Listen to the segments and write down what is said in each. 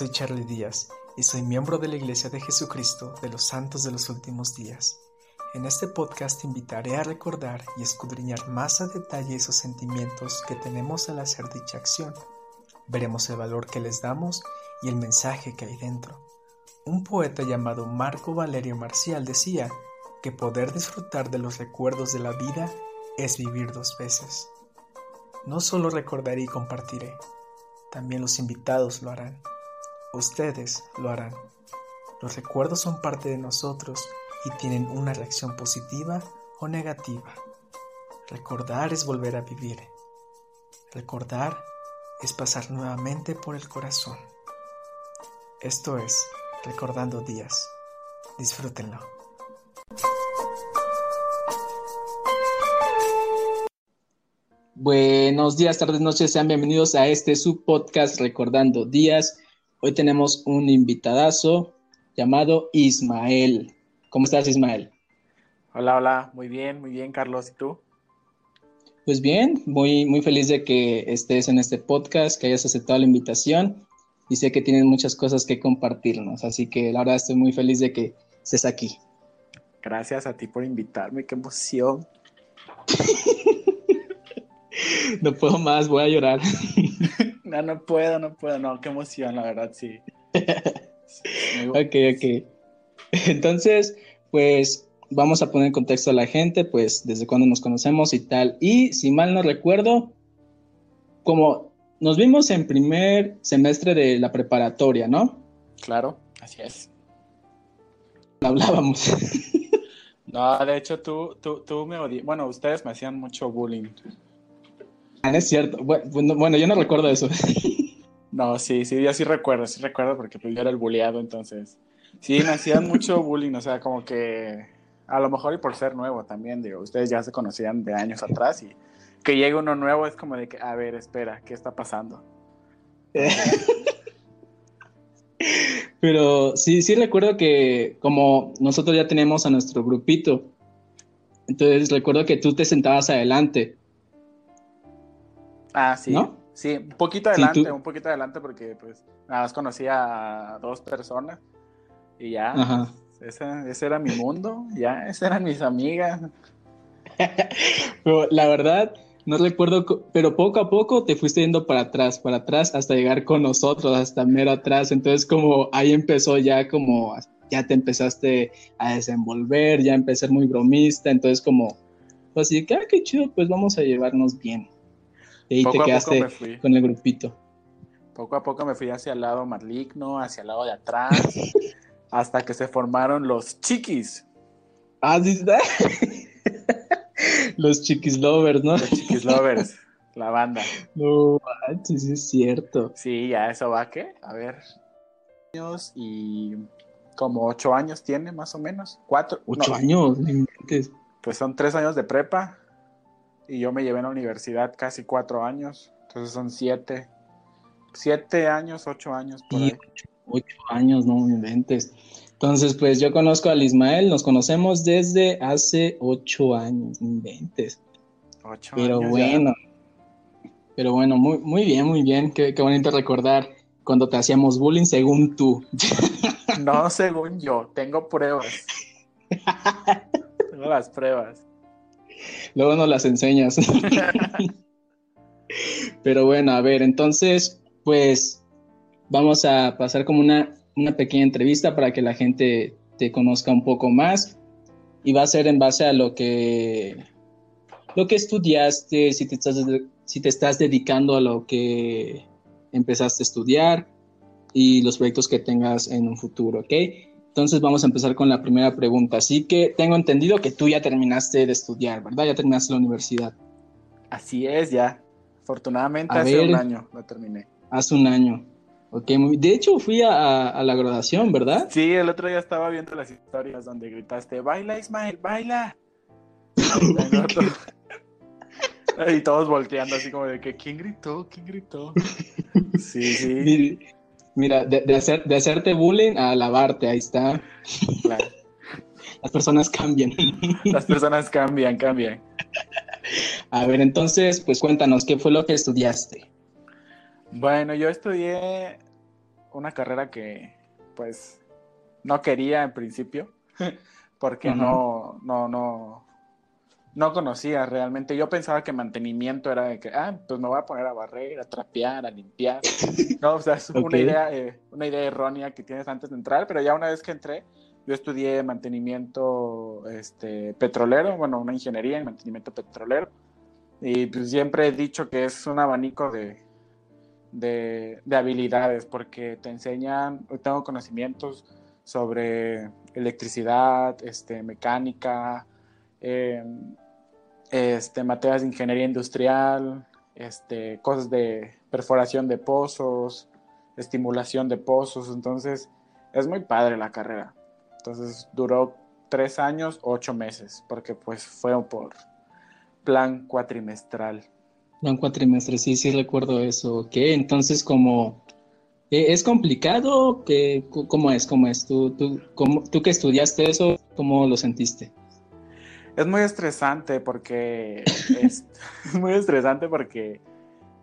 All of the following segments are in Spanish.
soy Charlie Díaz y soy miembro de la Iglesia de Jesucristo de los Santos de los Últimos Días. En este podcast invitaré a recordar y escudriñar más a detalle esos sentimientos que tenemos al hacer dicha acción. Veremos el valor que les damos y el mensaje que hay dentro. Un poeta llamado Marco Valerio Marcial decía que poder disfrutar de los recuerdos de la vida es vivir dos veces. No solo recordaré y compartiré, también los invitados lo harán. Ustedes lo harán. Los recuerdos son parte de nosotros y tienen una reacción positiva o negativa. Recordar es volver a vivir. Recordar es pasar nuevamente por el corazón. Esto es Recordando Días. Disfrútenlo. Buenos días, tardes, noches, sean bienvenidos a este subpodcast Recordando Días. Hoy tenemos un invitadazo llamado Ismael. ¿Cómo estás, Ismael? Hola, hola, muy bien, muy bien, Carlos. ¿Y tú? Pues bien, muy, muy feliz de que estés en este podcast, que hayas aceptado la invitación y sé que tienes muchas cosas que compartirnos, así que la verdad estoy muy feliz de que estés aquí. Gracias a ti por invitarme, qué emoción. no puedo más, voy a llorar. no, no puedo, no puedo, no, qué emoción, la verdad, sí. ok, ok. Entonces, pues vamos a poner en contexto a la gente, pues desde cuando nos conocemos y tal. Y si mal no recuerdo, como nos vimos en primer semestre de la preparatoria, ¿no? Claro, así es. Hablábamos. No, de hecho tú, tú, tú me odias. Bueno, ustedes me hacían mucho bullying. Ah, es cierto. Bueno, yo no recuerdo eso. No, sí, sí, yo sí recuerdo, sí recuerdo porque pues, yo era el bulleado, entonces. Sí, me hacían mucho bullying, o sea, como que a lo mejor y por ser nuevo también, digo, ustedes ya se conocían de años atrás y que llegue uno nuevo es como de que, a ver, espera, ¿qué está pasando? Pero sí, sí recuerdo que como nosotros ya tenemos a nuestro grupito, entonces recuerdo que tú te sentabas adelante Ah, sí. ¿No? Sí, un poquito adelante, un poquito adelante porque pues nada más conocía a dos personas y ya, ese, era mi mundo, ya, esas eran mis amigas. pero la verdad, no recuerdo, pero poco a poco te fuiste yendo para atrás, para atrás, hasta llegar con nosotros, hasta mero atrás. Entonces, como ahí empezó ya como, ya te empezaste a desenvolver, ya empecé a ser muy bromista. Entonces, como, pues así que, ah, qué chido, pues vamos a llevarnos bien. Y ahí te quedaste con el grupito. Poco a poco me fui hacia el lado maligno, hacia el lado de atrás, hasta que se formaron los chiquis. Ah, sí, está. los chiquis lovers, ¿no? Los chiquis lovers, la banda. No, sí es cierto. Sí, ya eso va, ¿qué? A ver. Años y como ocho años tiene, más o menos. Cuatro. Ocho años. Pues son tres años de prepa y yo me llevé a la universidad casi cuatro años, entonces son siete, siete años, ocho años. Por Ocho, años, no me inventes. Entonces, pues yo conozco al Ismael, nos conocemos desde hace ocho años, no inventes. Ocho pero bueno, pero bueno, muy, muy bien, muy bien, qué, qué bonito recordar cuando te hacíamos bullying según tú. no según yo, tengo pruebas. tengo las pruebas. Luego nos las enseñas. Pero bueno, a ver, entonces, pues vamos a pasar como una, una pequeña entrevista para que la gente te conozca un poco más. Y va a ser en base a lo que, lo que estudiaste, si te, estás, si te estás dedicando a lo que empezaste a estudiar y los proyectos que tengas en un futuro, ¿ok? Entonces vamos a empezar con la primera pregunta. Así que tengo entendido que tú ya terminaste de estudiar, ¿verdad? Ya terminaste la universidad. Así es, ya. Afortunadamente hace un año lo terminé. Hace un año. Ok, de hecho fui a, la graduación, ¿verdad? Sí, el otro día estaba viendo las historias donde gritaste, baila Ismael, baila. y todos volteando así como de que, ¿quién gritó? ¿Quién gritó? Sí, sí. Mira, de, hacer, de hacerte bullying a lavarte, ahí está. Las personas cambian. Las personas cambian, cambian. A ver, entonces, pues cuéntanos, ¿qué fue lo que estudiaste? Bueno, yo estudié una carrera que pues no quería en principio, porque no, no, no, no conocía realmente. Yo pensaba que mantenimiento era de que, ah, pues me voy a poner a barrer, a trapear, a limpiar. No, o sea, es una, idea, eh, una idea errónea que tienes antes de entrar, pero ya una vez que entré, yo estudié mantenimiento este, petrolero, bueno, una ingeniería en mantenimiento petrolero. Y pues siempre he dicho que es un abanico de, de, habilidades porque te enseñan, tengo conocimientos sobre electricidad, este, mecánica, em, este, materias de ingeniería industrial, este, cosas de perforación de pozos, estimulación de pozos, entonces es muy padre la carrera. Entonces duró tres años, ocho meses, porque pues fue por plan cuatrimestral. Plan cuatrimestre, sí, sí recuerdo eso. ¿Qué? Entonces, como e, ¿Es complicado? que ¿Cómo es? ¿Cómo es? ¿Tú, tú, tú que estudiaste eso, cómo lo sentiste? Es muy estresante porque es, muy estresante porque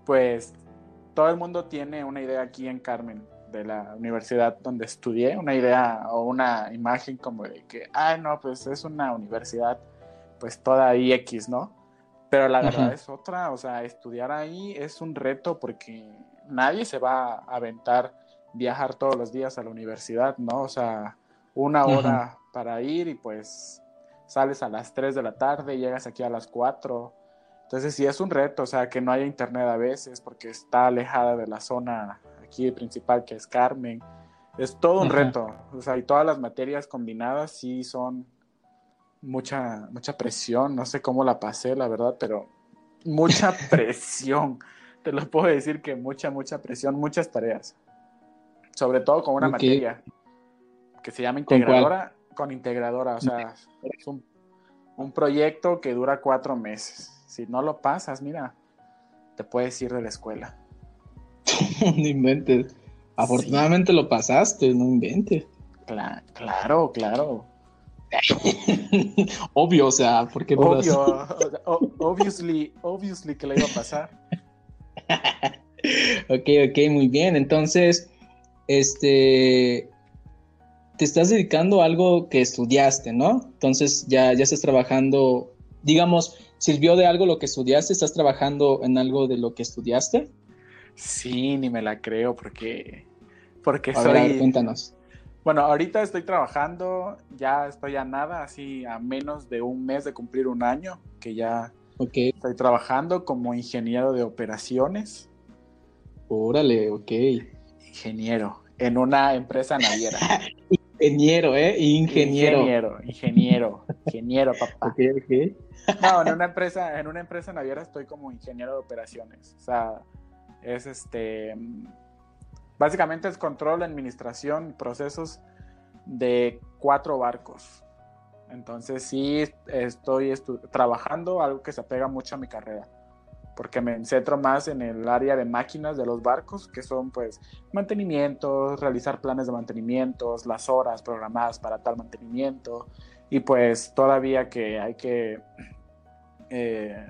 pues todo el mundo tiene una idea aquí en Carmen de la universidad donde estudié, una idea o una imagen como de que, ay, no, pues es una universidad pues toda X, ¿no? Pero la verdad es otra, o sea, estudiar ahí es un reto porque nadie se va a aventar viajar todos los días a la universidad, ¿no? O sea, una hora para ir y pues sales a las 3 de la tarde, y llegas aquí a las 4. Entonces sí es un reto, o sea, que no haya internet a veces porque está alejada de la zona aquí principal que es Carmen. Es todo un reto, o sea, y todas las materias combinadas sí son mucha, mucha presión, no sé cómo la pasé, la verdad, pero mucha presión. Te lo puedo decir que mucha, mucha presión, muchas tareas. Sobre todo con una materia que se llama integradora, con, integradora, o sea, es un, un proyecto que dura cuatro meses. Si no lo pasas, mira, te puedes ir de la escuela. no inventes. Afortunadamente lo pasaste, no inventes. claro, claro. Obvio, o sea, porque Obvio, obviously, obviously que le iba a pasar. ok, ok, muy bien. Entonces, este, te estás dedicando a algo que estudiaste, ¿no? Entonces ya, ya estás trabajando, digamos, ¿sirvió de algo lo que estudiaste? ¿Estás trabajando en algo de lo que estudiaste? Sí, ni me la creo porque, porque soy... cuéntanos. Bueno, ahorita estoy trabajando, ya estoy a nada, así a menos de un mes de cumplir un año, que ya estoy trabajando como ingeniero de operaciones. Órale, ok. Ingeniero, en una empresa naviera. ingeniero, ¿eh? Ingeniero. Ingeniero, ingeniero, ingeniero, papá. No, en una empresa, en una empresa naviera estoy como ingeniero de operaciones. O sea, es este Básicamente es control, administración, procesos de cuatro barcos. Entonces sí estoy trabajando algo que se apega mucho a mi carrera, porque me centro más en el área de máquinas de los barcos, que son pues mantenimientos, realizar planes de mantenimientos, las horas programadas para tal mantenimiento, y pues todavía que hay que eh,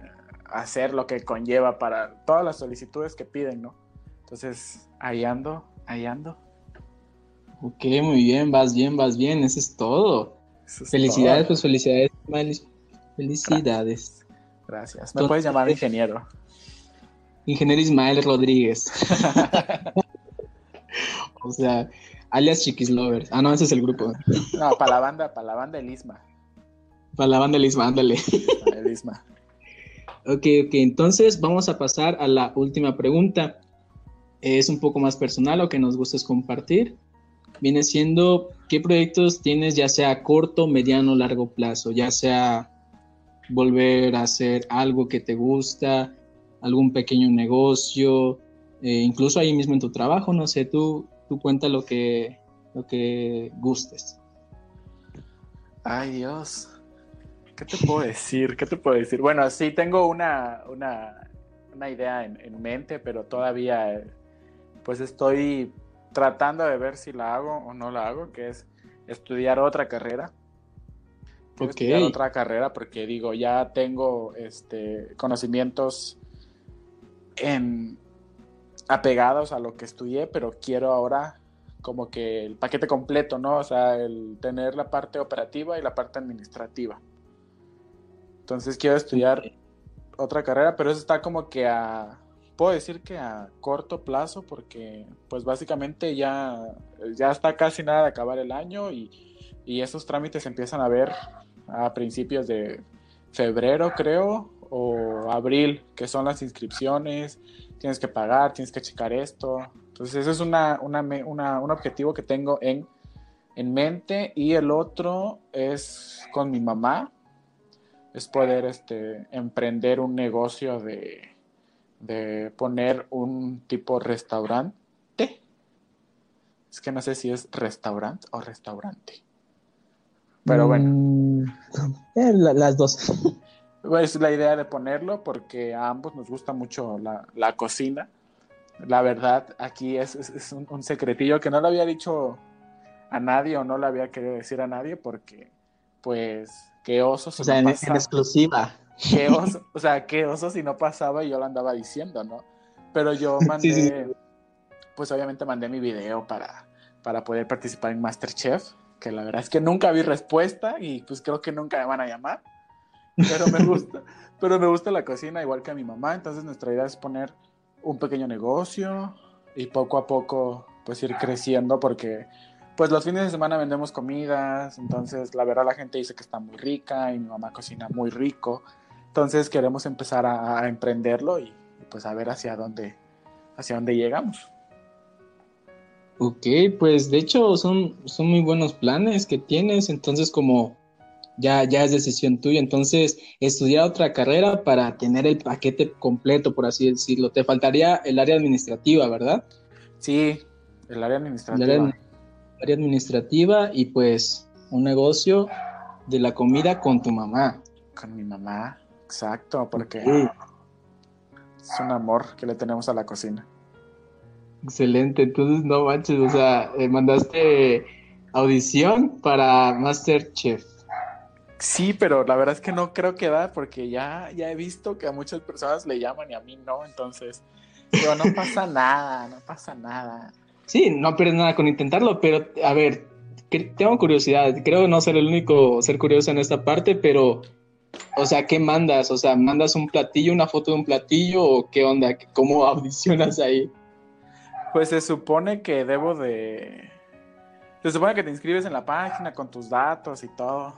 hacer lo que conlleva para todas las solicitudes que piden, ¿no? Entonces, ahí ando, ahí ando. Ok, muy bien, vas bien, vas bien, eso es todo. felicidades, pues felicidades, Felicidades. Gracias. Me puedes llamar ingeniero. Ingeniero Ismael Rodríguez. o sea, alias Chiquis Lovers. Ah, no, ese es el grupo. No, para la banda, para la banda Elisma. Para la banda Elisma, ándale. Para Elisma. ok, ok, entonces vamos a pasar a la última pregunta es un poco más personal o que nos gustes compartir, viene siendo qué proyectos tienes ya sea a corto, mediano, largo plazo, ya sea volver a hacer algo que te gusta, algún pequeño negocio, eh, incluso ahí mismo en tu trabajo, no sé, tú, tú cuenta lo que, lo que gustes. Ay Dios, ¿qué te puedo decir? ¿Qué te puedo decir? Bueno, sí tengo una, una, idea en, en, mente, pero todavía pues estoy tratando de ver si la hago o no la hago, que es estudiar otra carrera. Estudiar otra carrera porque digo, ya tengo este, conocimientos en, apegados a lo que estudié, pero quiero ahora como que el paquete completo, ¿no? O sea, el tener la parte operativa y la parte administrativa. Entonces quiero estudiar otra carrera, pero eso está como que a, puedo decir que a corto plazo, porque pues básicamente ya, ya está casi nada de acabar el año y, y esos trámites empiezan a ver a principios de febrero, creo, o abril, que son las inscripciones, tienes que pagar, tienes que checar esto. Entonces, ese es una, un objetivo que tengo en, en mente. Y el otro es con mi mamá, es poder este, emprender un negocio de, de poner un tipo restaurante. Es que no sé si es restaurante o restaurante. Pero bueno. Mm, eh, las dos. Es la idea de ponerlo porque a ambos nos gusta mucho la, cocina. La verdad, aquí es, es, un, secretillo que no lo había dicho a nadie o no lo había querido decir a nadie porque, pues, qué oso. o sea, en, exclusiva. Qué oso, o sea, qué oso si no pasaba y yo lo andaba diciendo, ¿no? Pero yo mandé, pues obviamente mandé mi video para, para poder participar en Masterchef, que la verdad es que nunca vi respuesta y pues creo que nunca me van a llamar. Pero me gusta, pero me gusta la cocina igual que a mi mamá, entonces nuestra idea es poner un pequeño negocio y poco a poco pues ir creciendo porque pues los fines de semana vendemos comidas, entonces la verdad la gente dice que está muy rica y mi mamá cocina muy rico, entonces queremos empezar a, emprenderlo y, pues a ver hacia dónde, hacia dónde llegamos. Ok, pues de hecho son, son muy buenos planes que tienes, entonces como ya, ya es decisión tuya. Entonces, estudiar otra carrera para tener el paquete completo, por así decirlo. Te faltaría el área administrativa, ¿verdad? Sí, el área administrativa. El área, administrativa y pues un negocio de la comida con tu mamá. Con mi mamá, exacto, porque es un amor que le tenemos a la cocina. Excelente, entonces no manches, o sea, eh, mandaste audición para Masterchef. Sí, pero la verdad es que no creo que da porque ya, ya he visto que a muchas personas le llaman y a mí no, entonces, pero no pasa nada, no pasa nada. Sí, no pierdes nada con intentarlo, pero a ver, tengo curiosidad, creo no ser el único ser curioso en esta parte, pero, o sea, ¿qué mandas? O sea, ¿mandas un platillo, una foto de un platillo o qué onda? ¿Cómo audicionas ahí? Pues se supone que debo de... Se supone que te inscribes en la página con tus datos y todo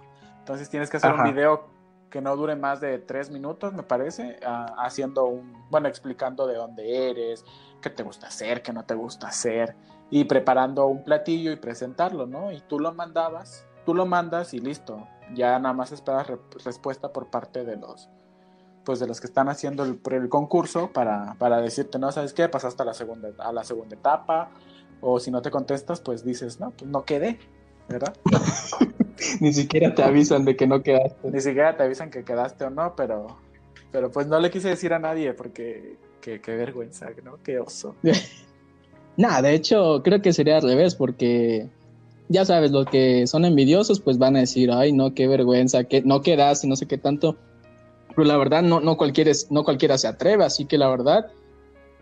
entonces tienes que hacer un video que no dure más de tres minutos, me parece, ah, haciendo un, bueno, explicando de dónde eres, qué te gusta hacer, qué no te gusta hacer, y preparando un platillo y presentarlo, ¿no? Y tú lo mandabas, tú lo mandas y listo. Ya nada más esperas respuesta por parte de los, pues de los que están haciendo el, el concurso para, para, decirte, no, ¿sabes qué? Pasaste a la segunda, a la segunda etapa, o si no te contestas, pues dices, no, pues no quedé, ¿verdad? Ni siquiera te avisan de que no quedaste. Ni siquiera te avisan que quedaste o no, pero, pero pues no le quise decir a nadie porque qué, vergüenza, ¿no? Qué oso. Nada, de hecho, creo que sería al revés, porque ya sabes, los que son envidiosos, pues van a decir, ay, no, qué vergüenza, que no quedaste, no sé qué tanto. Pero la verdad, no, no, cualquiera, no cualquiera se atreve, así que la verdad,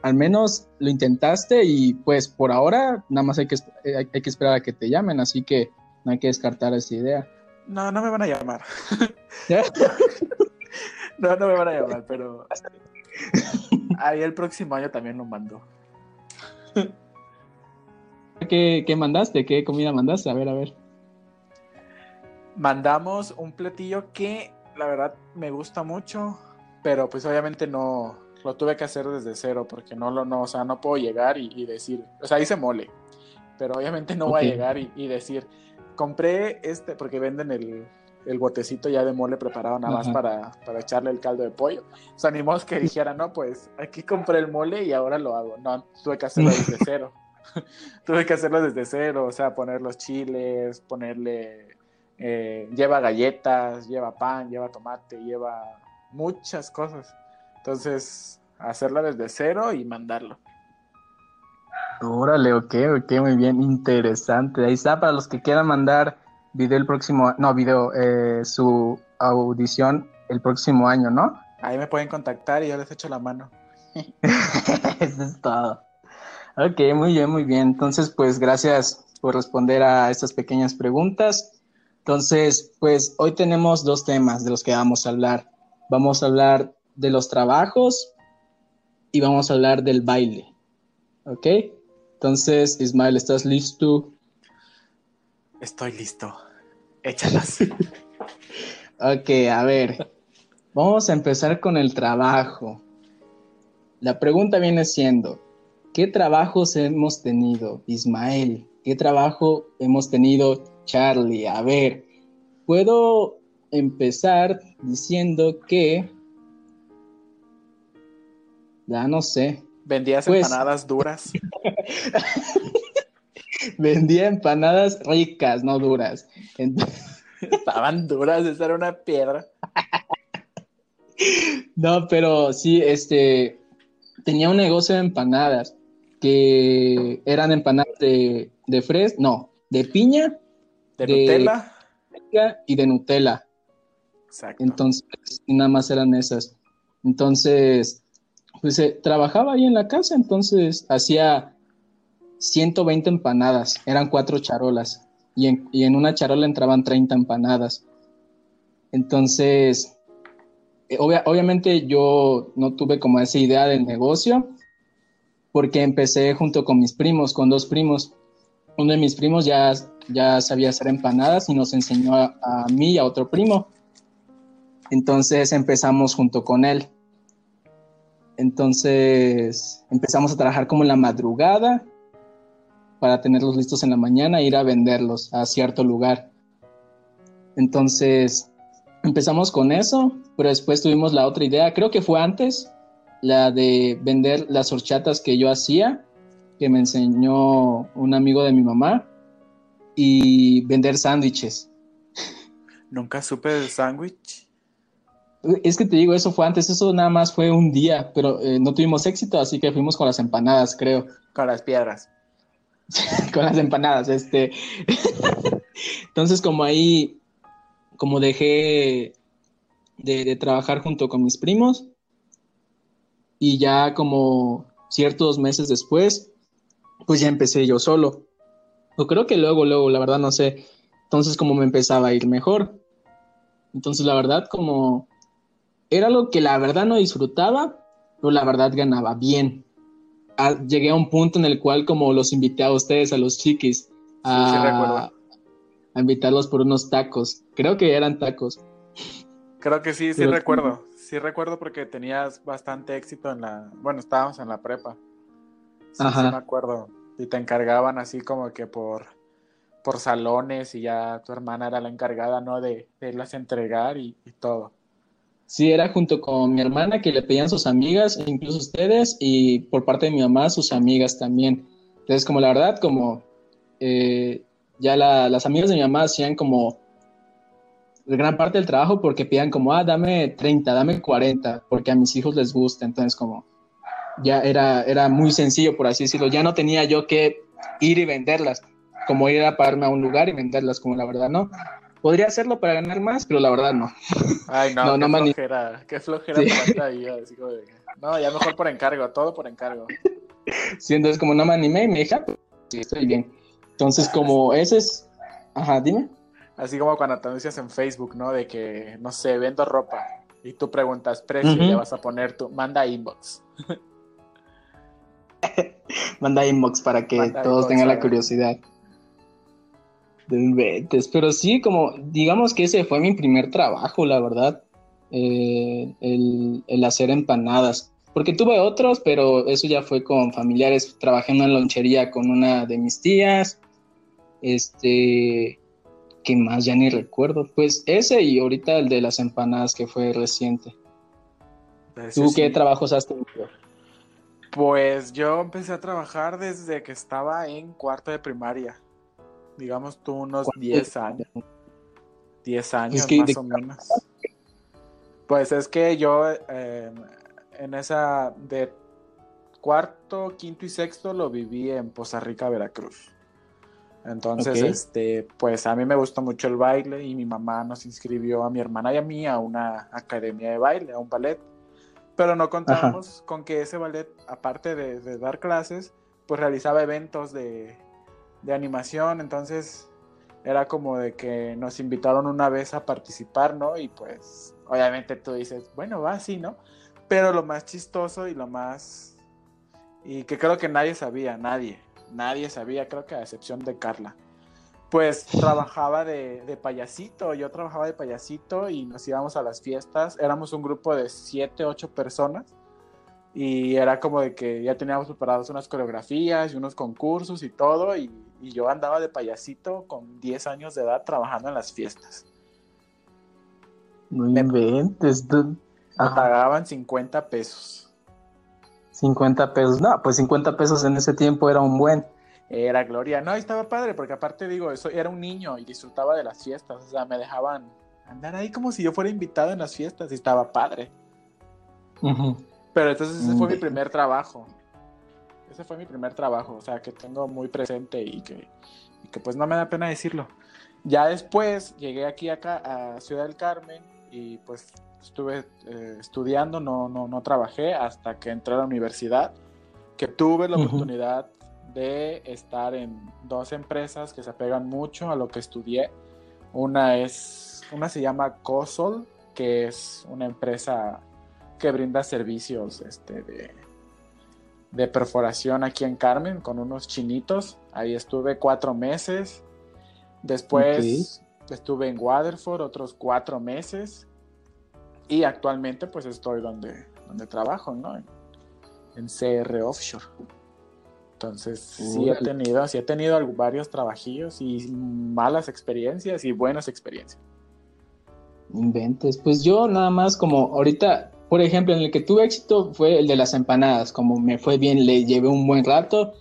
al menos lo intentaste y pues por ahora nada más hay que, hay que esperar a que te llamen, así que no hay que descartar esa idea. No, no me van a llamar. no, no me van a llamar, pero ahí el próximo año también lo mando. ¿Qué, ¿Qué, mandaste? ¿Qué comida mandaste? A ver, a ver. Mandamos un platillo que la verdad me gusta mucho, pero pues obviamente no lo tuve que hacer desde cero porque no lo no, o sea, no puedo llegar y, decir, o sea, hice mole, pero obviamente no voy a llegar y decir, compré este, porque venden el, el botecito ya de mole preparado nada más para, para, echarle el caldo de pollo. O sea, que dijera, no, pues aquí compré el mole y ahora lo hago. No, tuve que hacerlo desde cero. tuve que hacerlo desde cero, o sea, poner los chiles, ponerle, eh, lleva galletas, lleva pan, lleva tomate, lleva muchas cosas. Entonces, hacerlo desde cero y mandarlo. Órale, ok, ok, muy bien, interesante. Ahí está, para los que quieran mandar video el próximo, no, video, eh, su audición el próximo año, ¿no? Ahí me pueden contactar y yo les echo la mano. Eso es todo. Ok, muy bien, muy bien. Entonces, pues gracias por responder a estas pequeñas preguntas. Entonces, pues hoy tenemos dos temas de los que vamos a hablar. Vamos a hablar de los trabajos y vamos a hablar del baile. ¿Ok? Entonces, Ismael, ¿estás listo? Estoy listo. Échalas. ok, a ver. Vamos a empezar con el trabajo. La pregunta viene siendo, ¿qué trabajos hemos tenido, Ismael? ¿Qué trabajo hemos tenido, Charlie? A ver, puedo empezar diciendo que... Ya no sé. ¿Vendías pues empanadas duras? Vendía empanadas ricas, no duras. Estaban duras, esa era una piedra. No, pero sí, este, tenía un negocio de empanadas que eran empanadas de, de fres, no, de piña, de, Nutella y de Nutella. Exacto. Entonces, nada más eran esas. Entonces, pues eh, trabajaba ahí en la casa, entonces hacía 120 empanadas, eran cuatro charolas, y en, y en una charola entraban 30 empanadas. Entonces, eh, obviamente yo no tuve como esa idea del negocio porque empecé junto con mis primos, con dos primos. Uno de mis primos ya, ya sabía hacer empanadas y nos enseñó a, mí y a otro primo. Entonces empezamos junto con él. Entonces empezamos a trabajar como en la madrugada para tenerlos listos en la mañana e ir a venderlos a cierto lugar. Entonces empezamos con eso, pero después tuvimos la otra idea, creo que fue antes, la de vender las horchatas que yo hacía, que me enseñó un amigo de mi mamá, y vender sándwiches. Nunca supe del sándwich. Es que te digo, eso fue antes, eso nada más fue un día, pero eh, no tuvimos éxito, así que fuimos con las empanadas, creo. Con las piedras. con las empanadas, este. Entonces, como ahí como dejé de, trabajar junto con mis primos y ya como ciertos meses después, pues ya empecé yo solo. O creo que luego, luego, la verdad no sé. Entonces como me empezaba a ir mejor. Entonces la verdad como era lo que la verdad no disfrutaba, pero la verdad ganaba bien. Llegué a un punto en el cual como los invité a ustedes, a los chiquis, a, a invitarlos por unos tacos. Creo que eran tacos. Creo que sí, sí recuerdo. Sí recuerdo porque tenías bastante éxito en la... Bueno, estábamos en la prepa. Sí, Ajá. sí me acuerdo. Y te encargaban así como que por, por salones y ya tu hermana era la encargada, ¿no? De, de irlas a entregar y, todo. Sí, era junto con mi hermana que le pedían sus amigas, e incluso ustedes, y por parte de mi mamá, sus amigas también. Entonces, como la verdad, como eh, ya las amigas de mi mamá hacían como gran parte del trabajo porque pedían como, ah, dame 30, dame 40, porque a mis hijos les gusta. Entonces, como ya era, era muy sencillo, por así decirlo. Ya no tenía yo que ir y venderlas, como ir a pararme a un lugar y venderlas, como la verdad no. Podría hacerlo para ganar más, pero la verdad no. Ay, no, no qué flojera, qué flojera ahí, así como no, ya mejor por encargo, todo por encargo. Sí, entonces como no me animé y me dije, ah, pues, sí, estoy bien. Entonces, como ese es. Ajá, dime. Así como cuando te anuncias en Facebook, ¿no? De que, no sé, vendo ropa y tú preguntas precio y le vas a poner tu. Manda inbox. manda inbox para que todos tengan la curiosidad. Pero sí, como digamos que ese fue mi primer trabajo, la verdad. Eh, el, el, hacer empanadas. Porque tuve otros, pero eso ya fue con familiares. Trabajé en una lonchería con una de mis tías. Este, ¿qué más? Ya ni recuerdo. Pues ese y ahorita el de las empanadas que fue reciente. ¿Tú qué trabajos has tenido? Pues yo empecé a trabajar desde que estaba en cuarto de primaria. Digamos tú unos 10 años. 10 años más o menos. Pues es que yo eh, en esa de cuarto, quinto y sexto lo viví en Poza Rica, Veracruz. Entonces, este, pues a mí me gustó mucho el baile y mi mamá nos inscribió a mi hermana y a mí a una academia de baile, a un ballet. Pero no contamos con que ese ballet, aparte de, dar clases, pues realizaba eventos de, de animación, entonces era como de que nos invitaron una vez a participar, ¿no? Y pues obviamente tú dices, bueno, va así, ¿no? Pero lo más chistoso y lo más... Y que creo que nadie sabía, nadie, nadie sabía, creo que a excepción de Carla. Pues trabajaba de, de payasito, yo trabajaba de payasito y nos íbamos a las fiestas, éramos un grupo de siete, ocho personas y era como de que ya teníamos preparadas unas coreografías y unos concursos y todo y, y yo andaba de payasito con 10 años de edad trabajando en las fiestas. No inventes. Me pagaban 50 pesos. 50 pesos. No, pues 50 pesos en ese tiempo era un buen. Era gloria. No, estaba padre, porque aparte digo, eso era un niño y disfrutaba de las fiestas. O sea, me dejaban andar ahí como si yo fuera invitado en las fiestas y estaba padre. Pero entonces ese fue mi primer trabajo. Ese fue mi primer trabajo, o sea, que tengo muy presente y que, y que pues no me da pena decirlo. Ya después llegué aquí acá a Ciudad del Carmen y pues estuve eh, estudiando, no, no, no trabajé hasta que entré a la universidad, que tuve la oportunidad de estar en dos empresas que se apegan mucho a lo que estudié. Una es, una se llama COSOL, que es una empresa que brinda servicios este, de, de perforación aquí en Carmen con unos chinitos. Ahí estuve cuatro meses. Después estuve en Waterford otros cuatro meses. Y actualmente pues estoy donde, donde trabajo, ¿no? En, CR Offshore. Entonces sí he tenido, sí he tenido varios trabajillos y malas experiencias y buenas experiencias. Inventes, pues yo nada más como ahorita por ejemplo, en el que tuve éxito fue el de las empanadas, como me fue bien, le llevé un buen rato,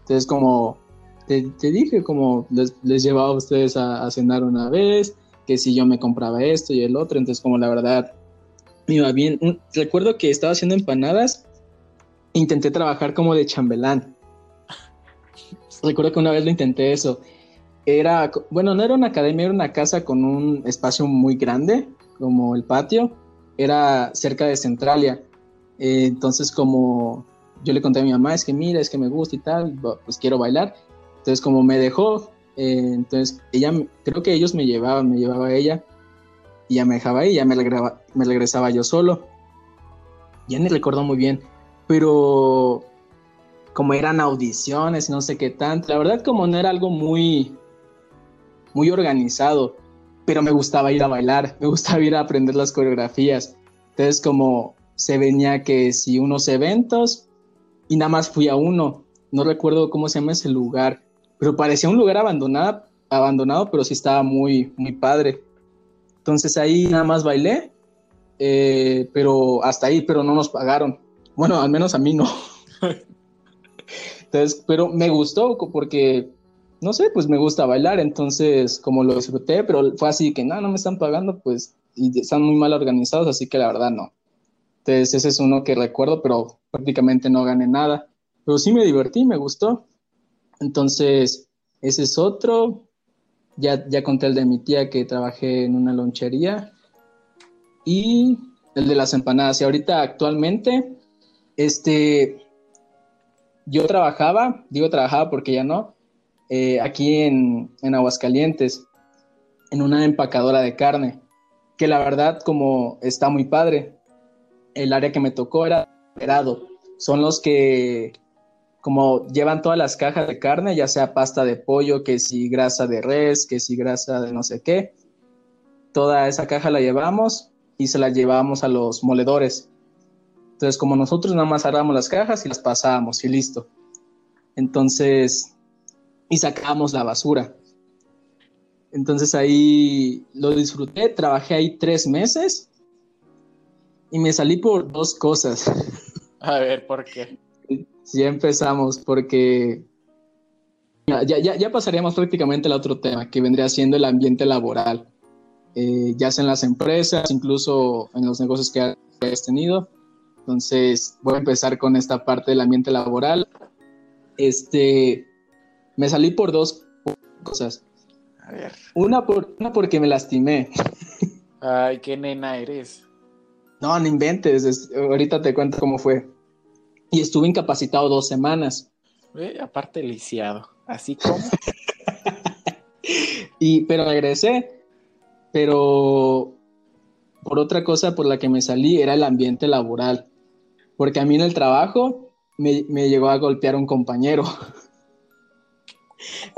entonces como te, dije, como les, llevaba a ustedes a, cenar una vez, que si yo me compraba esto y el otro, entonces como la verdad me iba bien. Recuerdo que estaba haciendo empanadas, intenté trabajar como de chambelán. Recuerdo que una vez lo intenté eso. Era, bueno, no era una academia, era una casa con un espacio muy grande, como el patio era cerca de Centralia. Eh, entonces, como yo le conté a mi mamá, es que mira, es que me gusta y tal, pues quiero bailar. Entonces, como me dejó, eh, entonces ella, creo que ellos me llevaban, me llevaba ella, y ya me dejaba ahí, ya me, me regresaba yo solo. Ya ni recuerdo muy bien, pero como eran audiciones no sé qué tanto, la verdad como no era algo muy, muy organizado, pero me gustaba ir a bailar, me gustaba ir a aprender las coreografías. Entonces como se venía que si unos eventos y nada más fui a uno, no recuerdo cómo se llama ese lugar, pero parecía un lugar abandonado, abandonado pero sí estaba muy, muy padre. Entonces ahí nada más bailé, eh, pero hasta ahí, pero no nos pagaron. Bueno, al menos a mí no. Entonces, pero me gustó porque no sé, pues me gusta bailar, entonces como lo disfruté, pero fue así que no, no me están pagando, pues, y están muy mal organizados, así que la verdad no. Entonces ese es uno que recuerdo, pero prácticamente no gané nada. Pero sí me divertí, me gustó. Entonces, ese es otro. Ya, ya conté el de mi tía que trabajé en una lonchería. Y el de las empanadas. Y ahorita actualmente, este, yo trabajaba, digo trabajaba porque ya no, eh, aquí en, Aguascalientes, en una empacadora de carne, que la verdad como está muy padre. El área que me tocó era operado. Son los que como llevan todas las cajas de carne, ya sea pasta de pollo, que si grasa de res, que si grasa de no sé qué. Toda esa caja la llevamos y se la llevamos a los moledores. Entonces, como nosotros nada más agarramos las cajas y las pasamos y listo. Entonces, y sacábamos la basura. Entonces ahí lo disfruté, trabajé ahí tres meses y me salí por dos cosas. A ver, ¿por qué? Ya empezamos, porque ya, ya, ya pasaríamos prácticamente al otro tema, que vendría siendo el ambiente laboral, eh, ya sea en las empresas, incluso en los negocios que has tenido. Entonces, voy a empezar con esta parte del ambiente laboral. Este, me salí por dos cosas. A ver. Una, por, una porque me lastimé. Ay, qué nena eres. No, no inventes. ahorita te cuento cómo fue. Y estuve incapacitado dos semanas. Eh, aparte lisiado, así como. y, pero regresé, pero por otra cosa por la que me salí era el ambiente laboral, porque a mí en el trabajo me, llegó a golpear un compañero.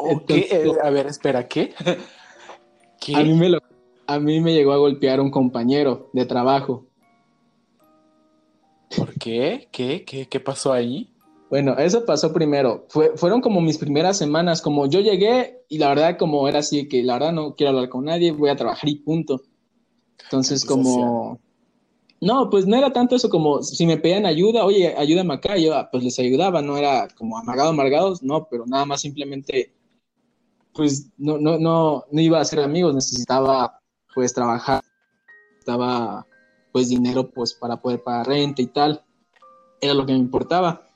Eh, a ver, espera, ¿qué? A, mí me a mí me llegó a golpear un compañero de trabajo. ¿Por qué? ¿Qué? ¿Qué, qué pasó ahí? Bueno, eso pasó primero. Fue, fueron como mis primeras semanas, como yo llegué y la verdad como era así, que la verdad no quiero hablar con nadie, voy a trabajar y punto. Entonces como... No, pues no era tanto eso como si me pedían ayuda, oye, ayúdame acá, yo ah, pues les ayudaba, no era como amargado, amargados, no, pero nada más simplemente, pues no, no, no, no iba a ser amigos, necesitaba pues trabajar, necesitaba pues dinero pues para poder pagar renta y tal, era lo que me importaba.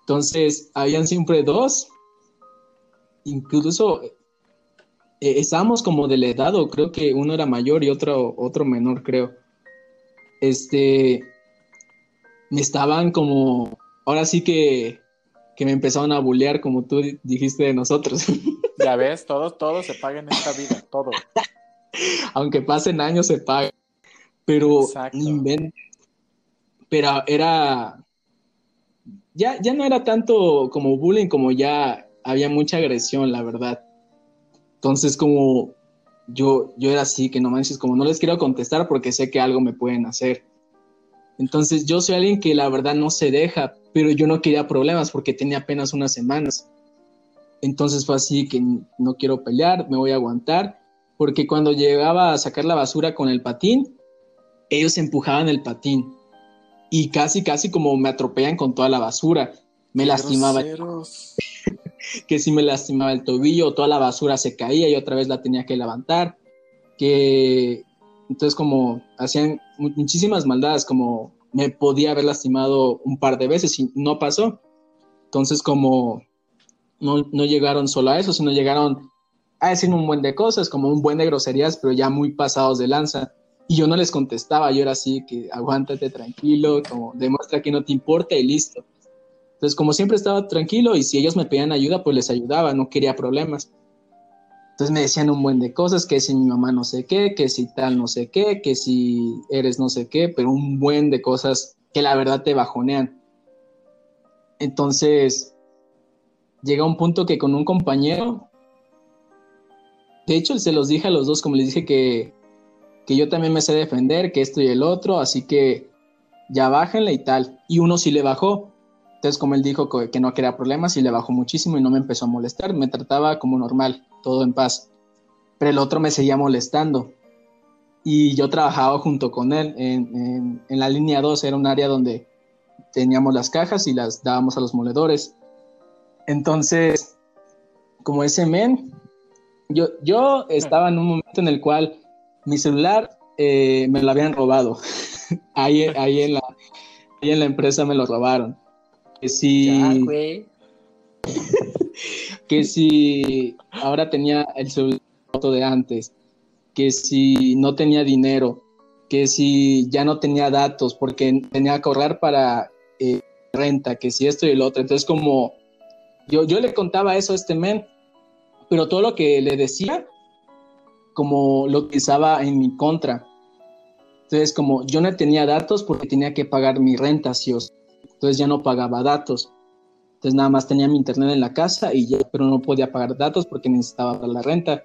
Entonces, habían siempre dos, incluso eh, estábamos como de la edad, o creo que uno era mayor y otro, otro menor, creo. Este, me estaban como, ahora sí que, que me empezaron a bullear, como tú dijiste de nosotros. Ya ves, todo, todo se paga en esta vida, todo. Aunque pasen años se paga. Pero, pero era, ya, ya no era tanto como bullying, como ya había mucha agresión, la verdad. Entonces, como yo, yo era así, que no manches, como no les quiero contestar porque sé que algo me pueden hacer. Entonces, yo soy alguien que la verdad no se deja, pero yo no quería problemas porque tenía apenas unas semanas. Entonces fue así que no quiero pelear, me voy a aguantar, porque cuando llegaba a sacar la basura con el patín, ellos empujaban el patín y casi, casi como me atropellan con toda la basura. Me lastimaba. Que si me lastimaba el tobillo, toda la basura se caía y otra vez la tenía que levantar. Que entonces como hacían muchísimas maldades, como me podía haber lastimado un par de veces y no pasó. Entonces como no, no llegaron solo a eso, sino llegaron a decir un buen de cosas, como un buen de groserías, pero ya muy pasados de lanza. Y yo no les contestaba, yo era así, que aguántate tranquilo, como demuestra que no te importa y listo. Entonces, como siempre estaba tranquilo y si ellos me pedían ayuda, pues les ayudaba, no quería problemas. Entonces me decían un buen de cosas, que si mi mamá no sé qué, que si tal no sé qué, que si eres no sé qué, pero un buen de cosas que la verdad te bajonean. Entonces, llega un punto que con un compañero, de hecho se los dije a los dos, como les dije que que yo también me sé defender, que esto y el otro, así que ya bájenle y tal. Y uno sí le bajó. Entonces, como él dijo que, no quería problemas, y le bajó muchísimo y no me empezó a molestar. Me trataba como normal, todo en paz. Pero el otro me seguía molestando. Y yo trabajaba junto con él en, en la línea 2, era un área donde teníamos las cajas y las dábamos a los moledores. Entonces, como ese men, yo, yo estaba en un momento en el cual mi celular eh, me lo habían robado. ahí, ahí, en la, ahí en la empresa me lo robaron. Que si. que si ahora tenía el celular de antes. Que si no tenía dinero. Que si ya no tenía datos porque tenía que ahorrar para eh, renta. Que si esto y el otro. Entonces, como. Yo, yo le contaba eso a este men. Pero todo lo que le decía como lo utilizaba en mi contra. Entonces, como yo no tenía datos porque tenía que pagar mi renta, sí entonces ya no pagaba datos. Entonces nada más tenía mi internet en la casa y ya, pero no podía pagar datos porque necesitaba la renta.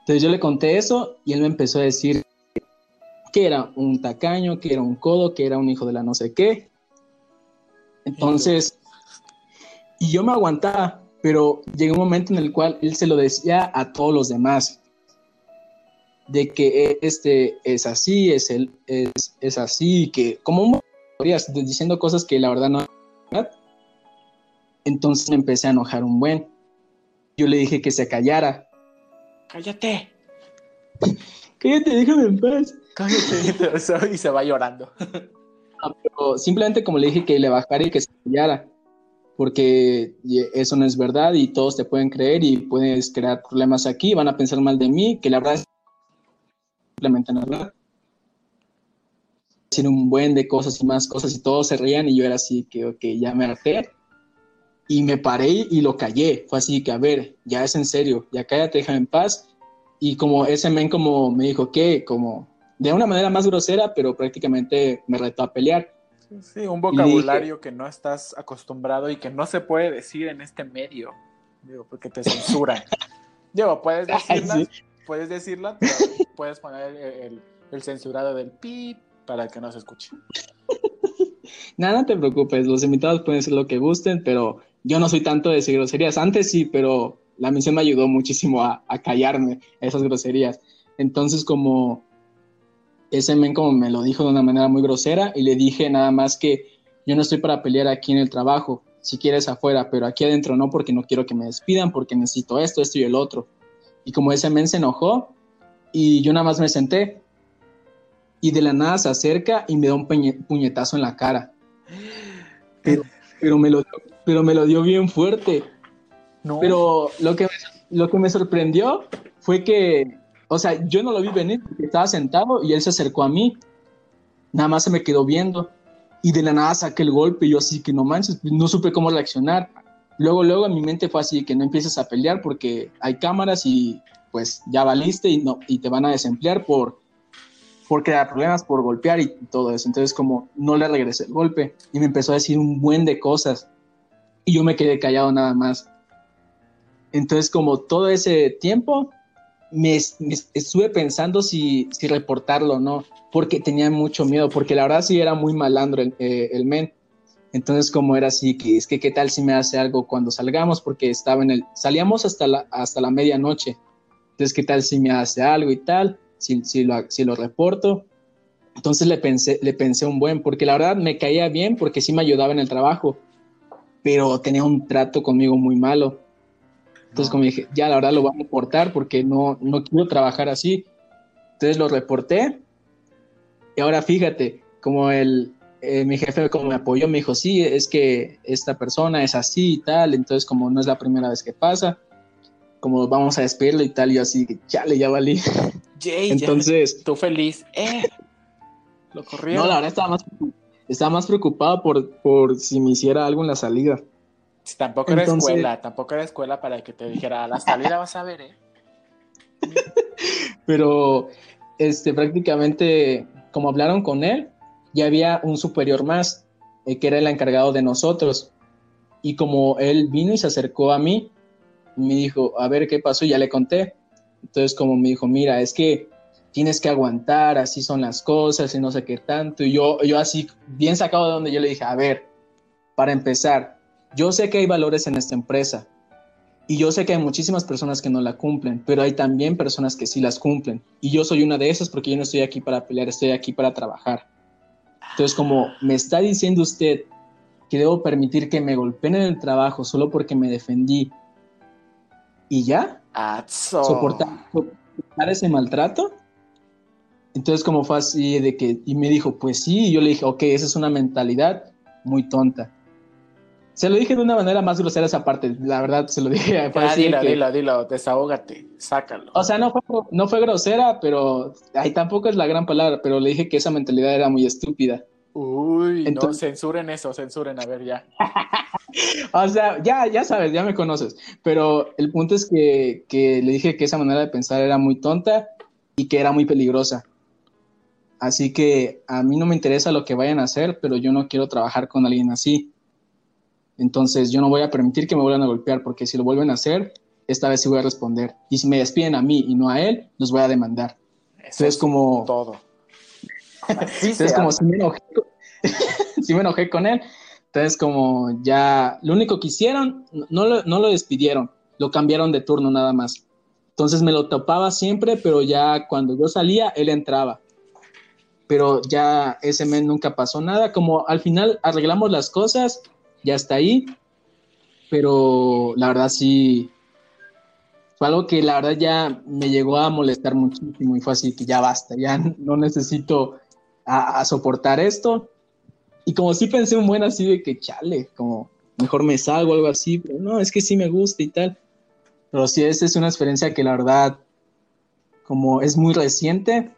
Entonces yo le conté eso y él me empezó a decir que era un tacaño, que era un codo, que era un hijo de la no sé qué. Entonces, y yo me aguantaba, pero llegó un momento en el cual él se lo decía a todos los demás de que este es así, es, el, es, es así, que como diciendo cosas que la verdad no entonces me empecé a enojar un buen. Yo le dije que se callara. Cállate. Cállate, déjame en paz. Cállate. y se va llorando. simplemente como le dije que le bajara y que se callara. Porque eso no es verdad y todos te pueden creer y puedes crear problemas aquí, van a pensar mal de mí, que la verdad es simplemente nada. Decir un buen de cosas y más cosas y todos se reían y yo era así que, ok, ya me harté. Y me paré y lo callé. Fue así que, a ver, ya es en serio, ya cállate, déjame en paz. Y como ese men como me dijo que, como de una manera más grosera, pero prácticamente me retó a pelear. Sí, un vocabulario que no estás acostumbrado y que no se puede decir en este medio, digo, porque te censuran. digo, puedes decirla, puedes decirla, pero puedes poner el, censurado del pip para que no se escuche. Nada, te preocupes, los invitados pueden decir lo que gusten, pero yo no soy tanto de decir groserías. Antes sí, pero la misión me ayudó muchísimo a, a callarme esas groserías. Entonces, como ese men como me lo dijo de una manera muy grosera y le dije nada más que yo no estoy para pelear aquí en el trabajo, si quieres afuera, pero aquí adentro no porque no quiero que me despidan, porque necesito esto, esto y el otro. Y como ese men se enojó y yo nada más me senté y de la nada se acerca y me da un puñetazo en la cara. Pero, pero, me, lo, pero me lo dio bien fuerte. Pero lo que, lo que me sorprendió fue que o sea, yo no lo vi venir, estaba sentado y él se acercó a mí. Nada más se me quedó viendo. Y de la nada saqué el golpe y yo así que no manches, no supe cómo reaccionar. Luego, luego en mi mente fue así que no empieces a pelear porque hay cámaras y pues ya valiste y, no, y te van a desemplear por, por crear problemas, por golpear y todo eso. Entonces como no le regresé el golpe y me empezó a decir un buen de cosas y yo me quedé callado nada más. Entonces como todo ese tiempo me, estuve pensando si, si, reportarlo o no, porque tenía mucho miedo, porque la verdad sí era muy malandro el, eh, el, men. Entonces, como era así, que es que qué tal si me hace algo cuando salgamos, porque estaba en el, salíamos hasta la, hasta la medianoche. Entonces, qué tal si me hace algo y tal, si, si, lo, si lo reporto. Entonces le pensé, le pensé un buen, porque la verdad me caía bien, porque sí me ayudaba en el trabajo, pero tenía un trato conmigo muy malo. Entonces, como dije, ya la verdad lo voy a reportar porque no, no quiero trabajar así. Entonces lo reporté. Y ahora fíjate, como el, eh, mi jefe como me apoyó, me dijo, sí, es que esta persona es así y tal. Entonces, como no es la primera vez que pasa, como vamos a despedirlo y tal. Yo así, chale, ya valí. Jay, Entonces, tú feliz. Eh, lo corrieron. No, la verdad estaba más, estaba más preocupado por, por si me hiciera algo en la salida. Tampoco era escuela, tampoco era escuela para que te dijera, a la salida vas a ver, ¿eh? Pero, este, prácticamente, como hablaron con él, ya había un superior más, eh, que era el encargado de nosotros. Y como él vino y se acercó a mí, me dijo, a ver qué pasó, y ya le conté. Entonces, como me dijo, mira, es que tienes que aguantar, así son las cosas y no sé qué tanto. Y yo, yo así, bien sacado de donde yo le dije, a ver, para empezar, yo sé que hay valores en esta empresa y yo sé que hay muchísimas personas que no la cumplen, pero hay también personas que sí las cumplen. Y yo soy una de esas porque yo no estoy aquí para pelear, estoy aquí para trabajar. Entonces, como me está diciendo usted que debo permitir que me golpeen en el trabajo solo porque me defendí y ya, soportar, soportar ese maltrato. Entonces, como fue así de que, y me dijo, pues sí, y yo le dije, ok, esa es una mentalidad muy tonta. Se lo dije de una manera más grosera esa parte, la verdad se lo dije. Ah, dilo, dilo, dilo, desahógate, sácalo. O sea, no fue, no fue grosera, pero ahí tampoco es la gran palabra, pero le dije que esa mentalidad era muy estúpida. Uy, Entonces, no, censuren eso, censuren, a ver ya. o sea, ya, ya sabes, ya me conoces, pero el punto es que, que le dije que esa manera de pensar era muy tonta y que era muy peligrosa. Así que a mí no me interesa lo que vayan a hacer, pero yo no quiero trabajar con alguien así. Entonces yo no voy a permitir que me vuelvan a golpear porque si lo vuelven a hacer, esta vez sí voy a responder. Y si me despiden a mí y no a él, los voy a demandar. Eso es como... Todo. Entonces como si me, enojé, si me enojé con él. Entonces como ya lo único que hicieron, no lo, no lo despidieron, lo cambiaron de turno nada más. Entonces me lo topaba siempre, pero ya cuando yo salía, él entraba. Pero ya ese mes nunca pasó nada. Como al final arreglamos las cosas, ya está ahí, pero la verdad sí, fue algo que la verdad ya me llegó a molestar muchísimo y fue así que ya basta, ya no necesito a, soportar esto. Y como sí pensé un buen así de que chale, como mejor me salgo algo así, pero no, es que sí me gusta y tal. Pero sí, esa es una experiencia que la verdad, como es muy reciente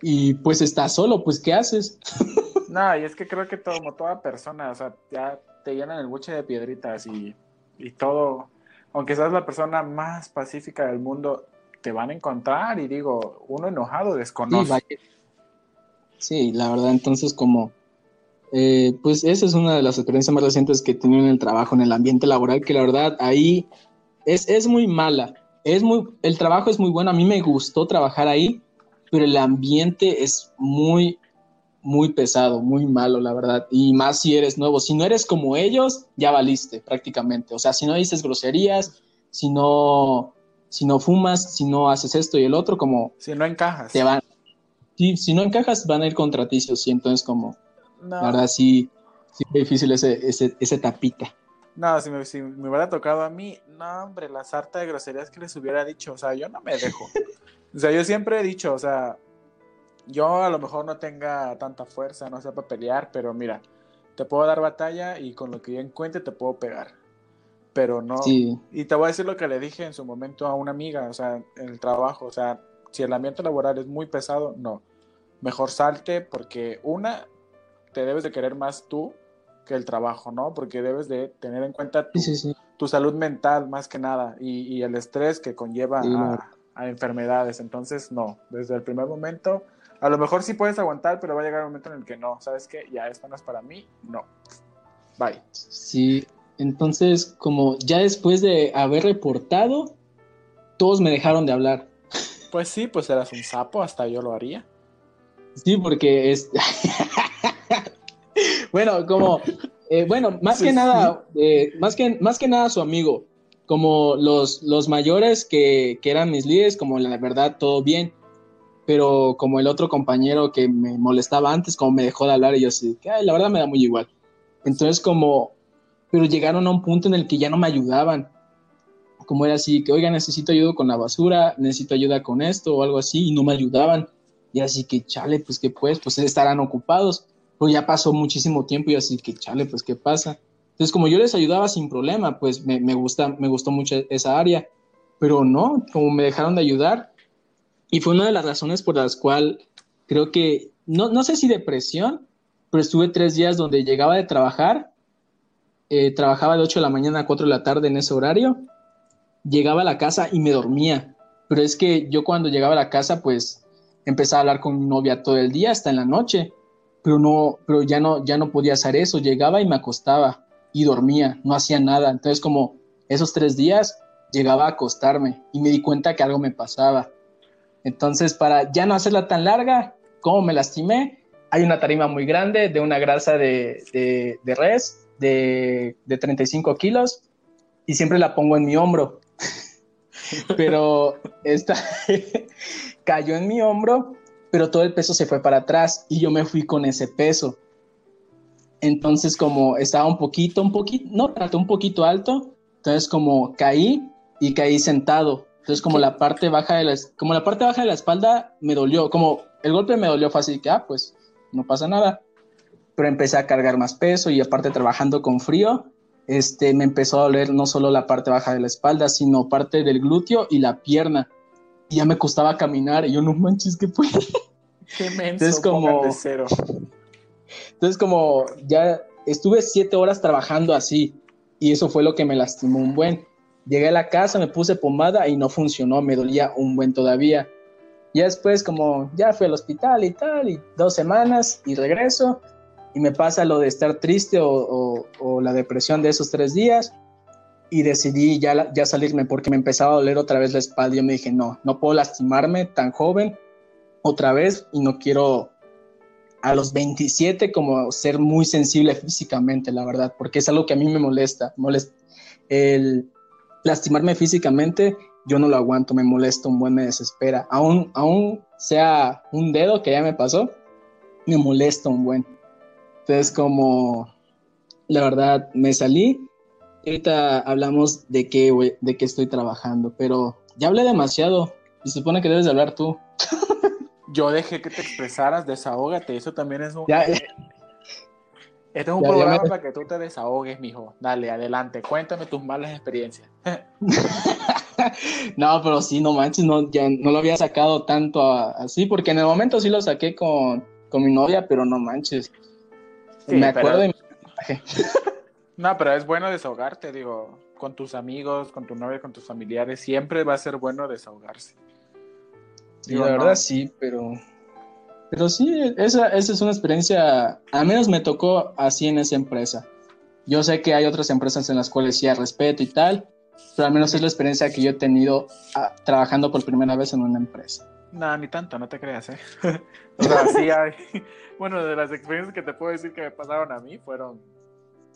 y pues está solo, pues ¿qué haces? No, y es que creo que como toda persona, o sea, ya te llenan el buche de piedritas y, y todo, aunque seas la persona más pacífica del mundo, te van a encontrar y digo, uno enojado desconoce. Sí, la verdad, entonces como, eh, pues esa es una de las experiencias más recientes que he tenido en el trabajo, en el ambiente laboral, que la verdad ahí es, es muy mala. Es muy, el trabajo es muy bueno, a mí me gustó trabajar ahí, pero el ambiente es muy, muy pesado, muy malo, la verdad. Y más si eres nuevo. Si no eres como ellos, ya valiste prácticamente. O sea, si no dices groserías, si no, si no fumas, si no haces esto y el otro, como... Si no encajas. Te van. Sí, si no encajas, van a ir contra ti, sí, entonces como... La verdad, sí, sí fue difícil ese, ese, ese tapita. No, si me, si me, hubiera tocado a mí, no, hombre, la sarta de groserías que les hubiera dicho, o sea, yo no me dejo. o sea, yo siempre he dicho, o sea, yo a lo mejor no tenga tanta fuerza, no sepa pelear, pero mira, te puedo dar batalla y con lo que yo encuentre te puedo pegar. Pero no. Y te voy a decir lo que le dije en su momento a una amiga, o sea, en el trabajo, o sea, si el ambiente laboral es muy pesado, no. Mejor salte porque una, te debes de querer más tú que el trabajo, ¿no? Porque debes de tener en cuenta tu, salud mental más que nada y, el estrés que conlleva a, a enfermedades. Entonces, no, desde el primer momento a lo mejor sí puedes aguantar, pero va a llegar un momento en el que no. ¿Sabes qué? Ya esto no es para mí. No. Bye. Sí, entonces, como ya después de haber reportado, todos me dejaron de hablar. Pues sí, pues eras un sapo, hasta yo lo haría. Sí, porque es. bueno, como. Eh, bueno, más que nada, eh, más, que, más que nada su amigo. Como los, los mayores que, que eran mis líderes, como la verdad, todo bien pero como el otro compañero que me molestaba antes, como me dejó de hablar y yo así, la verdad me da muy igual. Entonces como, pero llegaron a un punto en el que ya no me ayudaban. Como era así, que oiga, necesito ayuda con la basura, necesito ayuda con esto o algo así, y no me ayudaban. Y así que, chale, pues que pues, pues estarán ocupados. Pues ya pasó muchísimo tiempo y así que, chale, pues qué pasa. Entonces como yo les ayudaba sin problema, pues me, me, gusta, me gustó mucho esa área. Pero no, como me dejaron de ayudar, y fue una de las razones por las cuales creo que, no, no sé si depresión, pero estuve tres días donde llegaba de trabajar, eh, trabajaba de 8 de la mañana a 4 de la tarde en ese horario, llegaba a la casa y me dormía. Pero es que yo cuando llegaba a la casa, pues empezaba a hablar con mi novia todo el día, hasta en la noche, pero no, pero ya no, ya no podía hacer eso. Llegaba y me acostaba y dormía, no hacía nada. Entonces, como esos tres días, llegaba a acostarme y me di cuenta que algo me pasaba. Entonces, para ya no hacerla tan larga, como me lastimé, hay una tarima muy grande de una grasa de, de, res de, de 35 kilos y siempre la pongo en mi hombro. Pero esta cayó en mi hombro, pero todo el peso se fue para atrás y yo me fui con ese peso. Entonces, como estaba un poquito, un poquito, no tanto, un poquito alto, entonces como caí y caí sentado entonces, como la parte baja de la, como la parte baja de la espalda me dolió, como el golpe me dolió fácil, que, ah, pues no pasa nada. Pero empecé a cargar más peso y aparte trabajando con frío, este, me empezó a doler no solo la parte baja de la espalda, sino parte del glúteo y la pierna. Y ya me costaba caminar y yo no manches, ¿qué fue? Qué menso, entonces como, cero. entonces como ya estuve siete horas trabajando así y eso fue lo que me lastimó un buen. Llegué a la casa, me puse pomada y no funcionó, me dolía un buen todavía. Ya después, como ya fui al hospital y tal, y dos semanas y regreso, y me pasa lo de estar triste o, la depresión de esos tres días, y decidí ya, ya salirme porque me empezaba a doler otra vez la espalda. Y yo me dije, no, no puedo lastimarme tan joven otra vez y no quiero a los 27 como ser muy sensible físicamente, la verdad, porque es algo que a mí me molesta. molesta el, lastimarme físicamente, yo no lo aguanto, me molesta un buen, me desespera. Aún, aún sea un dedo que ya me pasó, me molesta un buen. Entonces, como la verdad, me salí. Ahorita hablamos de qué, de qué estoy trabajando, pero ya hablé demasiado y se supone que debes de hablar tú. Yo dejé que te expresaras, desahógate, eso también es un... Este es un programa para que tú te desahogues, mijo. Dale, adelante, cuéntame tus malas experiencias. no, pero sí, no manches, no, ya no lo había sacado tanto así, porque en el momento sí lo saqué con, mi novia, pero no manches. Me acuerdo y me No, pero es bueno desahogarte, digo, con tus amigos, con tu novia, con tus familiares, siempre va a ser bueno desahogarse. Sí, la verdad sí, pero pero sí, esa, esa es una experiencia, al menos me tocó así en esa empresa. Yo sé que hay otras empresas en las cuales sí hay respeto y tal, pero al menos es la experiencia que yo he tenido ah, trabajando por primera vez en una empresa. No, ni tanto, no te creas, ¿eh? o sea, sí hay. Bueno, de las experiencias que te puedo decir que me pasaron a mí fueron,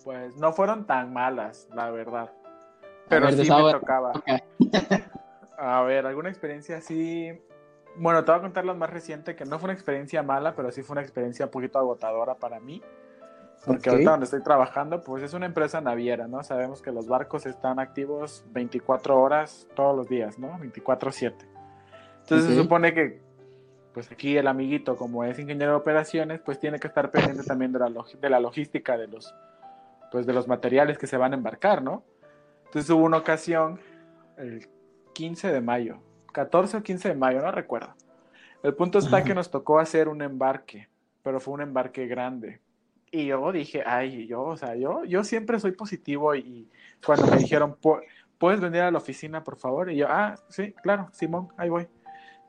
pues, no fueron tan malas, la verdad. Pero sí me tocaba. a ver, alguna experiencia así. Bueno, te voy a contar la más reciente, que no fue una experiencia mala, pero sí fue una experiencia un poquito agotadora para mí. Porque ahorita donde estoy trabajando, pues es una empresa naviera, ¿no? Sabemos que los barcos están activos 24 horas todos los días, ¿no? 24/7. Entonces se supone que, pues aquí el amiguito, como es ingeniero de operaciones, pues tiene que estar pendiente también de la, de la logística de los, pues de los materiales que se van a embarcar, ¿no? Entonces hubo una ocasión, el 15 de mayo, 14 o 15 de mayo, no recuerdo. El punto está que nos tocó hacer un embarque, pero fue un embarque grande. Y yo dije, ay, yo, o sea, yo, yo siempre soy positivo y, cuando me dijeron, ¿puedes venir a la oficina, por favor? Y yo, ah, sí, claro, Simón, ahí voy.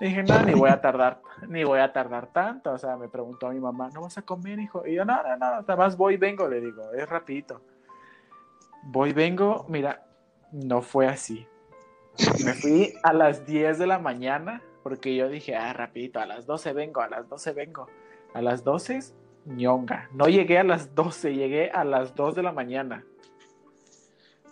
Dije, no, ni voy a tardar, ni voy a tardar tanto. O sea, me preguntó a mi mamá, ¿no vas a comer, hijo? Y yo, no, no, no, nada más voy y vengo, le digo, es rapidito. Voy, vengo, mira, no fue así. Me fui a las 10 de la mañana porque yo dije, ah, rapidito, a las 12 vengo, a las 12 vengo. A las 12, ñonga. No llegué a las 12, llegué a las 2 de la mañana.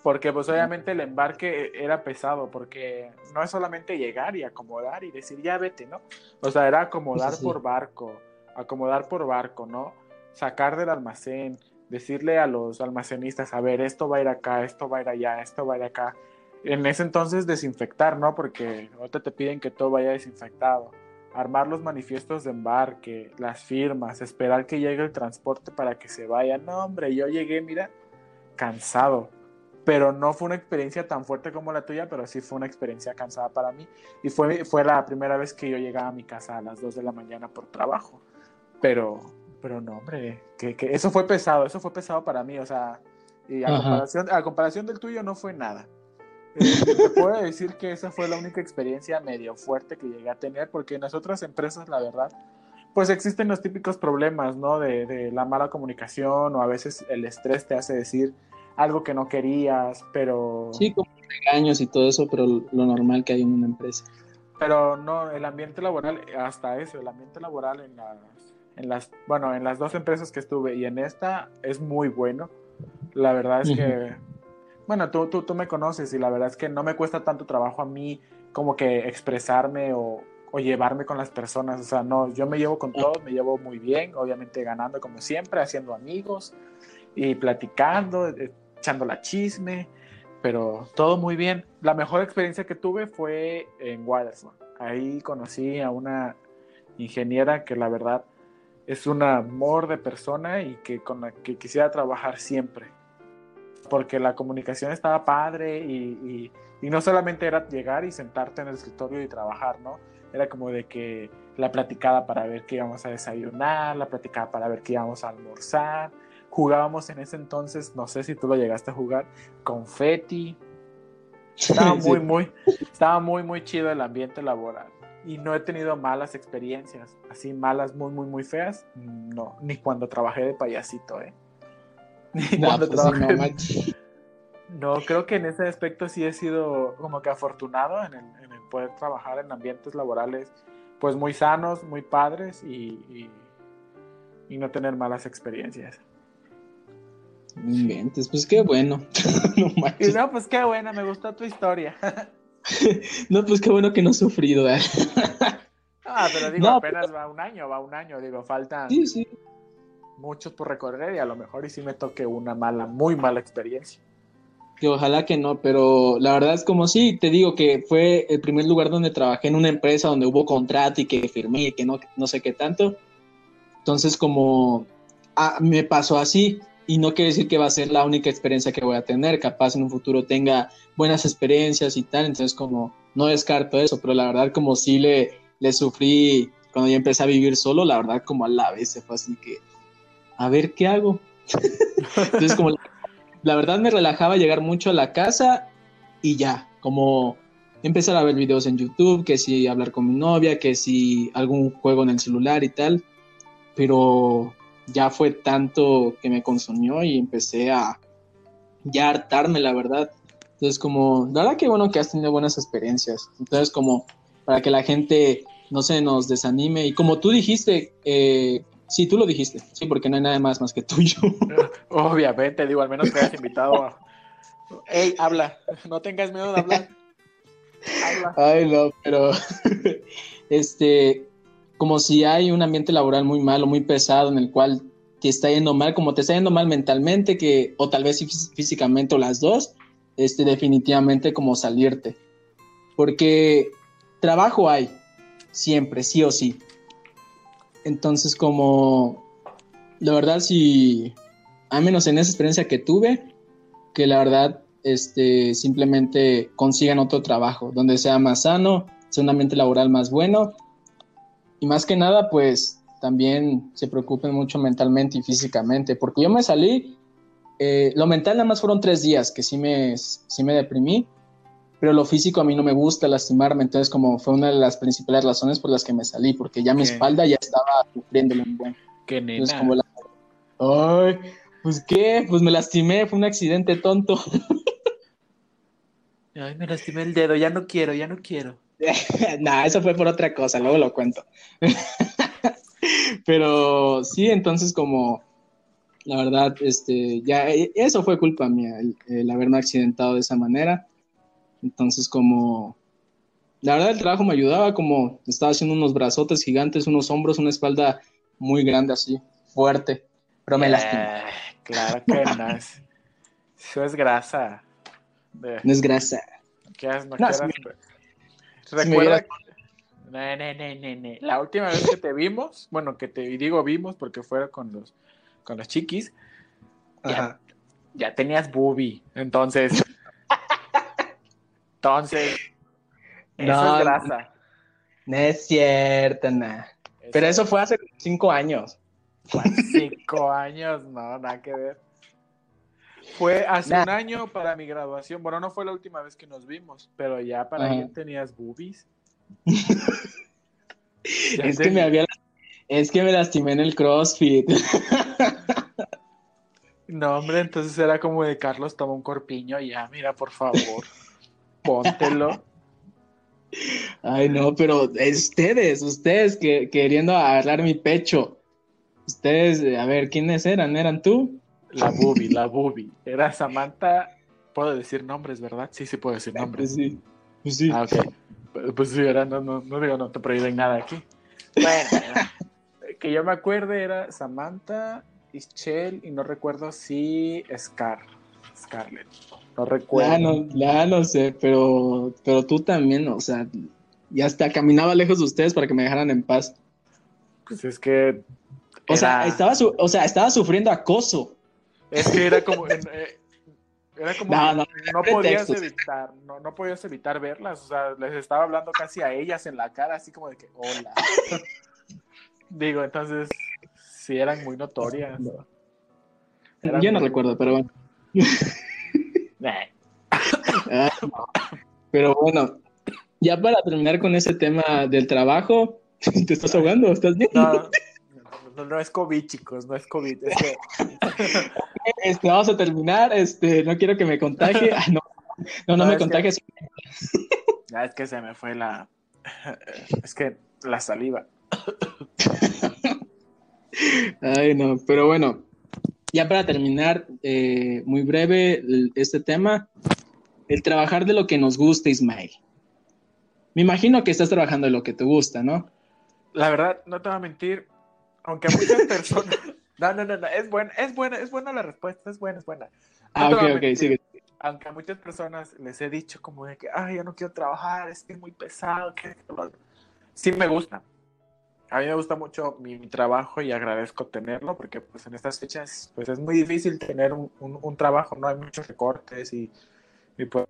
Porque pues obviamente el embarque era pesado, porque no es solamente llegar y acomodar y decir, ya vete, ¿no? O sea, era acomodar por barco, acomodar por barco, ¿no? Sacar del almacén, decirle a los almacenistas, a ver, esto va a ir acá, esto va a ir allá, esto va a ir acá. En ese entonces desinfectar, ¿no? Porque ahorita te piden que todo vaya desinfectado. Armar los manifiestos de embarque, las firmas, esperar que llegue el transporte para que se vaya. No, hombre, yo llegué, mira, cansado. Pero no fue una experiencia tan fuerte como la tuya, pero sí fue una experiencia cansada para mí. Y fue, fue la primera vez que yo llegaba a mi casa a las 2 de la mañana por trabajo. Pero, pero no, hombre, que, que eso fue pesado, eso fue pesado para mí, o sea, y a comparación, a comparación del tuyo no fue nada. Eh, te puedo decir que esa fue la única experiencia medio fuerte que llegué a tener, porque en las otras empresas, la verdad, pues existen los típicos problemas, ¿no? De, de la mala comunicación o a veces el estrés te hace decir algo que no querías, pero... Sí, como regaños y todo eso, pero lo normal que hay en una empresa. Pero no, el ambiente laboral, hasta eso, el ambiente laboral en las en las, bueno, en las dos empresas que estuve y en esta es muy bueno. La verdad es que, bueno, tú, tú, tú me conoces y la verdad es que no me cuesta tanto trabajo a mí como que expresarme o, o llevarme con las personas. O sea, no, yo me llevo con todos, me llevo muy bien, obviamente ganando como siempre, haciendo amigos y platicando, echando la chisme, pero todo muy bien. La mejor experiencia que tuve fue en Waterford. Ahí conocí a una ingeniera que la verdad es un amor de persona y que con la que quisiera trabajar siempre. Porque la comunicación estaba padre y, y, no solamente era llegar y sentarte en el escritorio y trabajar, ¿no? Era como de que la platicada para ver qué íbamos a desayunar, la platicada para ver qué íbamos a almorzar. Jugábamos en ese entonces, no sé si tú lo llegaste a jugar, confeti. Estaba muy, muy, estaba muy, muy chido el ambiente laboral y no he tenido malas experiencias, así malas, muy, muy, muy feas, no, ni cuando trabajé de payasito, ¿eh? Ni cuando pues trabajé. No, creo que en ese aspecto sí he sido como que afortunado en el, poder trabajar en ambientes laborales, pues muy sanos, muy padres y, y, no tener malas experiencias. Inventes, pues qué bueno. no, no, pues qué buena, me gustó tu historia. no, pues qué bueno que no he sufrido. ¿eh? ah, pero digo, apenas va un año, va un año, digo, faltan muchos por recorrer y a lo mejor y sí me toque una mala, muy mala experiencia. Que ojalá que no, pero la verdad es como sí, te digo que fue el primer lugar donde trabajé en una empresa donde hubo contrato y que firmé y que no, no sé qué tanto. Entonces como ah, me pasó así, y no quiere decir que va a ser la única experiencia que voy a tener, capaz en un futuro tenga buenas experiencias y tal, entonces como no descarto eso, pero la verdad como sí le, le sufrí cuando ya empecé a vivir solo, la verdad como a la vez se fue así que, a ver qué hago. entonces como la, la verdad me relajaba llegar mucho a la casa y ya, como empezar a ver videos en YouTube, que si hablar con mi novia, que si algún juego en el celular y tal, pero ya fue tanto que me consumió y empecé a ya hartarme, la verdad. Entonces, como, la verdad que bueno que has tenido buenas experiencias. Entonces, como, para que la gente no se nos desanime. Y como tú dijiste, eh, sí, tú lo dijiste, sí, porque no hay nada más más que tuyo. Obviamente, digo, al menos te has invitado a... Ey, habla, no tengas miedo de hablar. Habla. Ay, no, pero, este, como si hay un ambiente laboral muy malo, muy pesado, en el cual te está yendo mal, como te está yendo mal mentalmente, que, o tal vez físicamente, o las dos, este, definitivamente como salirte. Porque trabajo hay, siempre, sí o sí. Entonces, como, la verdad, si, al menos en esa experiencia que tuve, que la verdad, este, simplemente consigan otro trabajo, donde sea más sano, sea un ambiente laboral más bueno y más que nada, pues también se preocupen mucho mentalmente y físicamente, porque yo me salí, eh, lo mental nada más fueron tres días que sí me, sí me deprimí, pero lo físico a mí no me gusta lastimarme, entonces como fue una de las principales razones por las que me salí, porque ya mi espalda ya estaba sufriendo un buen. Qué nena. como Ay, pues qué, pues me lastimé, fue un accidente tonto. Ay, me lastimé el dedo, ya no quiero, ya no quiero. nah, eso fue por otra cosa, luego lo cuento. Pero sí, entonces como la verdad, este, ya eso fue culpa mía, el, haberme accidentado de esa manera. Entonces como, la verdad el trabajo me ayudaba, como estaba haciendo unos brazotes gigantes, unos hombros, una espalda muy grande así, fuerte, pero me lastimé. Eh, claro que no es. Eso es grasa. No es grasa. ¿Qué no, no Recuerda. La última vez que te vimos, bueno, que te digo vimos porque fuera con los, con los chiquis, ya, tenías boobie. Entonces. entonces. Eso es grasa. No es cierto, nada. Pero eso fue hace cinco años. Cinco años, no, nada que ver. Fue hace un año para mi graduación. Bueno, no fue la última vez que nos vimos, pero ya para mí tenías boobies. es que me había es que me lastimé en el CrossFit. no, hombre, entonces era como de Carlos toma un corpiño y ya, mira, por favor, póntelo. Ay, no, pero ustedes, ustedes que, queriendo agarrar mi pecho. Ustedes, a ver, ¿quiénes eran? ¿Eran tú? La Bubi, la Bubi. Era Samantha. Puedo decir nombres, ¿verdad? Sí, sí puedo decir pues nombres. sí. Pues sí. Ah, ok. Pues sí, era, no, no, no digo, no te prohíben nada aquí. Bueno, que yo me acuerde era Samantha, Ischel y no recuerdo si Scar, Scarlett. No recuerdo. Ya no, ya no sé, pero, pero tú también, o sea, ya hasta caminaba lejos de ustedes para que me dejaran en paz. Pues es que. O, sea, estaba o sea, estaba sufriendo acoso. Es que era como. Eh, era como no, no, no podías evitar, no, no podías evitar verlas. O sea, les estaba hablando casi a ellas en la cara, así como de que, hola. Digo, entonces, sí eran muy notorias. Yo no recuerdo, pero bueno. Ah, pero bueno, ya para terminar con ese tema del trabajo, ¿te estás ahogando? ¿Estás bien? No, no, es COVID, chicos, no es COVID. Es que... este, vamos a terminar, este, no quiero que me contagie. Ah, no, no, no, me contagies. Ya es que se me fue la. Es que la saliva. Ay, no, pero bueno, ya para terminar, eh, muy breve este tema, el trabajar de lo que nos gusta, Ismael. Me imagino que estás trabajando de lo que te gusta, ¿no? La verdad, no te voy a mentir, aunque muchas personas... No, no, no, no, es buena, es buena, es buena la respuesta, es buena, es buena. ah, ok, ok, sigue. Aunque a muchas personas les he dicho como de que, ay, yo no quiero trabajar, es que es muy pesado, que... Sí me gusta. A mí me gusta mucho mi, trabajo y agradezco tenerlo porque pues en estas fechas pues es muy difícil tener un, un, trabajo, no hay muchos recortes y, y pues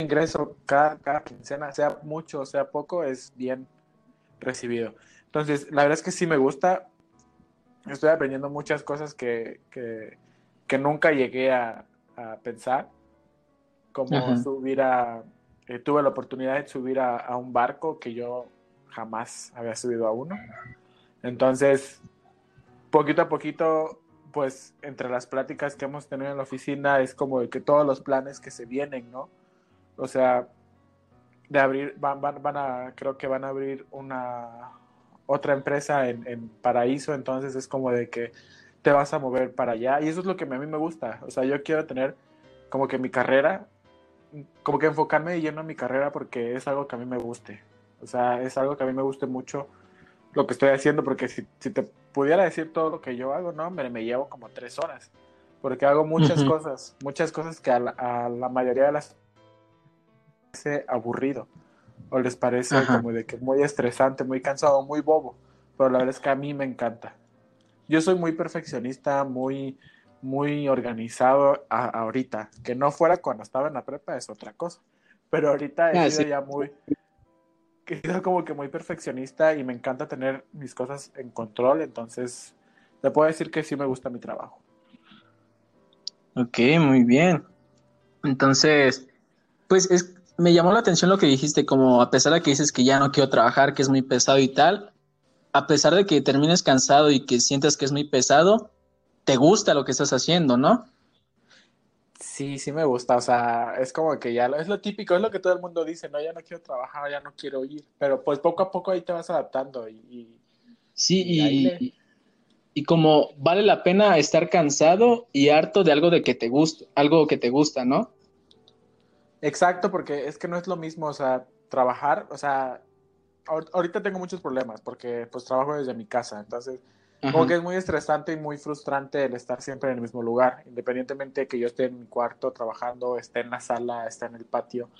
ingreso cada, cada quincena, sea mucho o sea poco, es bien recibido. Entonces, la verdad es que sí me gusta. Estoy aprendiendo muchas cosas que, que nunca llegué a, pensar, como subir a, eh, tuve la oportunidad de subir a, un barco que yo jamás había subido a uno. Entonces, poquito a poquito, pues entre las pláticas que hemos tenido en la oficina es como que todos los planes que se vienen, ¿no? O sea, de abrir, van, van, a, creo que van a abrir una otra empresa en, en, Paraíso, entonces es como de que te vas a mover para allá y eso es lo que a mí me gusta, o sea, yo quiero tener como que mi carrera, como que enfocarme lleno en mi carrera porque es algo que a mí me guste, o sea, es algo que a mí me guste mucho lo que estoy haciendo, porque si, si te pudiera decir todo lo que yo hago, no, me, me llevo como tres horas, porque hago muchas cosas, muchas cosas que a la, a la mayoría de las aburrido o les parece como de que muy estresante, muy cansado, muy bobo, pero la verdad es que a mí me encanta. Yo soy muy perfeccionista, muy muy organizado ahorita, que no fuera cuando estaba en la prepa es otra cosa, pero ahorita he ah, sido ya muy he sido como que muy perfeccionista y me encanta tener mis cosas en control, entonces te puedo decir que sí me gusta mi trabajo. Ok, muy bien. Entonces, pues es, me llamó la atención lo que dijiste, como a pesar de que dices que ya no quiero trabajar, que es muy pesado y tal, a pesar de que termines cansado y que sientas que es muy pesado, te gusta lo que estás haciendo, ¿no? Sí, sí me gusta, o sea, es como que ya lo, es lo típico, es lo que todo el mundo dice, no, ya no quiero trabajar, ya no quiero ir, pero pues poco a poco ahí te vas adaptando y... sí, y, y, como vale la pena estar cansado y harto de algo de que te gusta, algo que te gusta, ¿no? Exacto, porque es que no es lo mismo, o sea, trabajar, o sea, ahorita tengo muchos problemas porque pues trabajo desde mi casa, entonces como que es muy estresante y muy frustrante el estar siempre en el mismo lugar, independientemente de que yo esté en mi cuarto trabajando, esté en la sala, esté en el patio,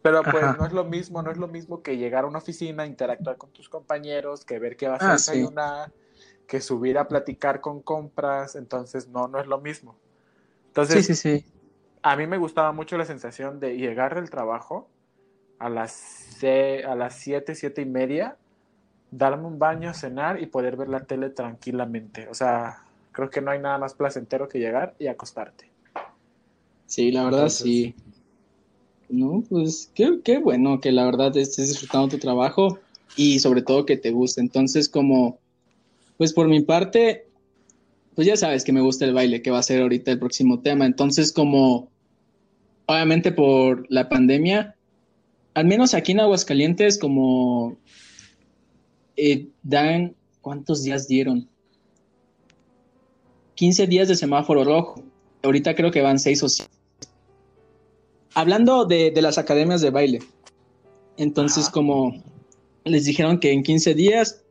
pero pues no es lo mismo, no es lo mismo que llegar a una oficina, interactuar con tus compañeros, que ver qué vas a ah, desayunar, que subir a platicar con compras, entonces no, no es lo mismo. Entonces, sí, sí, sí a mí me gustaba mucho la sensación de llegar del trabajo a las, a las 7, 7 y media, darme un baño, cenar y poder ver la tele tranquilamente. O sea, creo que no hay nada más placentero que llegar y acostarte. Sí, la verdad sí. No, pues qué, qué bueno que la verdad estés disfrutando tu trabajo y sobre todo que te guste. Entonces, como, pues por mi parte, pues ya sabes que me gusta el baile, que va a ser ahorita el próximo tema. Entonces, como obviamente por la pandemia, al menos aquí en Aguascalientes, como eh, dan, ¿cuántos días dieron? 15 días de semáforo rojo. Ahorita creo que van 6 o 7. Hablando de, las academias de baile, entonces como les dijeron que en 15 días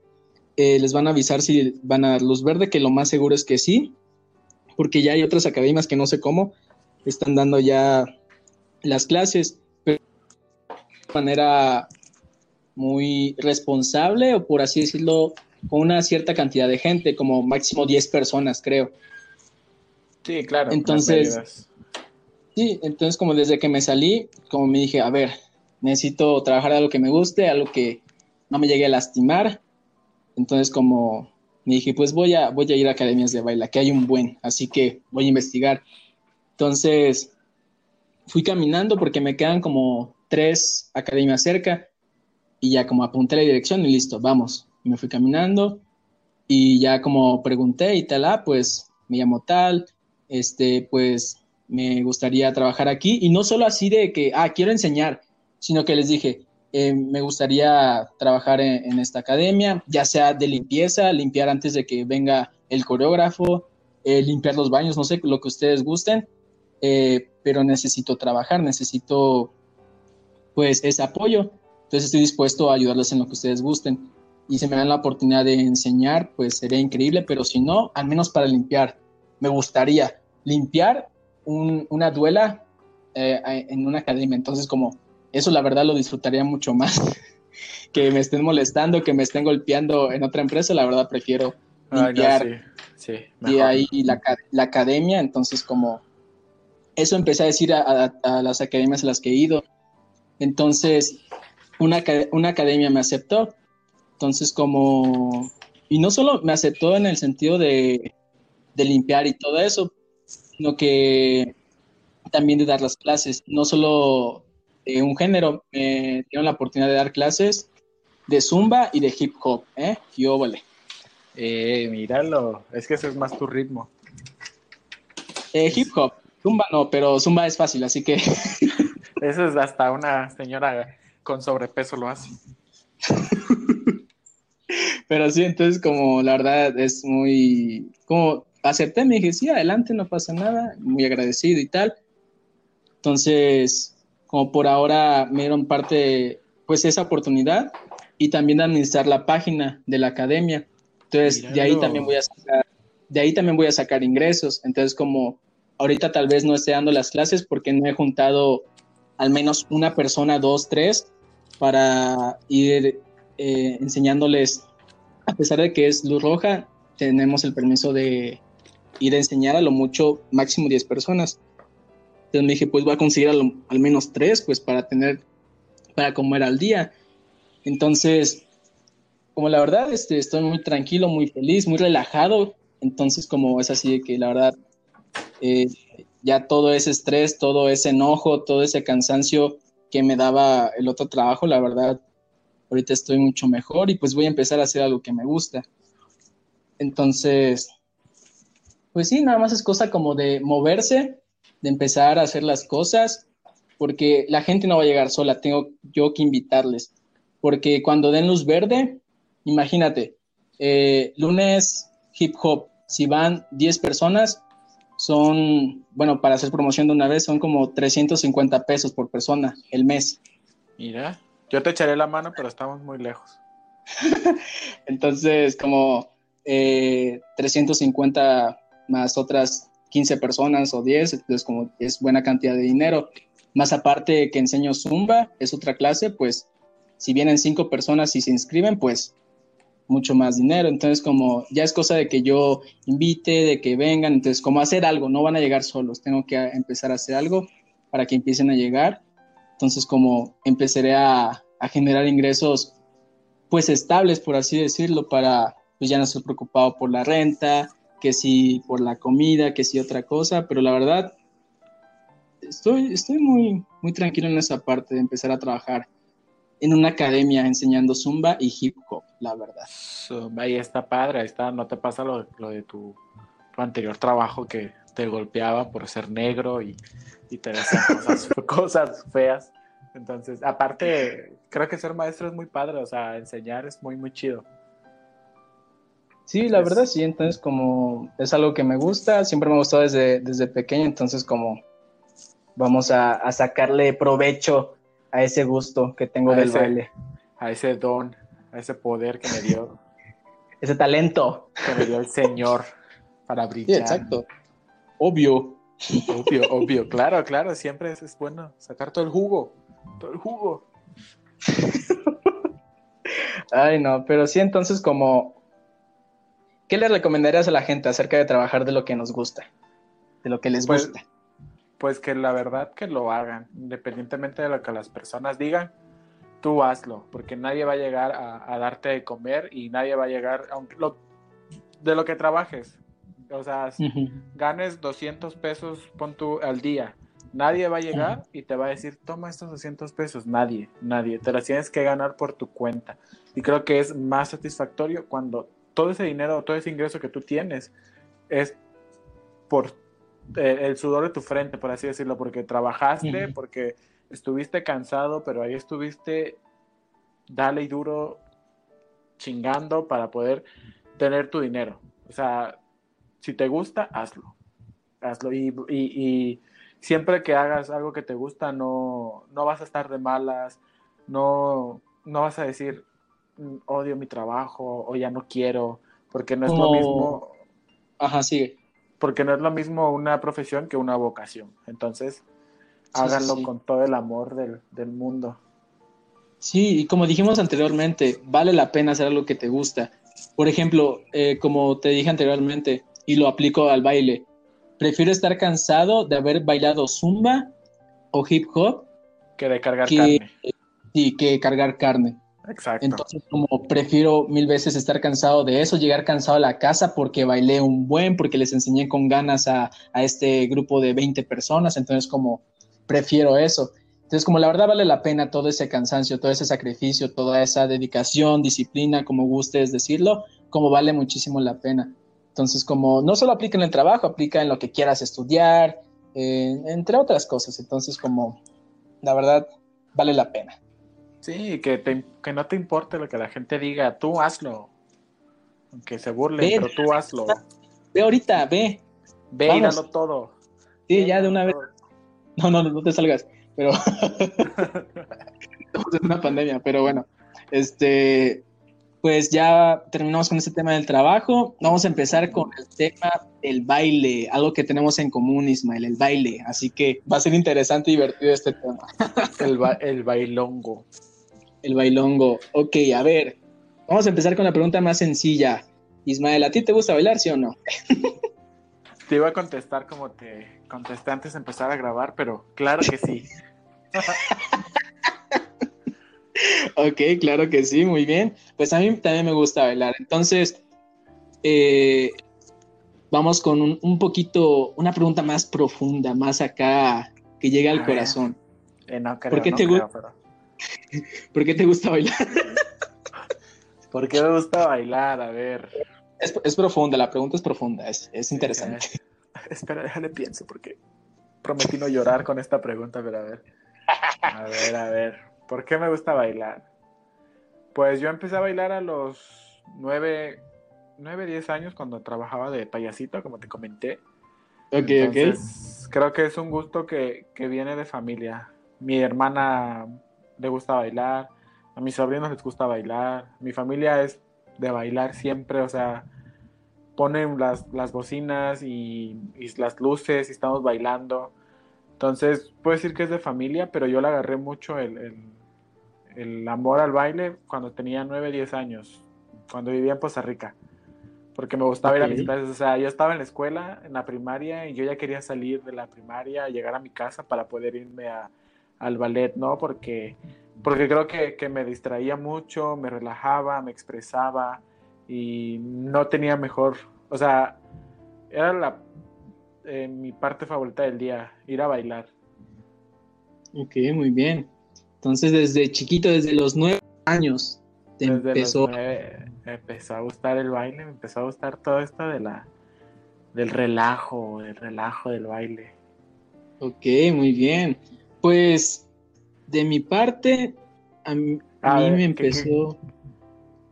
eh, les van a avisar si van a dar luz verde, que lo más seguro es que sí, porque ya hay otras academias que no sé cómo están dando ya las clases, pero de manera muy responsable o por así decirlo, con una cierta cantidad de gente, como máximo 10 personas, creo. Sí, claro. Entonces, sí, entonces como desde que me salí, como me dije, a ver, necesito trabajar algo que me guste, algo que no me llegue a lastimar. Entonces como me dije, pues voy a, voy a ir a academias de baile, que hay un buen, así que voy a investigar. Entonces, fui caminando porque me quedan como tres academias cerca y ya como apunté la dirección y listo, vamos. me fui caminando y ya como pregunté y tal, ah, pues me llamo tal, este, pues me gustaría trabajar aquí y no solo así de que, ah, quiero enseñar, sino que les dije, eh, me gustaría trabajar en, esta academia, ya sea de limpieza, limpiar antes de que venga el coreógrafo, eh, limpiar los baños, no sé, lo que ustedes gusten, eh, pero necesito trabajar, necesito pues ese apoyo. Entonces estoy dispuesto a ayudarles en lo que ustedes gusten. Y si me dan la oportunidad de enseñar, pues sería increíble, pero si no, al menos para limpiar. Me gustaría limpiar una duela eh, en una academia. Entonces, como eso la verdad lo disfrutaría mucho más. que me estén molestando, que me estén golpeando en otra empresa, la verdad prefiero limpiar. y ahí la, la academia, entonces como eso empecé a decir a, las academias a las que he ido. Entonces, una, una academia me aceptó. Entonces, como, y no solo me aceptó en el sentido de, limpiar y todo eso, sino que también de dar las clases, no solo de un género, me dieron la oportunidad de dar clases de zumba y de hip hop, ¿eh? Yo vale. Eh, míralo, es que ese es más tu ritmo. Eh, hip hop, zumba no, pero zumba es fácil, así que... Eso es hasta una señora con sobrepeso lo hace. pero sí, entonces como la verdad es muy... Como acepté, me dije, sí, adelante, no pasa nada, muy agradecido y tal. Entonces, como por ahora me dieron parte, pues esa oportunidad y también administrar la página de la academia. Entonces, de ahí también voy a sacar, de ahí también voy a sacar ingresos. Entonces, como ahorita tal vez no esté dando las clases porque no he juntado al menos una persona, dos, tres, para ir eh, enseñándoles, a pesar de que es luz roja, tenemos el permiso de ir a enseñar a lo mucho máximo 10 personas. Entonces me dije, pues voy a conseguir al menos tres, pues para tener, para comer al día. Entonces, como la verdad, este, estoy muy tranquilo, muy feliz, muy relajado. Entonces, como es así de que la verdad, eh, ya todo ese estrés, todo ese enojo, todo ese cansancio que me daba el otro trabajo, la verdad, ahorita estoy mucho mejor y pues voy a empezar a hacer algo que me gusta. Entonces, pues sí, nada más es cosa como de moverse de empezar a hacer las cosas, porque la gente no va a llegar sola, tengo yo que invitarles, porque cuando den luz verde, imagínate, eh, lunes hip hop, si van 10 personas, son, bueno, para hacer promoción de una vez, son como 350 pesos por persona el mes. Mira, yo te echaré la mano, pero estamos muy lejos. Entonces, como eh, 350 más otras 15 personas o 10, entonces como es buena cantidad de dinero. Más aparte que enseño Zumba, es otra clase, pues si vienen 5 personas y se inscriben, pues mucho más dinero. Entonces como ya es cosa de que yo invite, de que vengan, entonces como hacer algo, no van a llegar solos, tengo que empezar a hacer algo para que empiecen a llegar. Entonces como empezaré a, generar ingresos pues estables, por así decirlo, para pues ya no estar preocupado por la renta, que si por la comida, que si otra cosa, pero la verdad, estoy, estoy muy, muy tranquilo en esa parte de empezar a trabajar en una academia enseñando zumba y hip hop, la verdad. Zumba, y está padre, está, no te pasa lo, de tu, anterior trabajo que te golpeaba por ser negro y, te decían cosas, cosas feas. Entonces, aparte, creo que ser maestro es muy padre, o sea, enseñar es muy, muy chido. Sí, la verdad sí, entonces como es algo que me gusta, siempre me gustado desde, desde pequeño, entonces como vamos a, sacarle provecho a ese gusto que tengo del baile. A ese don, a ese poder que me dio. ese talento. Que me dio el Señor para brillar. Sí, exacto. Obvio. Obvio, obvio. Claro, claro, siempre es, es bueno sacar todo el jugo, todo el jugo. Ay, no, pero sí, entonces como ¿Qué le recomendarías a la gente acerca de trabajar de lo que nos gusta? De lo que les pues, gusta. Pues que la verdad que lo hagan, independientemente de lo que las personas digan, tú hazlo, porque nadie va a llegar a, darte de comer y nadie va a llegar, aunque de lo que trabajes, o sea, ganes 200 pesos, pon tú al día, nadie va a llegar y te va a decir, toma estos 200 pesos, nadie, nadie, te las tienes que ganar por tu cuenta. Y creo que es más satisfactorio cuando todo ese dinero, todo ese ingreso que tú tienes es por eh, el sudor de tu frente, por así decirlo, porque trabajaste, porque estuviste cansado, pero ahí estuviste, dale y duro, chingando para poder tener tu dinero. O sea, si te gusta, hazlo. Hazlo. Y, y, siempre que hagas algo que te gusta, no, no vas a estar de malas, no, no vas a decir, Mm, odio mi trabajo o ya no quiero, porque no es lo mismo. Ajá, sí. Porque no es lo mismo una profesión que una vocación. Entonces, háganlo con todo el amor del, mundo. Sí, y como dijimos anteriormente, vale la pena hacer algo que te gusta. Por ejemplo, eh, como te dije anteriormente, y lo aplico al baile, prefiero estar cansado de haber bailado zumba o hip hop que de cargar carne. Sí, que cargar carne. Exacto. Entonces, como prefiero mil veces estar cansado de eso, llegar cansado a la casa porque bailé un buen, porque les enseñé con ganas a, este grupo de 20 personas. Entonces, como prefiero eso. Entonces, como la verdad vale la pena todo ese cansancio, todo ese sacrificio, toda esa dedicación, disciplina, como gustes decirlo, como vale muchísimo la pena. Entonces, como no solo aplica en el trabajo, aplica en lo que quieras estudiar, eh, entre otras cosas. Entonces, como la verdad vale la pena. Sí, que, que no te importe lo que la gente diga, tú hazlo. Aunque se burlen, pero tú hazlo. Ve ahorita, ve. Ve y dalo todo. Sí, ya de una vez. No, no, no te salgas. Pero estamos en una pandemia, pero bueno. Este, pues ya terminamos con este tema del trabajo. Vamos a empezar con el tema del baile, algo que tenemos en común, Ismael, el baile. Así que va a ser interesante y divertido este tema. el, el bailongo. El bailongo. Ok, a ver, vamos a empezar con la pregunta más sencilla. Ismael, ¿a ti te gusta bailar, sí o no? te iba a contestar como te contesté antes de empezar a grabar, pero claro que sí. ok, claro que sí, muy bien. Pues a mí también me gusta bailar. Entonces, eh, vamos con un, poquito, una pregunta más profunda, más acá, que llega al corazón. Eh, no ¿Por qué te gusta? ¿Por qué te gusta bailar? ¿Por qué me gusta bailar? A ver. Es, profunda, la pregunta es profunda, es, interesante. espera, déjale pienso porque prometí no llorar con esta pregunta, pero a ver. A ver, a ver. ¿Por qué me gusta bailar? Pues yo empecé a bailar a los nueve, nueve, diez años cuando trabajaba de payasito, como te comenté. Ok, ok. Creo que es un gusto que, que viene de familia. Mi hermana le gusta bailar, a mis sobrinos les gusta bailar, mi familia es de bailar siempre, o sea, ponen las, las bocinas y, las luces y estamos bailando. Entonces, puedo decir que es de familia, pero yo le agarré mucho el, el, amor al baile cuando tenía 9, 10 años, cuando vivía en Costa Rica. Porque me gustaba ir a mis clases. O sea, yo estaba en la escuela, en la primaria, y yo ya quería salir de la primaria, llegar a mi casa para poder irme a, al ballet, ¿no? Porque, porque creo que, que, me distraía mucho, me relajaba, me expresaba y no tenía mejor, o sea, era la, eh, mi parte favorita del día, ir a bailar. Ok, muy bien. Entonces, desde chiquito, desde los nueve años, te empezó... empezó a gustar el baile, me empezó a gustar todo esto de la, del relajo, del relajo del baile. Ok, muy bien. Pues de mi parte, a mí, me empezó...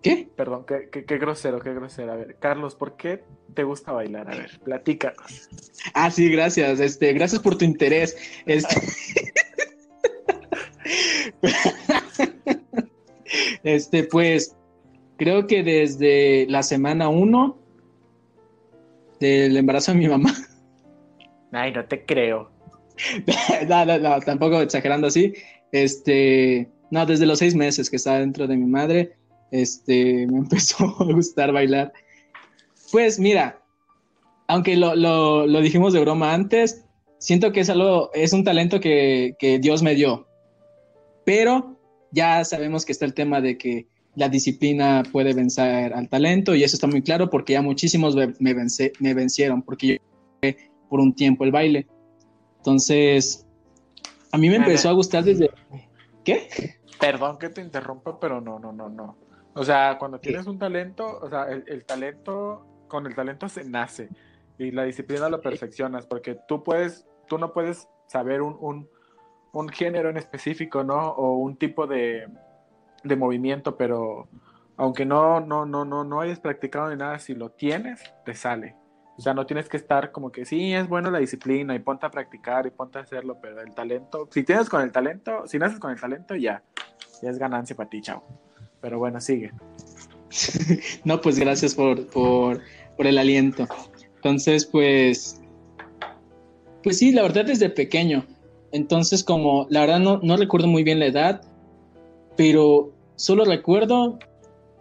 ¿Qué? Perdón, qué, grosero, qué grosero. A ver, Carlos, ¿por qué te gusta bailar? A ver, platícanos. Ah, sí, gracias. Este, gracias por tu interés. Este, este pues, creo que desde la semana uno del embarazo de mi mamá. Ay, no te creo. no, tampoco exagerando así. Este, no, desde los seis meses que estaba dentro de mi madre, este, me empezó a gustar bailar. Pues mira, aunque lo, lo, lo, dijimos de broma antes, siento que es algo, es un talento que, que, Dios me dio. Pero ya sabemos que está el tema de que la disciplina puede vencer al talento y eso está muy claro porque ya muchísimos me, me vencieron porque yo por un tiempo el baile. Entonces, a mí me empezó a gustar desde... ¿Qué? Perdón que te interrumpa, pero no, no, no, no. O sea, cuando tienes un talento, o sea, el, talento, con el talento se nace y la disciplina lo perfeccionas, porque tú puedes, tú no puedes saber un, un, género en específico, ¿no? O un tipo de, de movimiento, pero aunque no, no, no, no, no hayas practicado ni nada, si lo tienes, te sale. O sea, no tienes que estar como que sí, es bueno la disciplina y ponte a practicar y ponte a hacerlo, pero el talento, si tienes con el talento, si naces con el talento, ya, ya es ganancia para ti, chao. Pero bueno, sigue. no, pues gracias por, por, por el aliento. Entonces, pues, pues sí, la verdad desde pequeño. Entonces, como la verdad no, no recuerdo muy bien la edad, pero solo recuerdo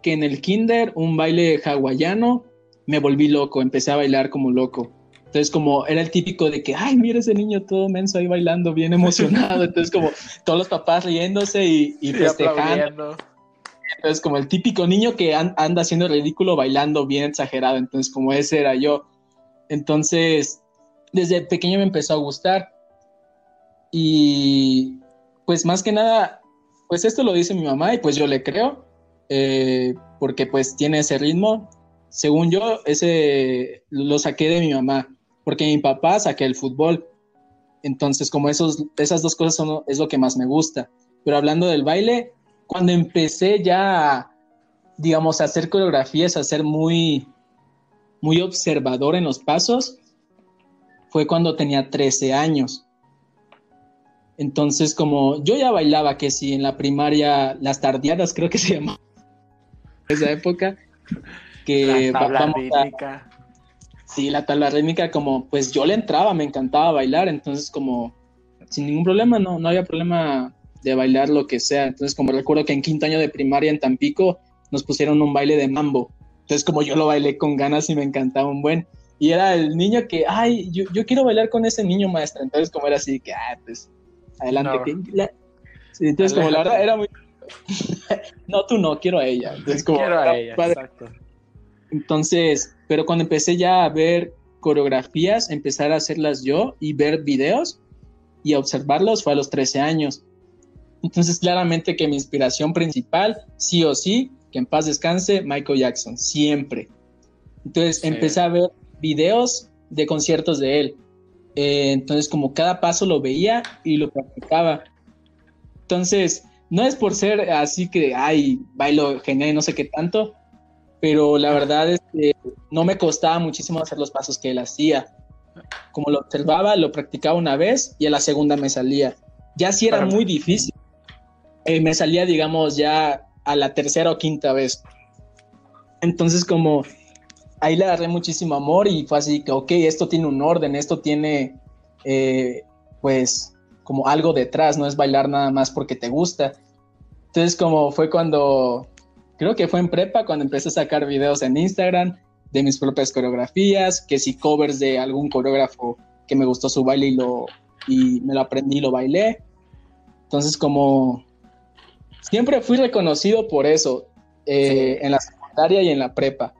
que en el kinder un baile hawaiano me volví loco, empecé a bailar como loco. Entonces, como era el típico de que, ay, mira ese niño todo menso ahí bailando, bien emocionado. Entonces, como todos los papás riéndose y, festejando. entonces como el típico niño que anda haciendo ridículo bailando bien exagerado, entonces como ese era yo. Entonces, desde pequeño me empezó a gustar. Y pues más que nada, pues esto lo dice mi mamá y pues yo le creo, eh, porque pues tiene ese ritmo. Según yo, ese lo saqué de mi mamá, porque mi papá saqué el fútbol. Entonces, como esos, esas dos cosas son, es lo que más me gusta. Pero hablando del baile, cuando empecé ya, digamos, a hacer coreografías, a ser muy, muy observador en los pasos, fue cuando tenía 13 años. Entonces, como yo ya bailaba, que si en la primaria, las tardeadas creo que se llamaba, esa época, que la tabla rítmica. sí, la tabla rítmica, como pues yo le entraba, me encantaba bailar, entonces como sin ningún problema, no, no había problema de bailar lo que sea. Entonces, como recuerdo que en quinto año de primaria en Tampico nos pusieron un baile de mambo. Entonces, como yo lo bailé con ganas y me encantaba un buen. Y era el niño que, ay, yo, yo quiero bailar con ese niño, maestra. Entonces, como era así, que, ah, pues, adelante. Que, sí, entonces, como la verdad era muy... no, tú no, quiero a ella. Entonces, como, quiero a ella, exacto. Entonces, pero cuando empecé ya a ver coreografías, empezar a hacerlas yo y ver videos y observarlos fue a los 13 años. Entonces, claramente que mi inspiración principal, sí o sí, que en paz descanse, Michael Jackson, siempre. Entonces, empecé a ver videos de conciertos de él. Eh, entonces, como cada paso lo veía y lo practicaba. Entonces, no es por ser así que, ay, bailo genial y no sé qué tanto, pero la verdad es que no me costaba muchísimo hacer los pasos que él hacía. Como lo observaba, lo practicaba una vez y a la segunda me salía. Ya sí era muy difícil. Eh, me salía, digamos, ya a la tercera o quinta vez. Entonces, como ahí le agarré muchísimo amor y fue así que, ok, esto tiene un orden, esto tiene, eh, pues, como algo detrás, no es bailar nada más porque te gusta. Entonces, como fue cuando, creo que fue en prepa, cuando empecé a sacar videos en Instagram de mis propias coreografías, que si covers de algún coreógrafo que me gustó su baile y, lo, y me lo aprendí y lo bailé. Entonces, como siempre fui reconocido por eso, eh, en la secundaria y en la prepa.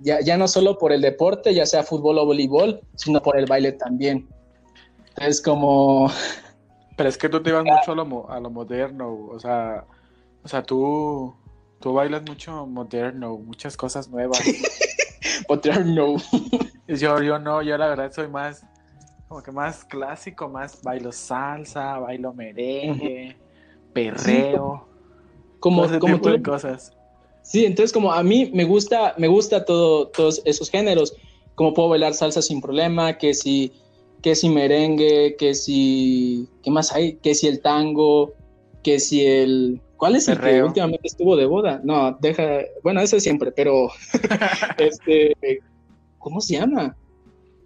Ya, ya no solo por el deporte, ya sea fútbol o voleibol, sino por el baile también. Es como... Pero es que tú te ibas mucho a lo, a lo moderno, o sea, o sea, tú, tú bailas mucho moderno, muchas cosas nuevas. moderno. yo, yo no, yo la verdad soy más, como que más clásico, más bailo salsa, bailo merengue, perreo, como, ese como tipo tú, de cosas. Sí, entonces como a mí me gusta, me gusta todo, todos esos géneros, como puedo bailar salsa sin problema, que si, que si merengue, que si, ¿qué más hay? Que si el tango, que si el, ¿cuál es el que últimamente estuvo de boda? No, deja, bueno, eso siempre, pero, este, ¿cómo se llama?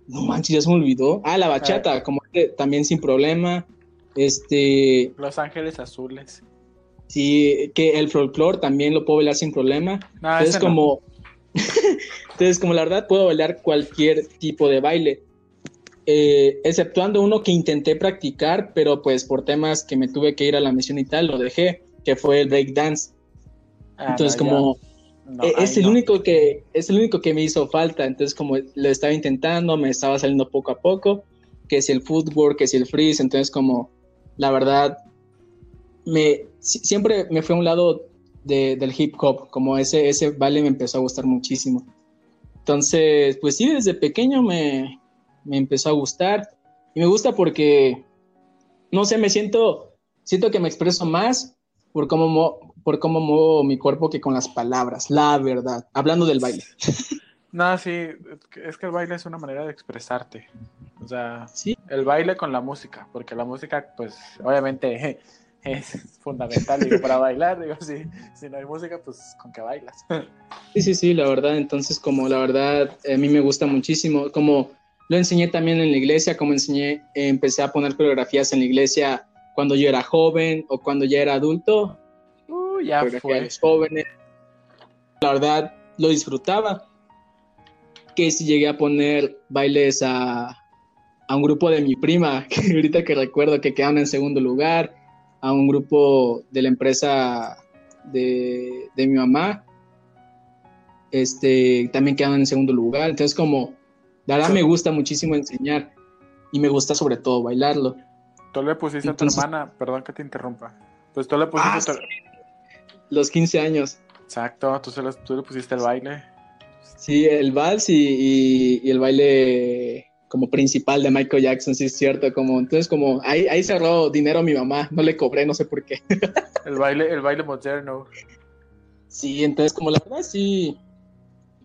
No manches, ya se me olvidó. Ah, la bachata, como que también sin problema, este, Los Ángeles Azules. Sí, que el folclore también lo puedo bailar sin problema. No, Entonces, ese no. como, entonces, como la verdad, puedo bailar cualquier tipo de baile, Eh, exceptuando uno que intenté practicar, pero pues por temas que me tuve que ir a la misión y tal, lo dejé, que fue el breakdance. Ah, Entonces, no, como No, eh, es el no. único que es el único que me hizo falta. Entonces, como lo estaba intentando, me estaba saliendo poco a poco, que si el footwork, que si el freeze, entonces como la verdad me si- siempre me fue a un lado de- del hip hop, como ese ese baile me empezó a gustar muchísimo. Entonces, pues sí, desde pequeño me, me empezó a gustar y me gusta porque no sé, me siento siento que me expreso más por cómo mo- por cómo muevo mi cuerpo que con las palabras, la verdad, hablando del baile. No, sí, es que- el baile es una manera de expresarte. O sea, Sí, el baile con la música, porque la música, pues, obviamente es fundamental digo, para bailar. Digo, si, si no hay música, pues, ¿con qué bailas? sí, sí, sí, la verdad. Entonces, como la verdad, a mí me gusta muchísimo. Como lo enseñé también en la iglesia, como enseñé, eh, empecé a poner coreografías en la iglesia cuando yo era joven o cuando ya era adulto, Uh, ya fue. los jóvenes. La verdad, lo disfrutaba. Que si llegué a poner bailes a, a un grupo de mi prima, que ahorita que recuerdo que quedaron en segundo lugar, a un grupo de la empresa de, de mi mamá, este, también quedan en segundo lugar. Entonces, como, la verdad me gusta muchísimo enseñar y me gusta sobre todo bailarlo. Tú le pusiste a tu hermana, perdón que te interrumpa, pues tú le pusiste ah, los 15 años. Exacto, tú, tú le pusiste el baile. Sí, el vals y, y, el baile como principal de Michael Jackson, sí es cierto, como entonces como ahí, ahí cerró dinero a mi mamá, no le cobré, no sé por qué. el baile, el baile moderno. Sí, entonces como la verdad sí,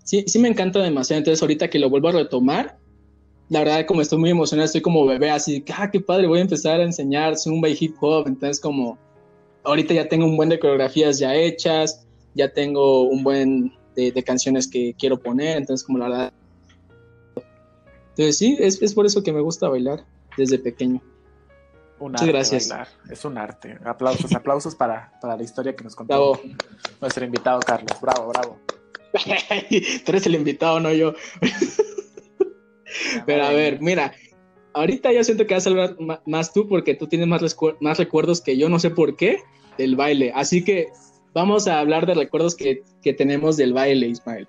sí, sí me encanta demasiado. Entonces, ahorita que lo vuelvo a retomar, la verdad, como estoy muy emocionado, estoy como bebé, así, ah, qué padre, voy a empezar a enseñar zumba y hip hop. Entonces, como ahorita ya tengo un buen de coreografías ya hechas, ya tengo un buen de, canciones que quiero poner. Entonces, como la verdad. Entonces, sí, es, es por eso que me gusta bailar desde pequeño. Muchas gracias. Es un arte. Aplausos, aplausos para, para la historia que nos contó nuestro invitado Carlos. Bravo, bravo. tú eres el invitado, no yo. Pero a ver, mira, ahorita yo siento que vas a hablar más tú porque tú tienes más, más recuerdos que yo, no sé por qué, del baile. Así que vamos a hablar de recuerdos que, tenemos del baile, Ismael.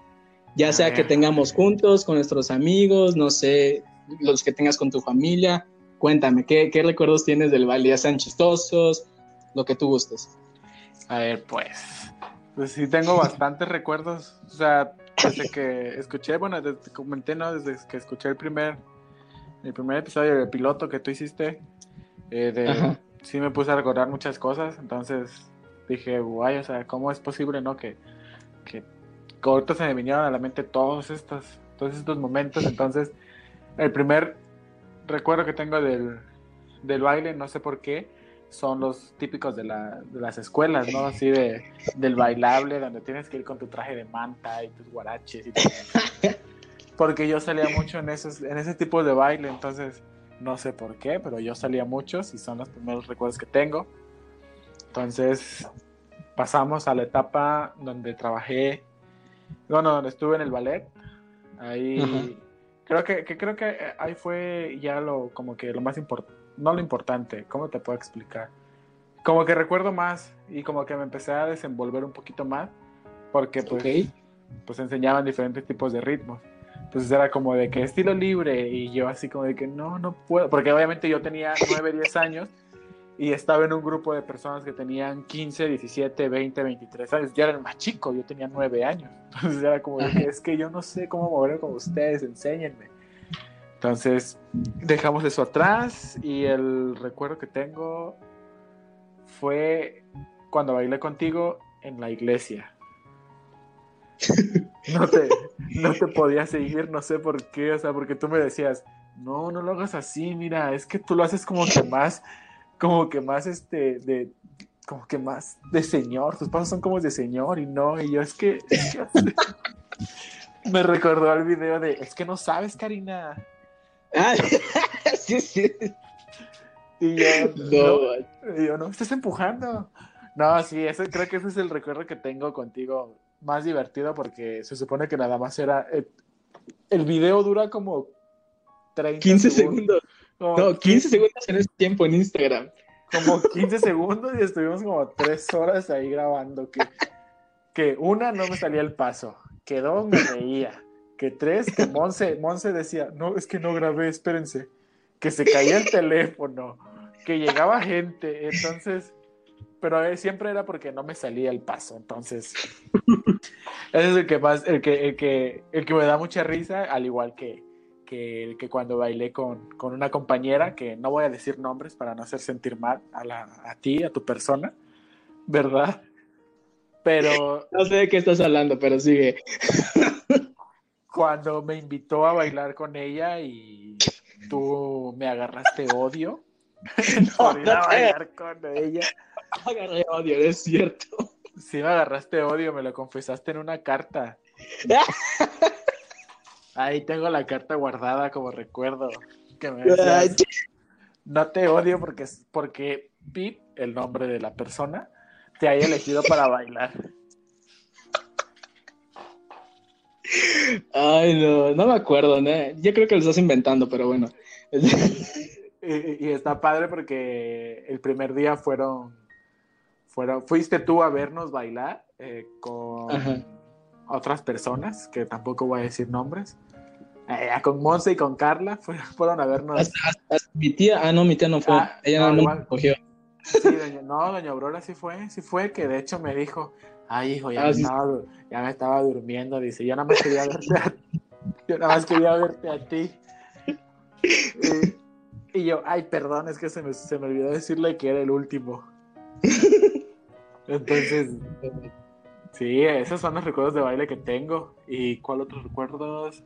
Ya sea que tengamos juntos, con nuestros amigos, no sé, los que tengas con tu familia. Cuéntame, ¿qué, qué recuerdos tienes del baile? Ya sean chistosos, lo que tú gustes. A ver, pues, pues sí, tengo bastantes recuerdos. O sea, desde que escuché, bueno, desde comenté, ¿no? Desde que escuché el primer, el primer episodio del piloto que tú hiciste, eh, de, sí me puse a recordar muchas cosas. Entonces dije, guay, o sea, ¿cómo es posible, no? Que, que ahorita se me vinieron a la mente todos estos, todos estos momentos. Entonces, el primer recuerdo que tengo del, del baile, no sé por qué, son los típicos de, la, de las escuelas, ¿no? Así de, del bailable, donde tienes que ir con tu traje de manta y tus guaraches y todo. Porque yo salía mucho en, esos, en ese tipo de baile, entonces no sé por qué, pero yo salía mucho y son los primeros recuerdos que tengo. Entonces pasamos a la etapa donde trabajé, bueno, donde estuve en el ballet. Ahí creo que, que, creo que ahí fue ya lo como que lo más importante no lo importante, ¿cómo te puedo explicar? Como que recuerdo más y como que me empecé a desenvolver un poquito más porque pues, pues enseñaban diferentes tipos de ritmos. Entonces era como de que estilo libre y yo así como de que no, no puedo, porque obviamente yo tenía 9, 10 años y estaba en un grupo de personas que tenían 15, 17, 20, 23 años. Ya era más chico, yo tenía 9 años. Entonces era como de que es que yo no sé cómo moverme con ustedes, enséñenme. Entonces, dejamos eso atrás y el recuerdo que tengo fue cuando bailé contigo en la iglesia. No te, no te podía seguir, no sé por qué, o sea, porque tú me decías, no, no lo hagas así, mira, es que tú lo haces como que más, como que más, este, de, como que más de señor, tus pasos son como de señor y no, y yo es que, me recordó al video de, es que no sabes, Karina, Ah, sí, sí. Y yo, no, estás empujando. No, sí, eso, creo que ese es el recuerdo que tengo contigo más divertido porque se supone que nada más era. Eh, el video dura como 30 15 segundos. no, 15 segundos en ese tiempo en Instagram. Como 15 segundos y estuvimos como 3 horas ahí grabando. Que, que una no me salía el paso, que dos me reía que tres, que Monse, Monse decía, no, es que no grabé, espérense, que se caía el teléfono, que llegaba gente, entonces, pero eh, siempre era porque no me salía el paso, entonces, ese es el que más, el que, el que, el que me da mucha risa, al igual que, que, que cuando bailé con, con, una compañera, que no voy a decir nombres para no hacer sentir mal a, la, a ti, a tu persona, ¿verdad? Pero... No sé de qué estás hablando, pero sigue cuando me invitó a bailar con ella y tú me agarraste odio por ir a bailar con ella. Agarré odio, es cierto. Sí, me agarraste odio, me lo confesaste en una carta. Ahí tengo la carta guardada como recuerdo. Que me no te odio porque, porque Pete, el nombre de la persona, te haya elegido para bailar. Ay, no, no me acuerdo, ¿no? Yo creo que lo estás inventando, pero bueno. y, está padre porque el primer día fueron fuera, fuiste tú a vernos bailar eh, con otras personas, que tampoco voy a decir nombres. Eh, con Monse y con Carla fueron a vernos. mi tía, ah, no, mi tía no fue. Ah, Ella no, no, cogió. Sí, doña, no, doña Aurora sí fue, sí fue, que de hecho me dijo, ay hijo, ya, ah, me, estaba, ya me estaba durmiendo, dice, yo nada más quería verte a, yo nada más quería verte a ti. Y, yo, ay, perdón, es que se me, se me olvidó decirle que era el último. Entonces, sí, esos son los recuerdos de baile que tengo. ¿Y cuál otros recuerdos?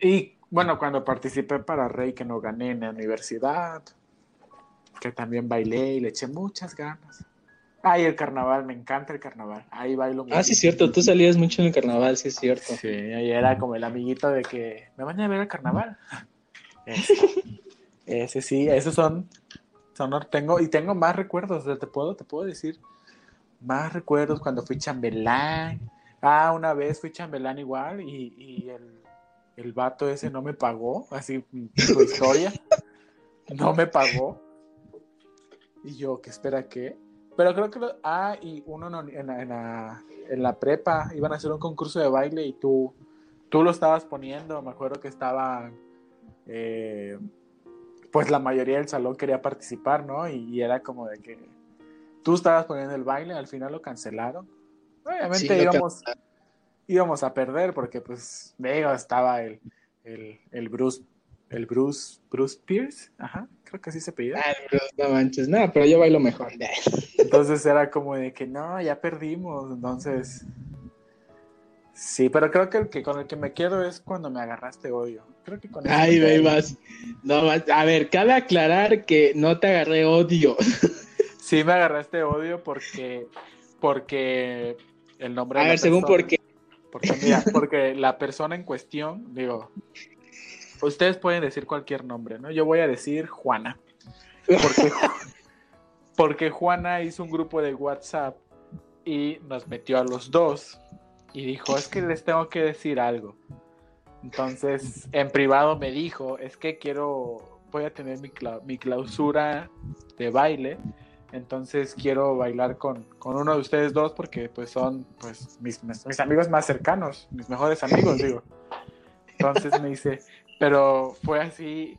Y bueno, cuando participé para Rey, que no gané en la universidad, que también bailé y le eché muchas ganas. Ay, el carnaval, me encanta el carnaval. Ahí bailo mucho. Ah, sí, es cierto, tú salías mucho en el carnaval, sí, es cierto. Sí, ahí era como el amiguito de que me van a ver el carnaval. Ese, sí, esos son, son, tengo, y tengo más recuerdos, te puedo, te puedo decir, más recuerdos cuando fui chambelán. Ah, una vez fui chambelán igual y, y el el vato ese no me pagó, así su historia, no me pagó. Y yo, ¿qué espera qué? Pero creo que, ah, y uno en, la, en, la, prepa iban a hacer un concurso de baile y tú, tú lo estabas poniendo, me acuerdo que estaba, eh, pues la mayoría del salón quería participar, ¿no? Y, era como de que tú estabas poniendo el baile, al final lo cancelaron. Obviamente íbamos íbamos a perder porque pues digo, estaba el, el, el Bruce el Bruce Bruce Pierce, ajá, creo que así se pedía. Ah, no manches, nada, pero yo bailo mejor. Entonces era como de que no, ya perdimos, entonces Sí, pero creo que el que con el que me quedo es cuando me agarraste odio. Creo que con Ay, ve vas. No, a ver, cabe aclarar que no te agarré odio. Sí, me agarraste odio porque porque el nombre A ver, según por qué. Porque, mira, porque la persona en cuestión, digo, ustedes pueden decir cualquier nombre, ¿no? Yo voy a decir Juana. Porque, porque Juana hizo un grupo de WhatsApp y nos metió a los dos y dijo, es que les tengo que decir algo. Entonces, en privado me dijo, es que quiero, voy a tener mi, mi clausura de baile entonces quiero bailar con, uno de ustedes dos porque pues son pues mis, mis, amigos más cercanos, mis mejores amigos, digo. Entonces me dice, pero fue así,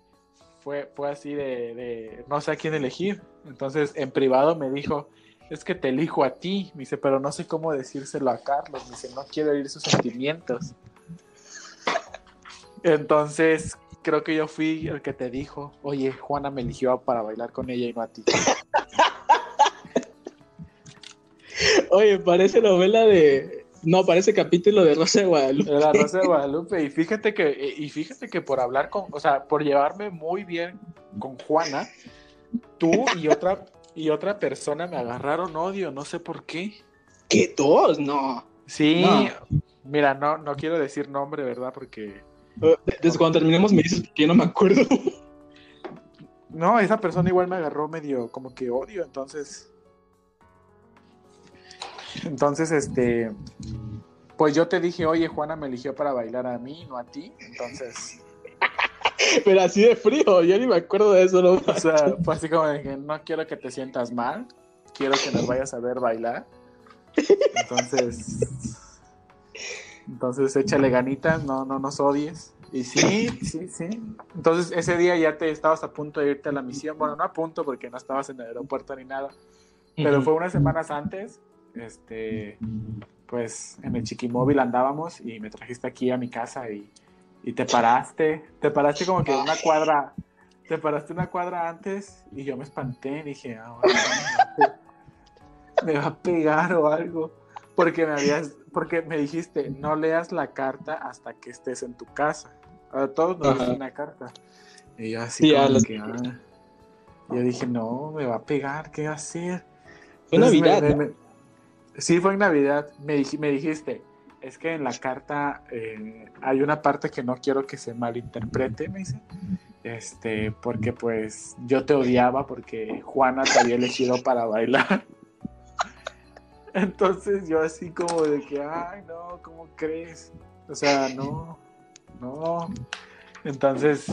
fue, fue así de, no sé a quién elegir. Entonces en privado me dijo, es que te elijo a ti. Me dice, pero no sé cómo decírselo a Carlos. Me dice, no quiero herir sus sentimientos. Entonces creo que yo fui el que te dijo, oye, Juana me eligió para bailar con ella y no a ti. Oye, parece novela de. No, parece capítulo de Rosa de Guadalupe. De la Rosa de Guadalupe. Y fíjate que, y fíjate que por hablar con, o sea, por llevarme muy bien con Juana, tú y otra, y otra persona me agarraron odio, no sé por qué. ¿Qué dos? No. Sí, mira, no, no quiero decir nombre, ¿verdad? Porque. Eh, desde cuando terminemos me dices que no me acuerdo. No, esa persona igual me agarró medio como que odio, entonces entonces, este, pues yo te dije, oye, Juana me eligió para bailar a mí, no a ti. Entonces. Pero así de frío, yo ni me acuerdo de eso, ¿no? O sea, fue así como de que no quiero que te sientas mal, quiero que nos vayas a ver bailar. Entonces. Entonces échale ganitas, no, no nos odies. Y sí, sí, sí. Entonces ese día ya te estabas a punto de irte a la misión. Bueno, no a punto porque no estabas en el aeropuerto ni nada. Pero fue unas semanas antes este, pues en el chiquimóvil andábamos y me trajiste aquí a mi casa y, te paraste, te paraste como que una cuadra, te paraste una cuadra antes y yo me espanté y dije, ah, me va a pegar o algo, porque me habías, porque me dijiste, no leas la carta hasta que estés en tu casa. A todos nos diste una carta. Y yo así como que, ah". yo dije, no, me va a pegar, ¿qué va a hacer? Fue Navidad. Sí, fue en Navidad. Me, dijiste, es que en la carta eh, hay una parte que no quiero que se malinterprete, me dice. Este, porque pues yo te odiaba porque Juana te había elegido para bailar. Entonces yo así como de que, ay, no, ¿cómo crees? O sea, no, no. Entonces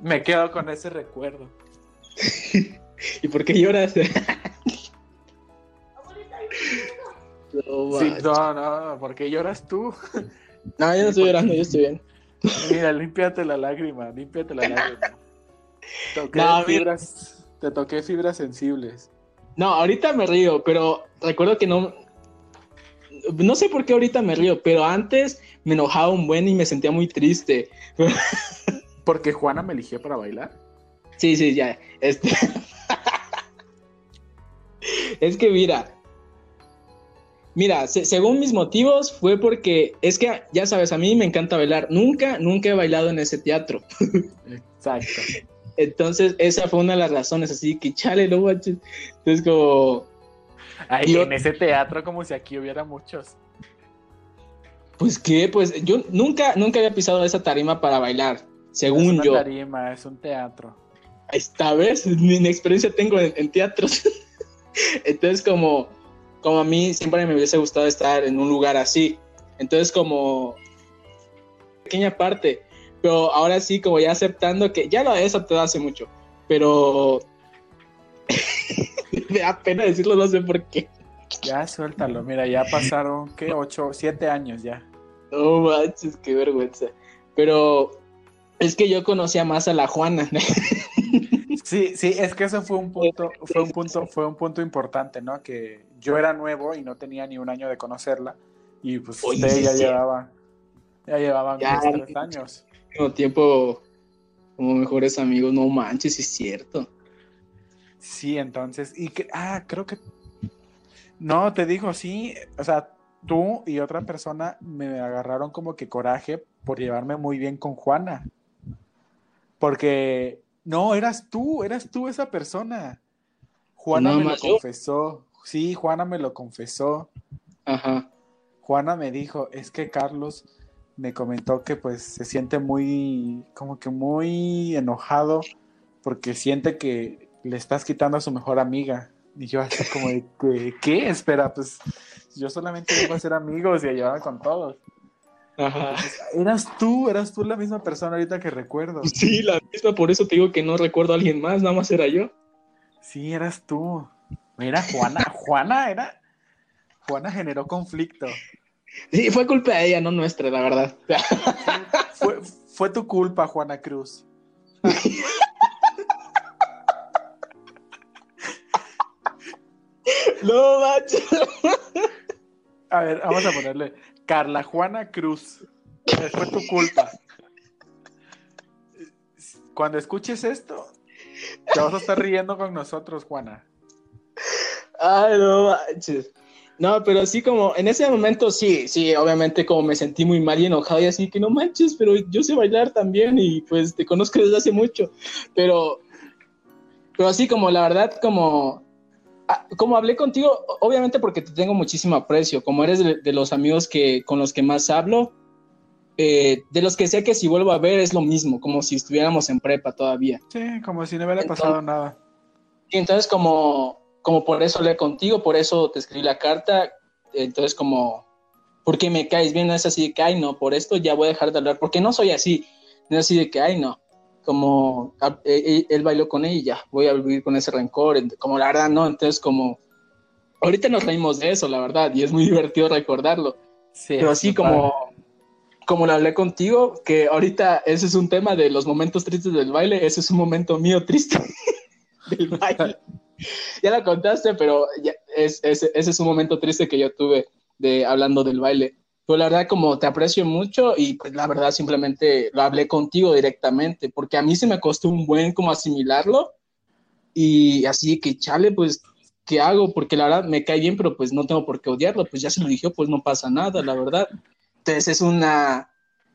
me quedo con ese recuerdo. ¿Y por qué lloras? no, sí, no, no, ¿por qué lloras tú? No, yo no estoy llorando, yo estoy bien. Mira, límpiate la lágrima, límpiate la lágrima. no, fibras, te toqué fibras sensibles. No, ahorita me río, pero recuerdo que no. No sé por qué ahorita me río, pero antes me enojaba un buen y me sentía muy triste. ¿Porque Juana me eligió para bailar? Sí, sí, ya. Este... es que mira. Mira, según mis motivos fue porque es que, ya sabes, a mí me encanta bailar. Nunca, nunca he bailado en ese teatro. Exacto. Entonces, esa fue una de las razones, así que chale, no manches. Entonces, como. Ay, en ese teatro, como si aquí hubiera muchos. Pues qué, pues yo nunca, nunca había pisado esa tarima para bailar, según yo. Es una tarima, es un teatro. Esta vez, mi experiencia tengo en, teatros. Entonces, como, como a mí siempre me hubiese gustado estar en un lugar así. Entonces, como pequeña parte, pero ahora sí, como ya aceptando que ya lo he aceptado hace mucho, pero me da pena decirlo, no sé por qué. Ya suéltalo, mira, ya pasaron, ¿qué? Ocho, siete años ya. No manches, qué vergüenza. Pero es que yo conocía más a la Juana. Sí, sí, es que eso fue un punto, fue un punto, fue un punto importante, ¿no? Que yo era nuevo y no tenía ni un año de conocerla. Y pues usted ya llevaba, ya llevaban ya, tres años tiempo como mejores amigos, no manches, es cierto. Sí, entonces, y que, ah, creo que, no, te digo, sí, o sea, tú y otra persona me agarraron como que coraje por llevarme muy bien con Juana. Porque, no, eras tú, eras tú esa persona. Juana me lo confesó. Sí, Juana me lo confesó. Ajá. Juana me dijo, es que Carlos me comentó que pues se siente muy, como que muy enojado porque siente que le estás quitando a su mejor amiga. Y yo así como de, ¿qué? Espera, pues yo solamente iba a ser amigos y a llevarme con todos. Ajá. Eras tú, eras tú la misma persona ahorita que recuerdo. Sí, la misma, por eso te digo que no recuerdo a alguien más, nada más era yo. Sí, eras tú. Era Juana, Juana era. Juana generó conflicto. Sí, fue culpa de ella, no nuestra, la verdad. Fue, fue tu culpa, Juana Cruz. no, macho. A ver, vamos a ponerle Carla Juana Cruz. Fue tu culpa. Cuando escuches esto, te vas a estar riendo con nosotros, Juana. Ay, no manches. No, pero sí como en ese momento sí, sí, obviamente como me sentí muy mal y enojado y así que no manches, pero yo sé bailar también y pues te conozco desde hace mucho, pero, pero así como la verdad como, como hablé contigo, obviamente porque te tengo muchísimo aprecio, como eres de, los amigos que con los que más hablo, eh, de los que sé que si vuelvo a ver es lo mismo, como si estuviéramos en prepa todavía. Sí, como si no hubiera pasado nada. Y entonces como como por eso hablé contigo, por eso te escribí la carta, entonces como, porque me caes bien, no es así de que, ay, no, por esto ya voy a dejar de hablar, porque no soy así, no es así de que, ay, no, como e, e, él, bailó con ella, ya, voy a vivir con ese rencor, como la verdad, no, entonces como, ahorita nos reímos de eso, la verdad, y es muy divertido recordarlo, sí, pero así como, como lo hablé contigo, que ahorita ese es un tema de los momentos tristes del baile, ese es un momento mío triste del baile. ya la contaste, pero es, ese es un momento triste que yo tuve de hablando del baile. Pero la verdad, como te aprecio mucho y pues la verdad simplemente lo hablé contigo directamente, porque a mí se me costó un buen como asimilarlo y así que chale, pues, ¿qué hago? Porque la verdad me cae bien, pero pues no tengo por qué odiarlo, pues ya se lo dije, pues no pasa nada, la verdad. Entonces es una,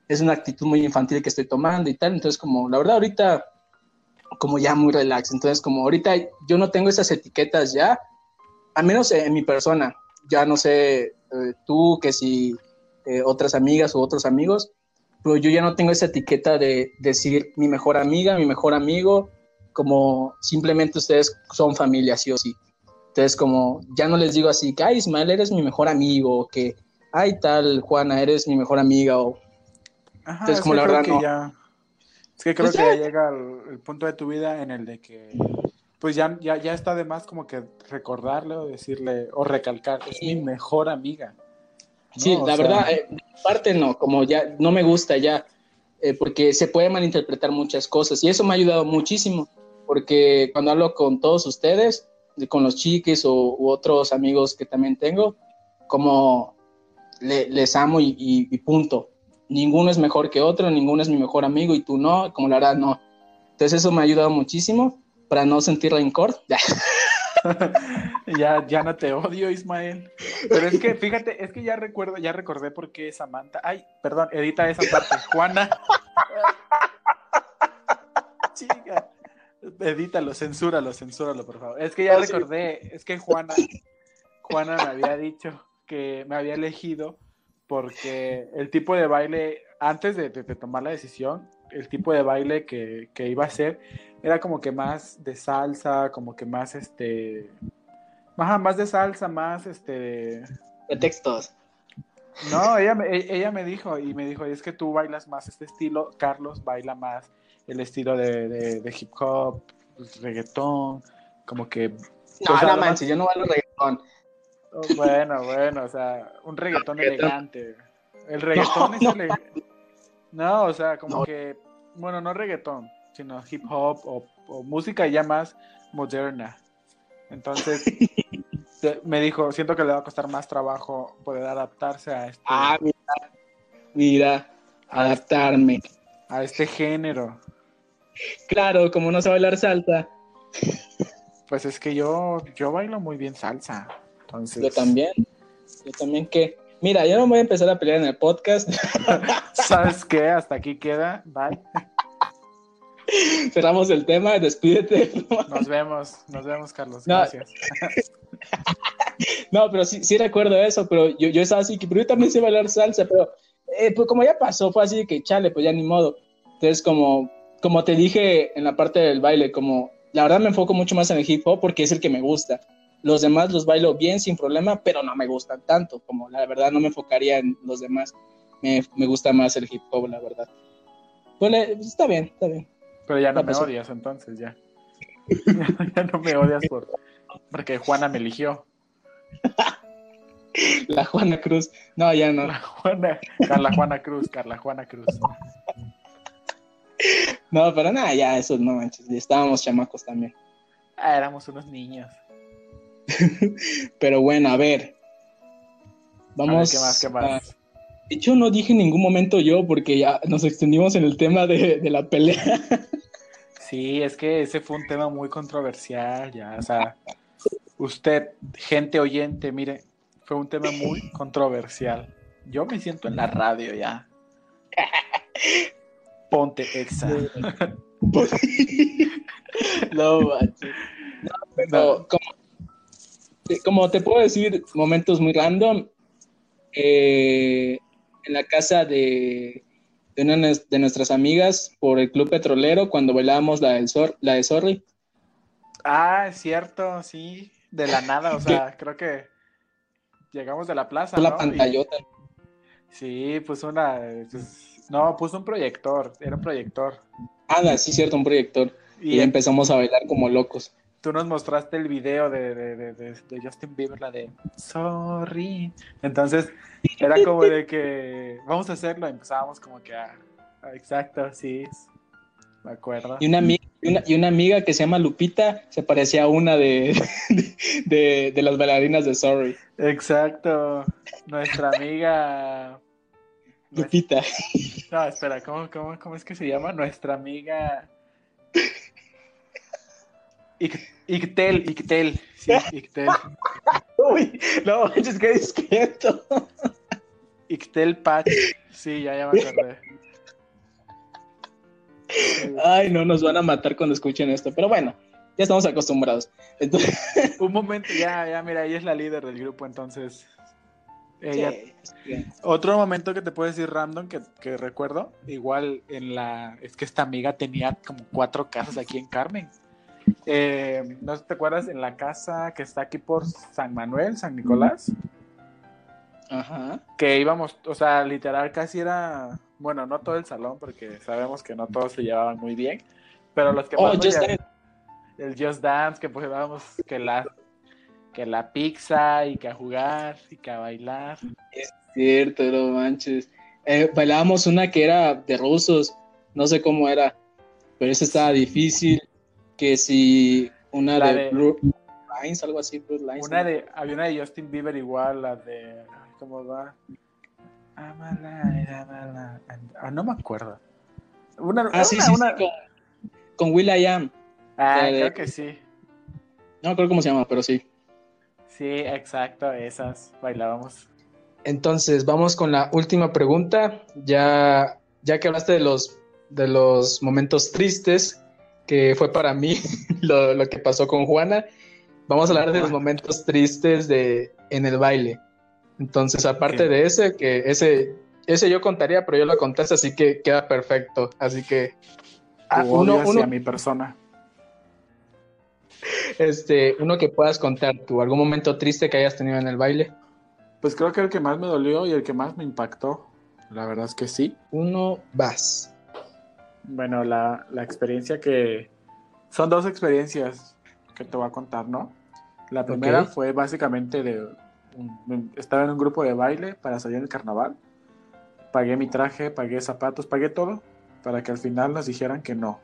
es una actitud muy infantil que estoy tomando y tal, entonces como la verdad ahorita como ya muy relax. Entonces, como ahorita yo no tengo esas etiquetas ya, al menos en mi persona, ya no sé eh, tú que si eh, otras amigas u otros amigos, pero yo ya no tengo esa etiqueta de decir mi mejor amiga, mi mejor amigo, como simplemente ustedes son familia, sí o sí. Entonces, como ya no les digo así, que, ay, Ismael, eres mi mejor amigo, o que, ay, tal, Juana, eres mi mejor amiga, o... entonces, como la verdad, no. Es que creo pues que ya llega el, punto de tu vida en el de que pues ya, ya, ya está de más como que recordarle o decirle o recalcar, es mi mejor amiga. Sí, la verdad, eh, parte no, como ya no me gusta ya, eh, porque se puede malinterpretar muchas cosas y eso me ha ayudado muchísimo, porque cuando hablo con todos ustedes, con los chiques o u otros amigos que también tengo, como les amo y, punto. Ninguno es mejor que otro, ninguno es mi mejor amigo y tú no, como la verdad no. Entonces eso me ha ayudado muchísimo para no sentir rencor. ya, ya no te odio, Ismael. Pero es que, fíjate, es que ya recuerdo, ya recordé por qué Samantha. Ay, perdón, edita esa parte. Juana. Chica. Edítalo, censúralo, censúralo, por favor. Es que ya recordé, es que Juana, Juana me había dicho que me había elegido porque el tipo de baile, antes de, tomar la decisión, el tipo de baile que, que, iba a hacer era como que más de salsa, como que más este, más, más de salsa, más este... De textos. No, ella, ella me dijo, y me dijo, es que tú bailas más este estilo, Carlos baila más el estilo de, de, hip hop, pues, reggaetón, como que... No, no manches, yo no bailo reggaetón. Oh, bueno, bueno, o sea, un reggaetón elegante. El reggaetón es elegante. No, o sea, como que, bueno, no reggaetón, sino hip hop o, música ya más moderna. Entonces, me dijo, siento que le va a costar más trabajo poder adaptarse a este. Ah, mira, mira, adaptarme. A este género. Claro, como no sé bailar salsa. Pues es que yo, yo bailo muy bien salsa. Entonces... Yo también. Yo también que. Mira, yo no voy a empezar a pelear en el podcast. ¿Sabes qué? Hasta aquí queda. Bye. Cerramos el tema, despídete. Nos vemos, nos vemos, Carlos. Gracias. No, pero sí, sí recuerdo eso, pero yo, yo estaba así, que pero yo también sé bailar salsa, pero eh, pues como ya pasó, fue así que chale, pues ya ni modo. Entonces, como como te dije en la parte del baile, como la verdad me enfoco mucho más en el hip hop porque es el que me gusta. Los demás los bailo bien sin problema, pero no me gustan tanto, como la verdad no me enfocaría en los demás. Me, me gusta más el hip hop, la verdad. Pues, está bien, está bien. Pero ya no me odias entonces, ya. ya no me odias por, porque Juana me eligió. La Juana Cruz. No, ya no. La Juana, Carla Juana Cruz, Carla Juana Cruz. No, pero nada, ya eso no manches, estábamos chamacos también. Ah, éramos unos niños. pero bueno, a ver. Vamos. ¿Qué más? ¿Qué más? De hecho, no dije en ningún momento yo porque ya nos extendimos en el tema de, de la pelea. Sí, es que ese fue un tema muy controversial, ya, o sea, usted, gente oyente, mire, fue un tema muy controversial. Yo me siento en la radio ya. Ponte exa. no, no, como, te puedo decir, momentos muy random. Eh, en la casa de, de una de nuestras amigas por el Club Petrolero cuando bailábamos la, del la de Sorry. Ah, es cierto, sí, de la nada, o sea, creo que llegamos de la plaza. La pantallota. Sí, pues una, pues, no, puso un proyector, era un proyector. Ah, sí, cierto, un proyector. Y, empezamos a bailar como locos. Tú nos mostraste el video de, de, de, Justin Bieber, la de Sorry. Entonces, era como de que vamos a hacerlo. Empezábamos como que a. exacto, sí. Me acuerdo. Y una, amiga, y una, amiga que se llama Lupita se parecía a una de, de las bailarinas de Sorry. Exacto. Nuestra amiga Lupita. No, espera, ¿cómo, cómo, cómo es que se llama? Nuestra amiga. Ictel, Ictel. Sí, Ictel. Uy, no, es que discreto. Ictel Patch. Sí, ya, ya me acordé. Ay, no, nos van a matar cuando escuchen esto, pero bueno, ya estamos acostumbrados. Un momento, ya, ya, mira, ella es la líder del grupo, entonces otro momento que te puedo decir random que, recuerdo, igual en la, es que esta amiga tenía como cuatro casas aquí en Carmen. Eh, ¿No te acuerdas en la casa que está aquí por San Manuel, San Nicolás? Ajá. Que íbamos, o sea, literal casi era, bueno, no todo el salón porque sabemos que no todos se llevaban muy bien, pero los que oh, más el Just Dance, que pues vamos, que la, que la pizza y que a jugar y que a bailar. Es cierto, no manches. Eh, bailábamos una que era de rusos, no sé cómo era, pero esa estaba difícil. Que si una de, Blue Lines, algo así, Blue Lines. Una de, había una de Justin Bieber igual, la de. ¿Cómo va? Amala, Ah, no me acuerdo. Una, ah, sí, sí, con, con Will I Am. Ah, creo que sí. No me acuerdo cómo se llama, pero sí. Sí, exacto, esas bailábamos. Entonces, vamos con la última pregunta. Ya, ya que hablaste de los, de los momentos tristes, que fue para mí lo, lo que pasó con Juana, vamos a hablar de los momentos tristes de, en el baile. Entonces, aparte de ese, que ese, ese yo contaría, pero yo lo contaste, así que queda perfecto. Así que. Ah, uno, uno, mi persona este, uno que puedas contar tú, algún momento triste que hayas tenido en el baile. Pues creo que el que más me dolió y el que más me impactó, la verdad es que sí. Uno, vas. Bueno, la, experiencia que... Son dos experiencias que te voy a contar, ¿no? La primera fue básicamente de... estaba en un grupo de baile para salir en el carnaval. Pagué mi traje, pagué zapatos, pagué todo para que al final nos dijeran que no.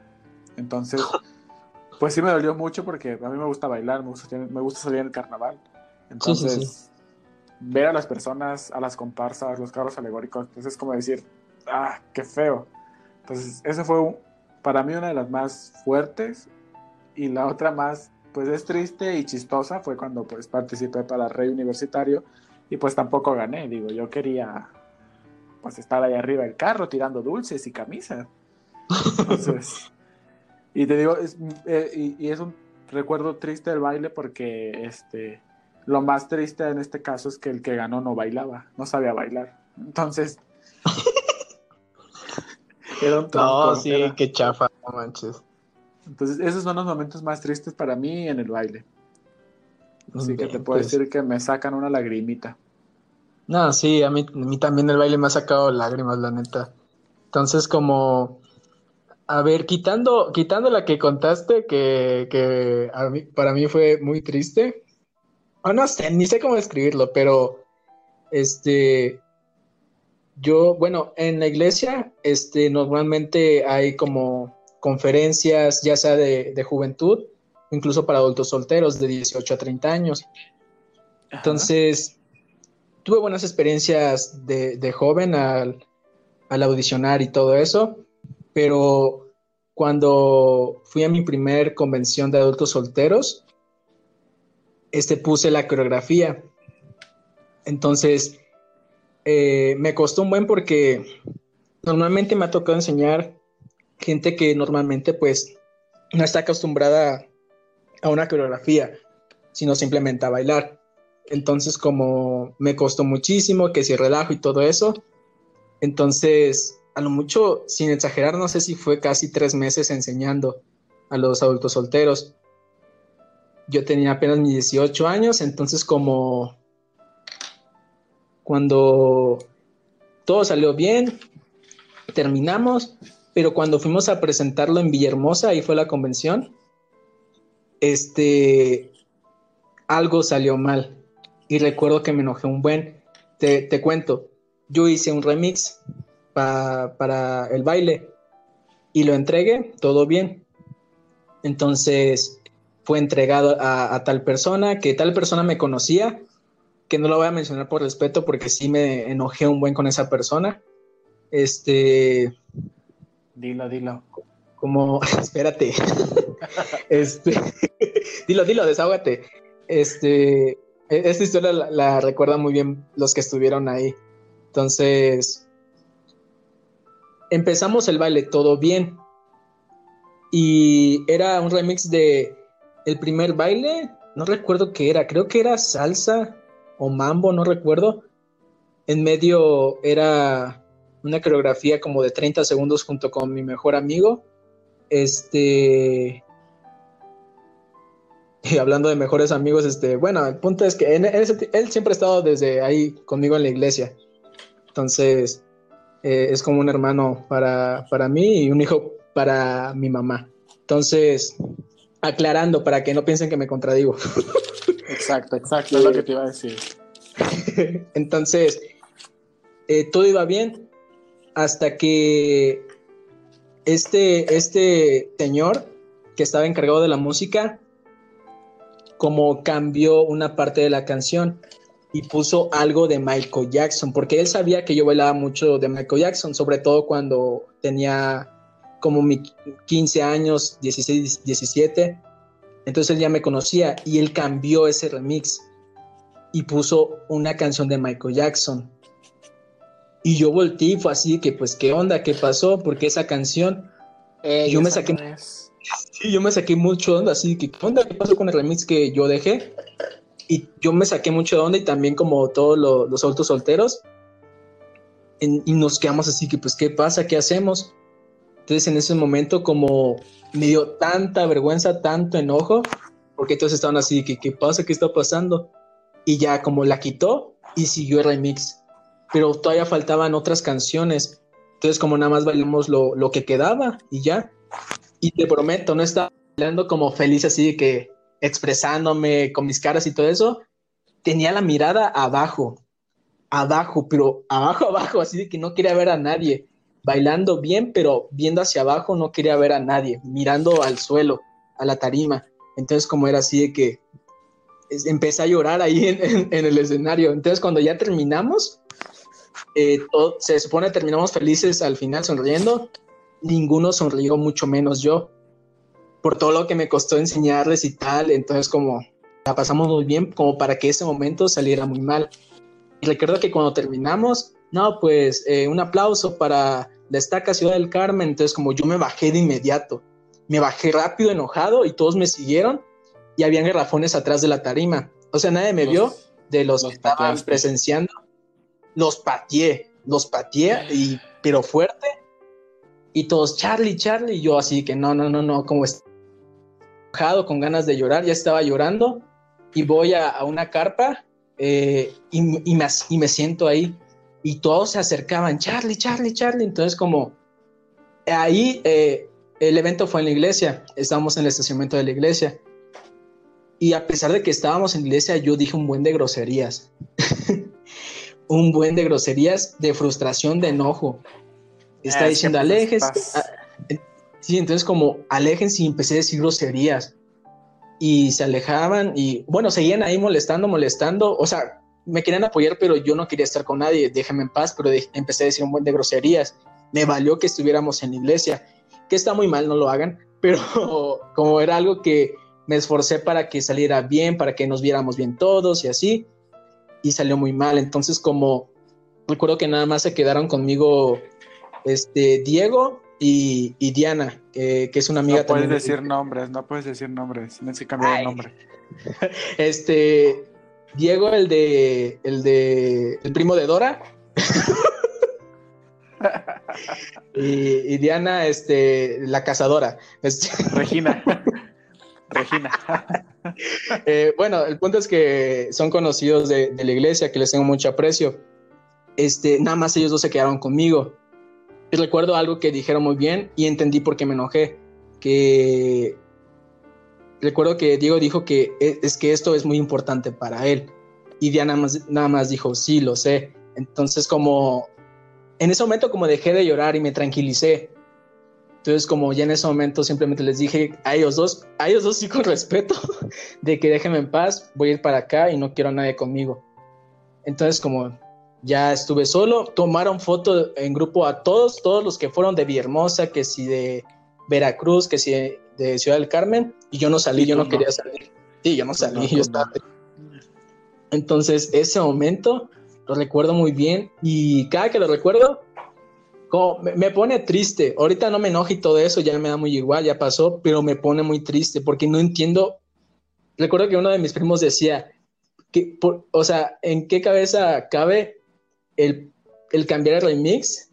Entonces pues sí me dolió mucho porque a mí me gusta bailar, me gusta, me gusta salir en el carnaval. Entonces, ver a las personas, a las comparsas, los carros alegóricos, pues es como decir, ah, qué feo. Entonces, eso fue para mí una de las más fuertes y la otra más, pues es triste y chistosa, fue cuando pues participé para Rey Universitario y pues tampoco gané, digo, yo quería pues estar ahí arriba del carro tirando dulces y camisas. Entonces, y te digo, es, eh, y, es un recuerdo triste del baile porque este, lo más triste en este caso es que el que ganó no bailaba, no sabía bailar. Entonces... era un no, sí, qué chafa, no manches. Entonces, esos son los momentos más tristes para mí en el baile. Así que te puedo pues. decir que me sacan una lagrimita. No, sí, a mí, a mí también el baile me ha sacado lágrimas, la neta. Entonces, como a ver, quitando, quitando la que contaste, que, para mí fue muy triste. O no sé, ni sé cómo escribirlo, pero este, yo, bueno, en la iglesia, este, normalmente hay como conferencias, ya sea de, juventud, incluso para adultos solteros de 18 a 30 años. Entonces, tuve buenas experiencias de, joven al, al audicionar y todo eso pero cuando fui a mi primer convención de adultos solteros, este puse la coreografía. Entonces, eh, me costó un buen porque normalmente me ha tocado enseñar gente que normalmente pues no está acostumbrada a una coreografía, sino simplemente a bailar. Entonces, como me costó muchísimo, que si relajo y todo eso, entonces a lo mucho, sin exagerar, no sé si fue casi tres meses enseñando a los adultos solteros. Yo tenía apenas mis 18 años, entonces como cuando todo salió bien, terminamos, pero cuando fuimos a presentarlo en Villahermosa, ahí fue la convención, este, algo salió mal. Y recuerdo que me enojé un buen. Te, te cuento, yo hice un remix para el baile y lo entregué, todo bien. Entonces fue entregado a, tal persona, que tal persona me conocía, que no lo voy a mencionar por respeto porque sí me enojé un buen con esa persona. Este. Dilo, dilo. Como, espérate. este, dilo, dilo, desahógate. Este, e, esta historia la, la recuerdan muy bien los que estuvieron ahí. Entonces, empezamos el baile todo bien. Y era un remix de el primer baile, no recuerdo qué era, creo que era salsa o mambo, no recuerdo. En medio era una coreografía como de 30 segundos junto con mi mejor amigo. Este. Y hablando de mejores amigos, este, bueno, el punto es que él siempre ha estado desde ahí conmigo en la iglesia. Entonces, eh, es como un hermano para, mí y un hijo para mi mamá. Entonces, aclarando para que no piensen que me contradigo. Exacto, exacto, es lo que te iba a decir. Entonces, eh, todo iba bien hasta que este, este señor que estaba encargado de la música, como cambió una parte de la canción y puso algo de Michael Jackson, porque él sabía que yo bailaba mucho de Michael Jackson, sobre todo cuando tenía como 15 años, 16, 17. Entonces él ya me conocía y él cambió ese remix y puso una canción de Michael Jackson. Y yo volteé y fue así que, pues, ¿qué onda? ¿Qué pasó? Porque esa canción, yo me saqué... Sí, yo me saqué mucho onda, así que, ¿qué onda? ¿Qué pasó con el remix que yo dejé? Y yo me saqué mucho de onda y también como todos los adultos solteros. y nos quedamos así que, pues, ¿qué pasa? ¿Qué hacemos? Entonces, en ese momento, como me dio tanta vergüenza, tanto enojo, porque todos estaban así, que, ¿qué pasa? ¿Qué está pasando? Y ya como la quitó y siguió el remix pero todavía faltaban otras canciones. Entonces, como nada más bailamos lo, lo que quedaba y ya. Y te prometo, no estaba bailando como feliz así que expresándome con mis caras y todo eso. Tenía la mirada abajo, abajo, pero abajo, abajo, así de que no quería ver a nadie. Bailando bien, pero viendo hacia abajo no quería ver a nadie, mirando al suelo, a la tarima. Entonces, como era así de que empecé a llorar ahí en, el escenario. Entonces, cuando ya terminamos, eh, se supone terminamos felices al final sonriendo. Ninguno sonrió, mucho menos yo, por todo lo que me costó enseñarles y tal. Entonces, como la pasamos muy bien, como para que ese momento saliera muy mal. Y recuerdo que cuando terminamos, no, pues eh, un aplauso para la estaca Ciudad del Carmen. Entonces, como yo me bajé de inmediato, me bajé rápido, enojado, y todos me siguieron. Y habían garrafones atrás de la tarima. O sea, nadie me vio de los, que estaban presenciando los pateé, los pateé, y, pero fuerte. Y todos, Charlie, Charlie, y yo así que no, no, no, no, como enojado, con ganas de llorar, ya estaba llorando, y voy a, una carpa eh, y, me, y me siento ahí, y todos se acercaban, Charlie, Charlie, Charlie, entonces como ahí eh, el evento fue en la iglesia, estábamos en el estacionamiento de la iglesia, y a pesar de que estábamos en la iglesia, yo dije un buen de groserías. un buen de groserías, de frustración, de enojo. Está ah, diciendo, alejes. Ah, sí, entonces como alejense y empecé a decir groserías. Y se alejaban y bueno, seguían ahí molestando, molestando. O sea, me querían apoyar, pero yo no quería estar con nadie. Déjenme en paz, pero empecé a decir un buen de groserías. Me valió que estuviéramos en la iglesia, que está muy mal, no lo hagan, pero como era algo que me esforcé para que saliera bien, para que nos viéramos bien todos y así y salió muy mal. Entonces, como recuerdo que nada más se quedaron conmigo este Diego y, Diana, que, es una amiga también. No puedes decir nombres, no puedes decir nombres, tienes que cambiar el nombre. Este Diego, el de el de el primo de Dora. y, Diana, este, la cazadora. Este... Regina. Regina. Eh, bueno, el punto es que son conocidos de, la iglesia, que les tengo mucho aprecio. Este, nada más ellos dos se quedaron conmigo. Y recuerdo algo que dijeron muy bien y entendí por qué me enojé. Que recuerdo que Diego dijo que e, es, que esto es muy importante para él. Y Diana más, nada más dijo, sí, lo sé. Entonces como en ese momento como dejé de llorar y me tranquilicé entonces, como ya en ese momento simplemente les dije a ellos dos, a ellos dos sí con respeto, de que déjenme en paz, voy a ir para acá y no quiero a nadie conmigo. Entonces, como ya estuve solo, tomaron foto en grupo a todos, todos los que fueron de Villahermosa, que si de Veracruz, que si de, Ciudad del Carmen, y yo no salí, yo no, quería salir. Sí, yo no salí, yo estaba... Entonces, ese momento lo recuerdo muy bien y cada que lo recuerdo, me, pone triste. Ahorita no me enojo y todo eso, ya me da muy igual, ya pasó, pero me pone muy triste porque no entiendo. Recuerdo que uno de mis primos decía, que, o sea, ¿en qué cabeza cabe el, el cambiar el remix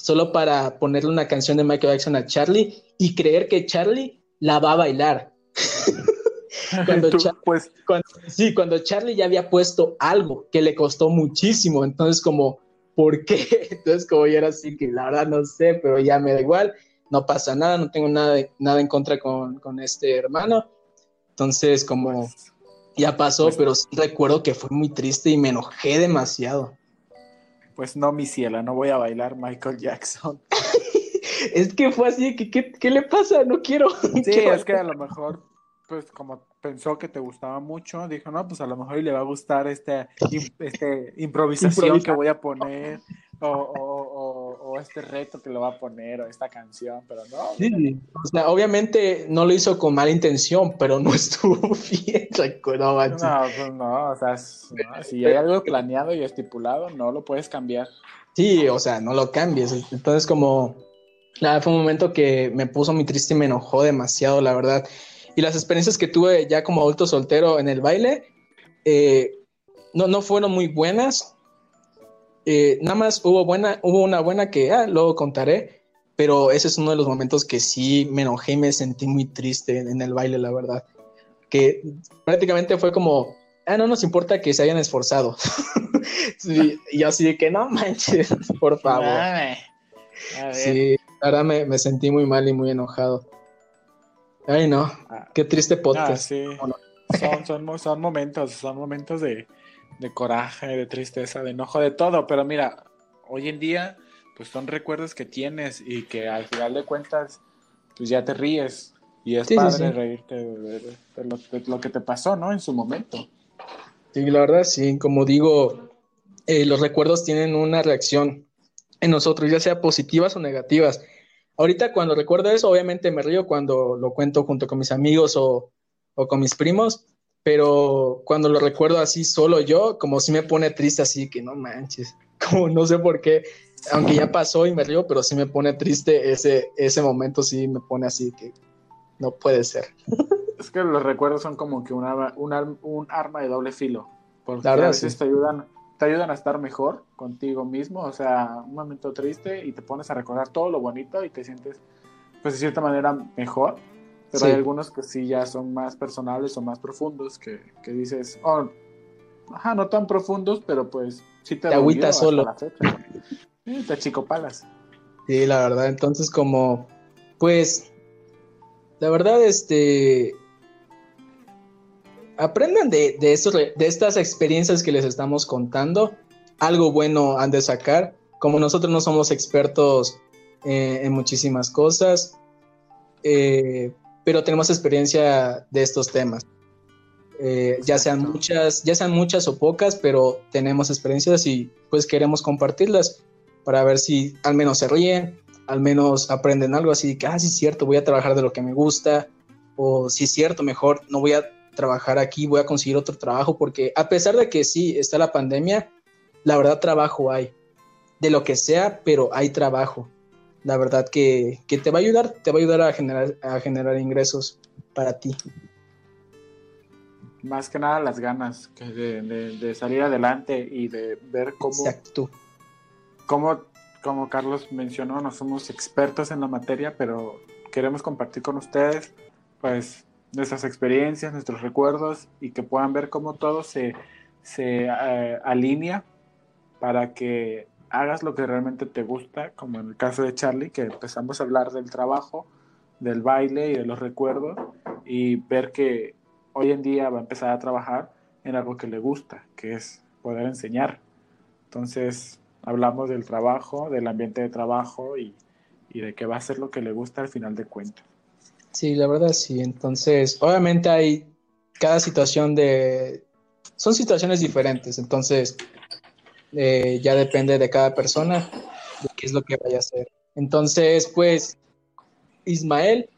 solo para ponerle una canción de Michael Jackson a Charlie y creer que Charlie la va a bailar? cuando, pues... cuando, sí, cuando Charlie ya había puesto algo que le costó muchísimo, entonces como ¿por qué? Entonces, como yo era así, que la verdad no sé, pero ya me da igual. no pasa nada, no tengo nada, nada en contra con, con este hermano. Entonces, como ya pasó, pues- pero sí recuerdo que fue muy triste y me enojé demasiado. Pues no, mi ciela, no voy a bailar Michael Jackson. Es que fue así, que, ¿qué, qué le pasa? No quiero. Sí, quiero es que a lo mejor, pues como pensó que te gustaba mucho, dijo, no, pues a lo mejor le va a gustar im- este improvisación Improvisa. que voy a poner, o, o- o- este reto que le va a poner, o esta canción, pero no. Sí, o sea, obviamente no lo hizo con mala intención, pero no estuvo bien, manches. No, pues no, o sea, no, si hay algo planeado y estipulado, no lo puedes cambiar. Sí, o sea, no lo cambies. Entonces, como, nada, fue un momento que me puso muy triste y me enojó demasiado, la verdad. Y las experiencias que tuve ya como adulto soltero en el baile, eh, no, no fueron muy buenas. Eh, nada más hubo, buena, hubo una buena que ah, luego contaré, pero ese es uno de los momentos que sí me enojé y me sentí muy triste en, el baile, la verdad. Que prácticamente fue como, ah, no nos importa que se hayan esforzado. Sí, y yo así de que no manches, por favor. Ay, a ver. Sí, verdad me, me sentí muy mal y muy enojado. Ay, no, Ah, qué triste ah, podcast. sí. Son, son momentos, son momentos de, de coraje, de tristeza, de enojo, de todo. Pero mira, hoy en día, pues son recuerdos que tienes y que al final de cuentas, pues ya te ríes. Y es Sí, sí, padre sí. reírte de, de- de lo, de lo que te pasó, ¿no? En su momento. Sí, la verdad, sí, como digo, eh, los recuerdos tienen una reacción en nosotros, ya sea positivas o negativas. Ahorita cuando recuerdo eso, obviamente me río cuando lo cuento junto con mis amigos o, o con mis primos, pero cuando lo recuerdo así solo yo, como si me pone triste así que no manches, como no sé por qué, aunque ya pasó y me río, pero sí me pone triste ese, ese momento, sí me pone así que no puede ser. Es que los recuerdos son como que un, ar- un arma de doble filo. Porque a veces sí. te ayudan, te ayudan a estar mejor contigo mismo. O sea, un momento triste y te pones a recordar todo lo bonito y te sientes, pues de cierta manera, mejor. Pero Sí. hay algunos que sí ya son más personales o más profundos que, que dices, oh, ajá, no tan profundos, pero pues sí te, Te agüita dolió hasta solo. la fecha. Te chicopalas. Sí, la verdad, entonces como, pues, la verdad, este, aprendan de, de, estos de estas experiencias que les estamos contando, algo bueno han de sacar, como nosotros no somos expertos eh, en muchísimas cosas, eh, pero tenemos experiencia de estos temas. Eh, ya sean muchas, ya sean muchas o pocas, pero tenemos experiencias y pues queremos compartirlas para ver si al menos se ríen, al menos aprenden algo así que, ah, sí es cierto, voy a trabajar de lo que me gusta, o si es cierto, mejor no voy a trabajar aquí, voy a conseguir otro trabajo, porque a pesar de que sí está la pandemia, la verdad trabajo hay, de lo que sea, pero hay trabajo. La verdad que, que te va a ayudar, te va a ayudar a generar, a generar ingresos para ti. Más que nada las ganas que de, de- de salir adelante y de ver cómo, Exacto. como, como Carlos mencionó, no somos expertos en la materia, pero queremos compartir con ustedes pues nuestras experiencias, nuestros recuerdos y que puedan ver cómo todo se, se eh, alinea para que hagas lo que realmente te gusta, como en el caso de Charlie, que empezamos a hablar del trabajo, del baile y de los recuerdos y ver que hoy en día va a empezar a trabajar en algo que le gusta, que es poder enseñar. Entonces, hablamos del trabajo, del ambiente de trabajo y, y de que va a ser lo que le gusta al final de cuentas. Sí, la verdad sí. Entonces, obviamente hay cada situación de... Son situaciones diferentes, entonces eh, ya depende de cada persona de qué es lo que vaya a hacer. Entonces, pues, Ismael,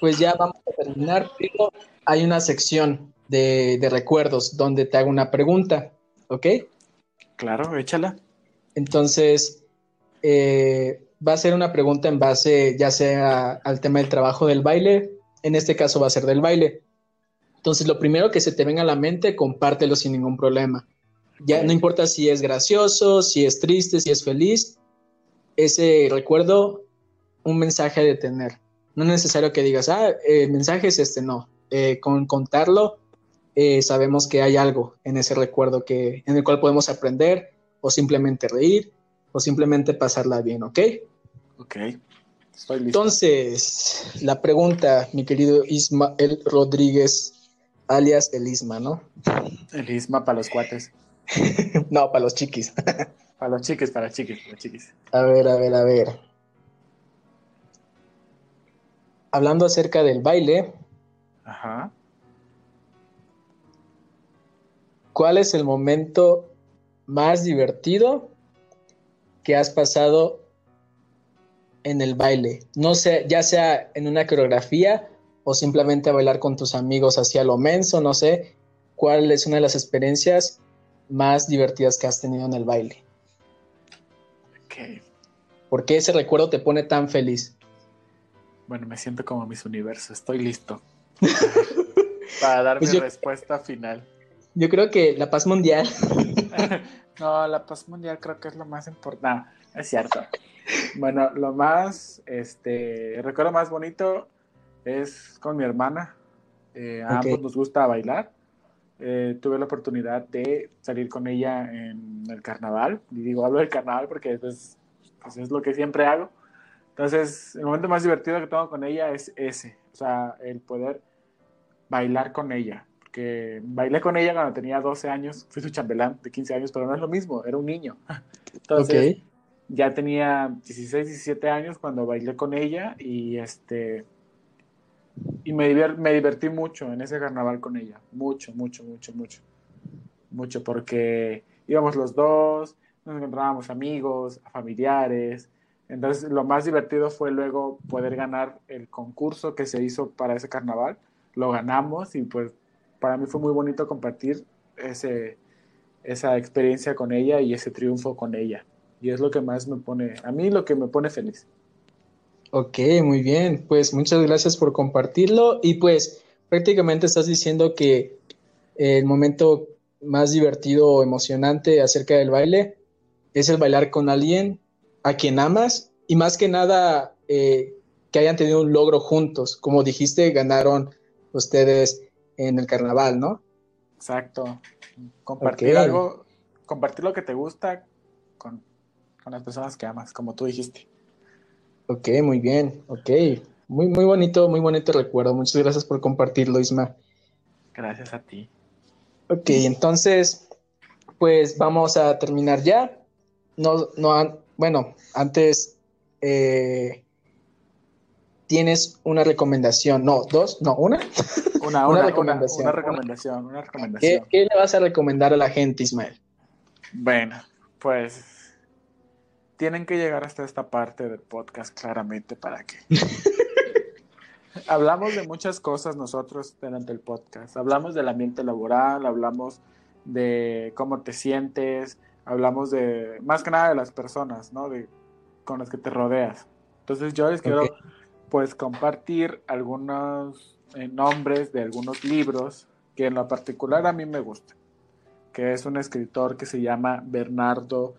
pues ya vamos a terminar, pero hay una sección de, de recuerdos donde te hago una pregunta, ¿ok? Claro, échala. Entonces, eh, va a ser una pregunta en base ya sea al tema del trabajo del baile, en este caso va a ser del baile. Entonces, lo primero que se te venga a la mente, compártelo sin ningún problema. Ya no importa si es gracioso, si es triste, si es feliz, ese recuerdo, un mensaje de tener. No es necesario que digas, ah, el mensaje es este, no. Eh, con contarlo, eh, sabemos que hay algo en ese recuerdo que, en el cual podemos aprender o simplemente reír o simplemente pasarla bien, ¿ok? Ok. Estoy listo. Entonces, la pregunta, mi querido Ismael Rodríguez, alias el Isma, ¿no? El Isma para los cuates. no, para los chiquis. para los chiquis, para chiquis, para chiquis. A ver, a ver, a ver. Hablando acerca del baile. Ajá. ¿Cuál es el momento más divertido que has pasado en el baile? No sé, ya sea en una coreografía o simplemente a bailar con tus amigos hacia lo menso, no sé. ¿Cuál es una de las experiencias más divertidas que has tenido en el baile? Ok. ¿Por qué ese recuerdo te pone tan feliz? Bueno, me siento como mis universos, estoy listo para dar Pues mi yo- respuesta final. Yo creo que la paz mundial. no, la paz mundial creo que es lo más importante. No, es cierto. Bueno, lo más, este, el recuerdo más bonito es con mi hermana. Eh, a ambos nos gusta bailar. Eh, tuve la oportunidad de salir con ella en el carnaval. Y digo, hablo del carnaval porque pues, pues es lo que siempre hago. Entonces, el momento más divertido que tengo con ella es ese. O sea, el poder bailar con ella. Porque bailé con ella cuando tenía 12 años. Fui su chambelán de 15 años, pero no es lo mismo. Era un niño. Entonces, ok. ya tenía 16, 17 años cuando bailé con ella y este y me, diver- me divertí mucho en ese carnaval con ella, mucho, mucho, mucho, mucho, mucho, porque íbamos los dos, nos encontrábamos amigos, familiares, entonces lo más divertido fue luego poder ganar el concurso que se hizo para ese carnaval, lo ganamos y pues para mí fue muy bonito compartir ese, esa experiencia con ella y ese triunfo con ella. Y es lo que más me pone, a mí lo que me pone feliz. Ok, muy bien. Pues muchas gracias por compartirlo. Y pues prácticamente estás diciendo que el momento más divertido o emocionante acerca del baile es el bailar con alguien a quien amas y más que nada eh, que hayan tenido un logro juntos. Como dijiste, ganaron ustedes en el carnaval, ¿no? Exacto. Compartir algo, compartir lo que te gusta con, con las personas que amas, como tú dijiste. Ok, muy bien. Ok. Muy, muy bonito, muy bonito recuerdo. Muchas gracias por compartirlo, Isma. Gracias a ti. Ok, entonces, pues vamos a terminar ya. No, no, bueno, antes eh, tienes una recomendación, no, dos, no, una. Una, Una una, recomendación. Una, una recomendación, una ¿Qué, recomendación. qué le vas a recomendar a la gente, Ismael? Bueno, pues tienen que llegar hasta esta parte del podcast claramente para que hablamos de muchas cosas nosotros durante el podcast. Hablamos del ambiente laboral, hablamos de cómo te sientes, hablamos de más que nada de las personas, ¿no? De con las que te rodeas. Entonces yo les quiero pues compartir algunos eh, nombres de algunos libros que en lo particular a mí me gustan que es un escritor que se llama Bernardo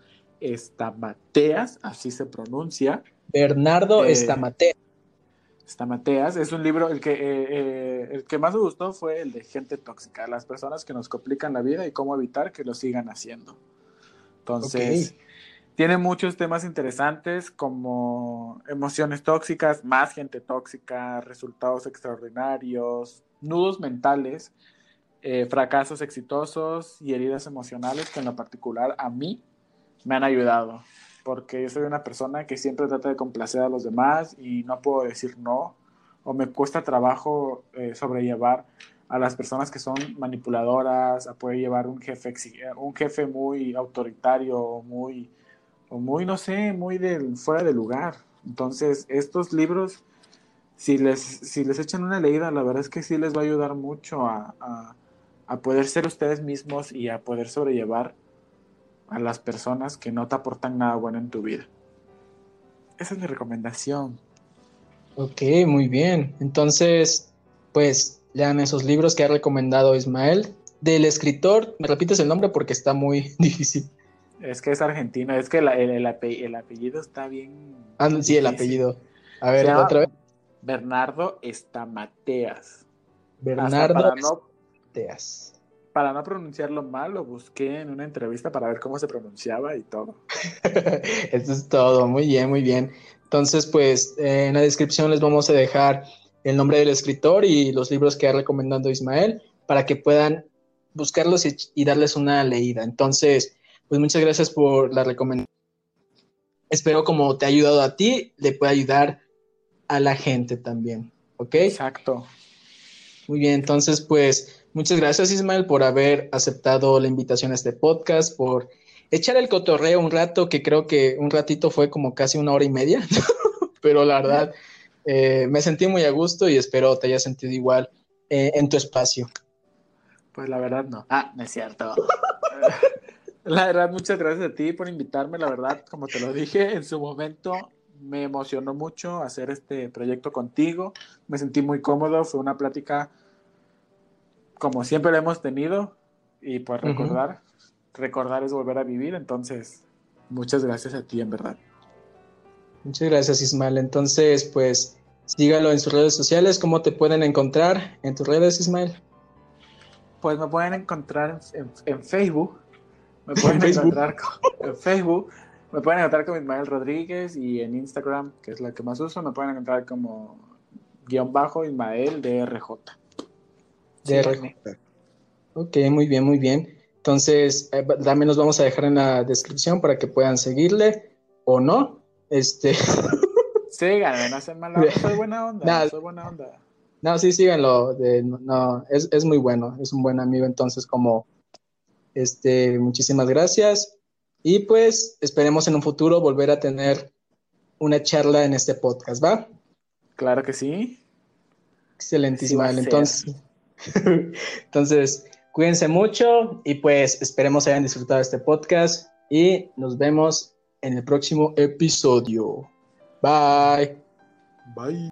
Estamateas, así se pronuncia. Bernardo Eh, Estamate. Estamateas es un libro, el que, eh, eh, el que más me gustó fue el de Gente Tóxica, las personas que nos complican la vida y cómo evitar que lo sigan haciendo. Entonces, tiene muchos temas interesantes como emociones tóxicas, más gente tóxica, resultados extraordinarios, nudos mentales, eh, fracasos exitosos y heridas emocionales que en lo particular a mí me han ayudado, porque yo soy una persona que siempre trata de complacer a los demás y no puedo decir no, o me cuesta trabajo eh, sobrellevar a las personas que son manipuladoras, a poder llevar un jefe, eh, un jefe muy autoritario muy, o muy, no sé, muy del, fuera de lugar. Entonces, estos libros, si les, si les echan una leída, la verdad es que sí les va a ayudar mucho a, a, a poder ser ustedes mismos y a poder sobrellevar a las personas que no te aportan nada bueno en tu vida. Esa es mi recomendación. Ok, muy bien. Entonces, pues lean esos libros que ha recomendado Ismael. Del escritor, ¿me repites el nombre porque está muy difícil? Es que es argentino, es que la- el, el ape- el apellido está bien. Ah, no, sí, el apellido. A ver, otra vez. Bernardo Estamateas. Bernardo para no, Teas. Para no pronunciarlo mal, lo busqué en una entrevista para ver cómo se pronunciaba y todo. Eso es todo. Muy bien, muy bien. Entonces, pues en la descripción les vamos a dejar el nombre del escritor y los libros que ha recomendado Ismael para que puedan buscarlos y, darles una leída. Entonces, pues muchas gracias por la recomendación. Espero como te ha ayudado a ti, le puede ayudar a la gente también. ¿Ok? Exacto. Muy bien, entonces pues muchas gracias Ismael por haber aceptado la invitación a este podcast, por echar el cotorreo un rato, que creo que un ratito fue como casi una hora y media, pero la verdad eh, me sentí muy a gusto y espero te haya sentido igual eh, en tu espacio. Pues la verdad no. Ah, no es cierto. la verdad, muchas gracias a ti por invitarme. La verdad, como te lo dije en su momento, me emocionó mucho hacer este proyecto contigo. Me sentí muy cómodo. Fue una plática como siempre la hemos tenido. Y pues recordar, recordar es volver a vivir. Entonces, muchas gracias a ti, en verdad. Muchas gracias, Ismael. Entonces, pues sígalo en sus redes sociales. ¿Cómo te pueden encontrar en tus redes, Ismael? pues me pueden encontrar en, Facebook. Me pueden encontrar en Facebook. Me pueden encontrar como Ismael Rodríguez y en Instagram, que es la que más uso, me pueden encontrar como guion bajo Ismael DRJ. DRJ. Ok, muy bien, muy bien. Entonces, eh, también los vamos a dejar en la descripción para que puedan seguirle o no. Este. Síganme, no hacen mala. Soy buena onda. soy buena onda. No, sí, síganlo. De, no, es, es, muy bueno, es un buen amigo. Entonces, como, este, muchísimas gracias. Y pues esperemos en un futuro volver a tener una charla en este podcast, ¿va? Claro que sí. Excelentísima. entonces, entonces, cuídense mucho y pues esperemos hayan disfrutado este podcast y nos vemos en el próximo episodio. Bye. Bye.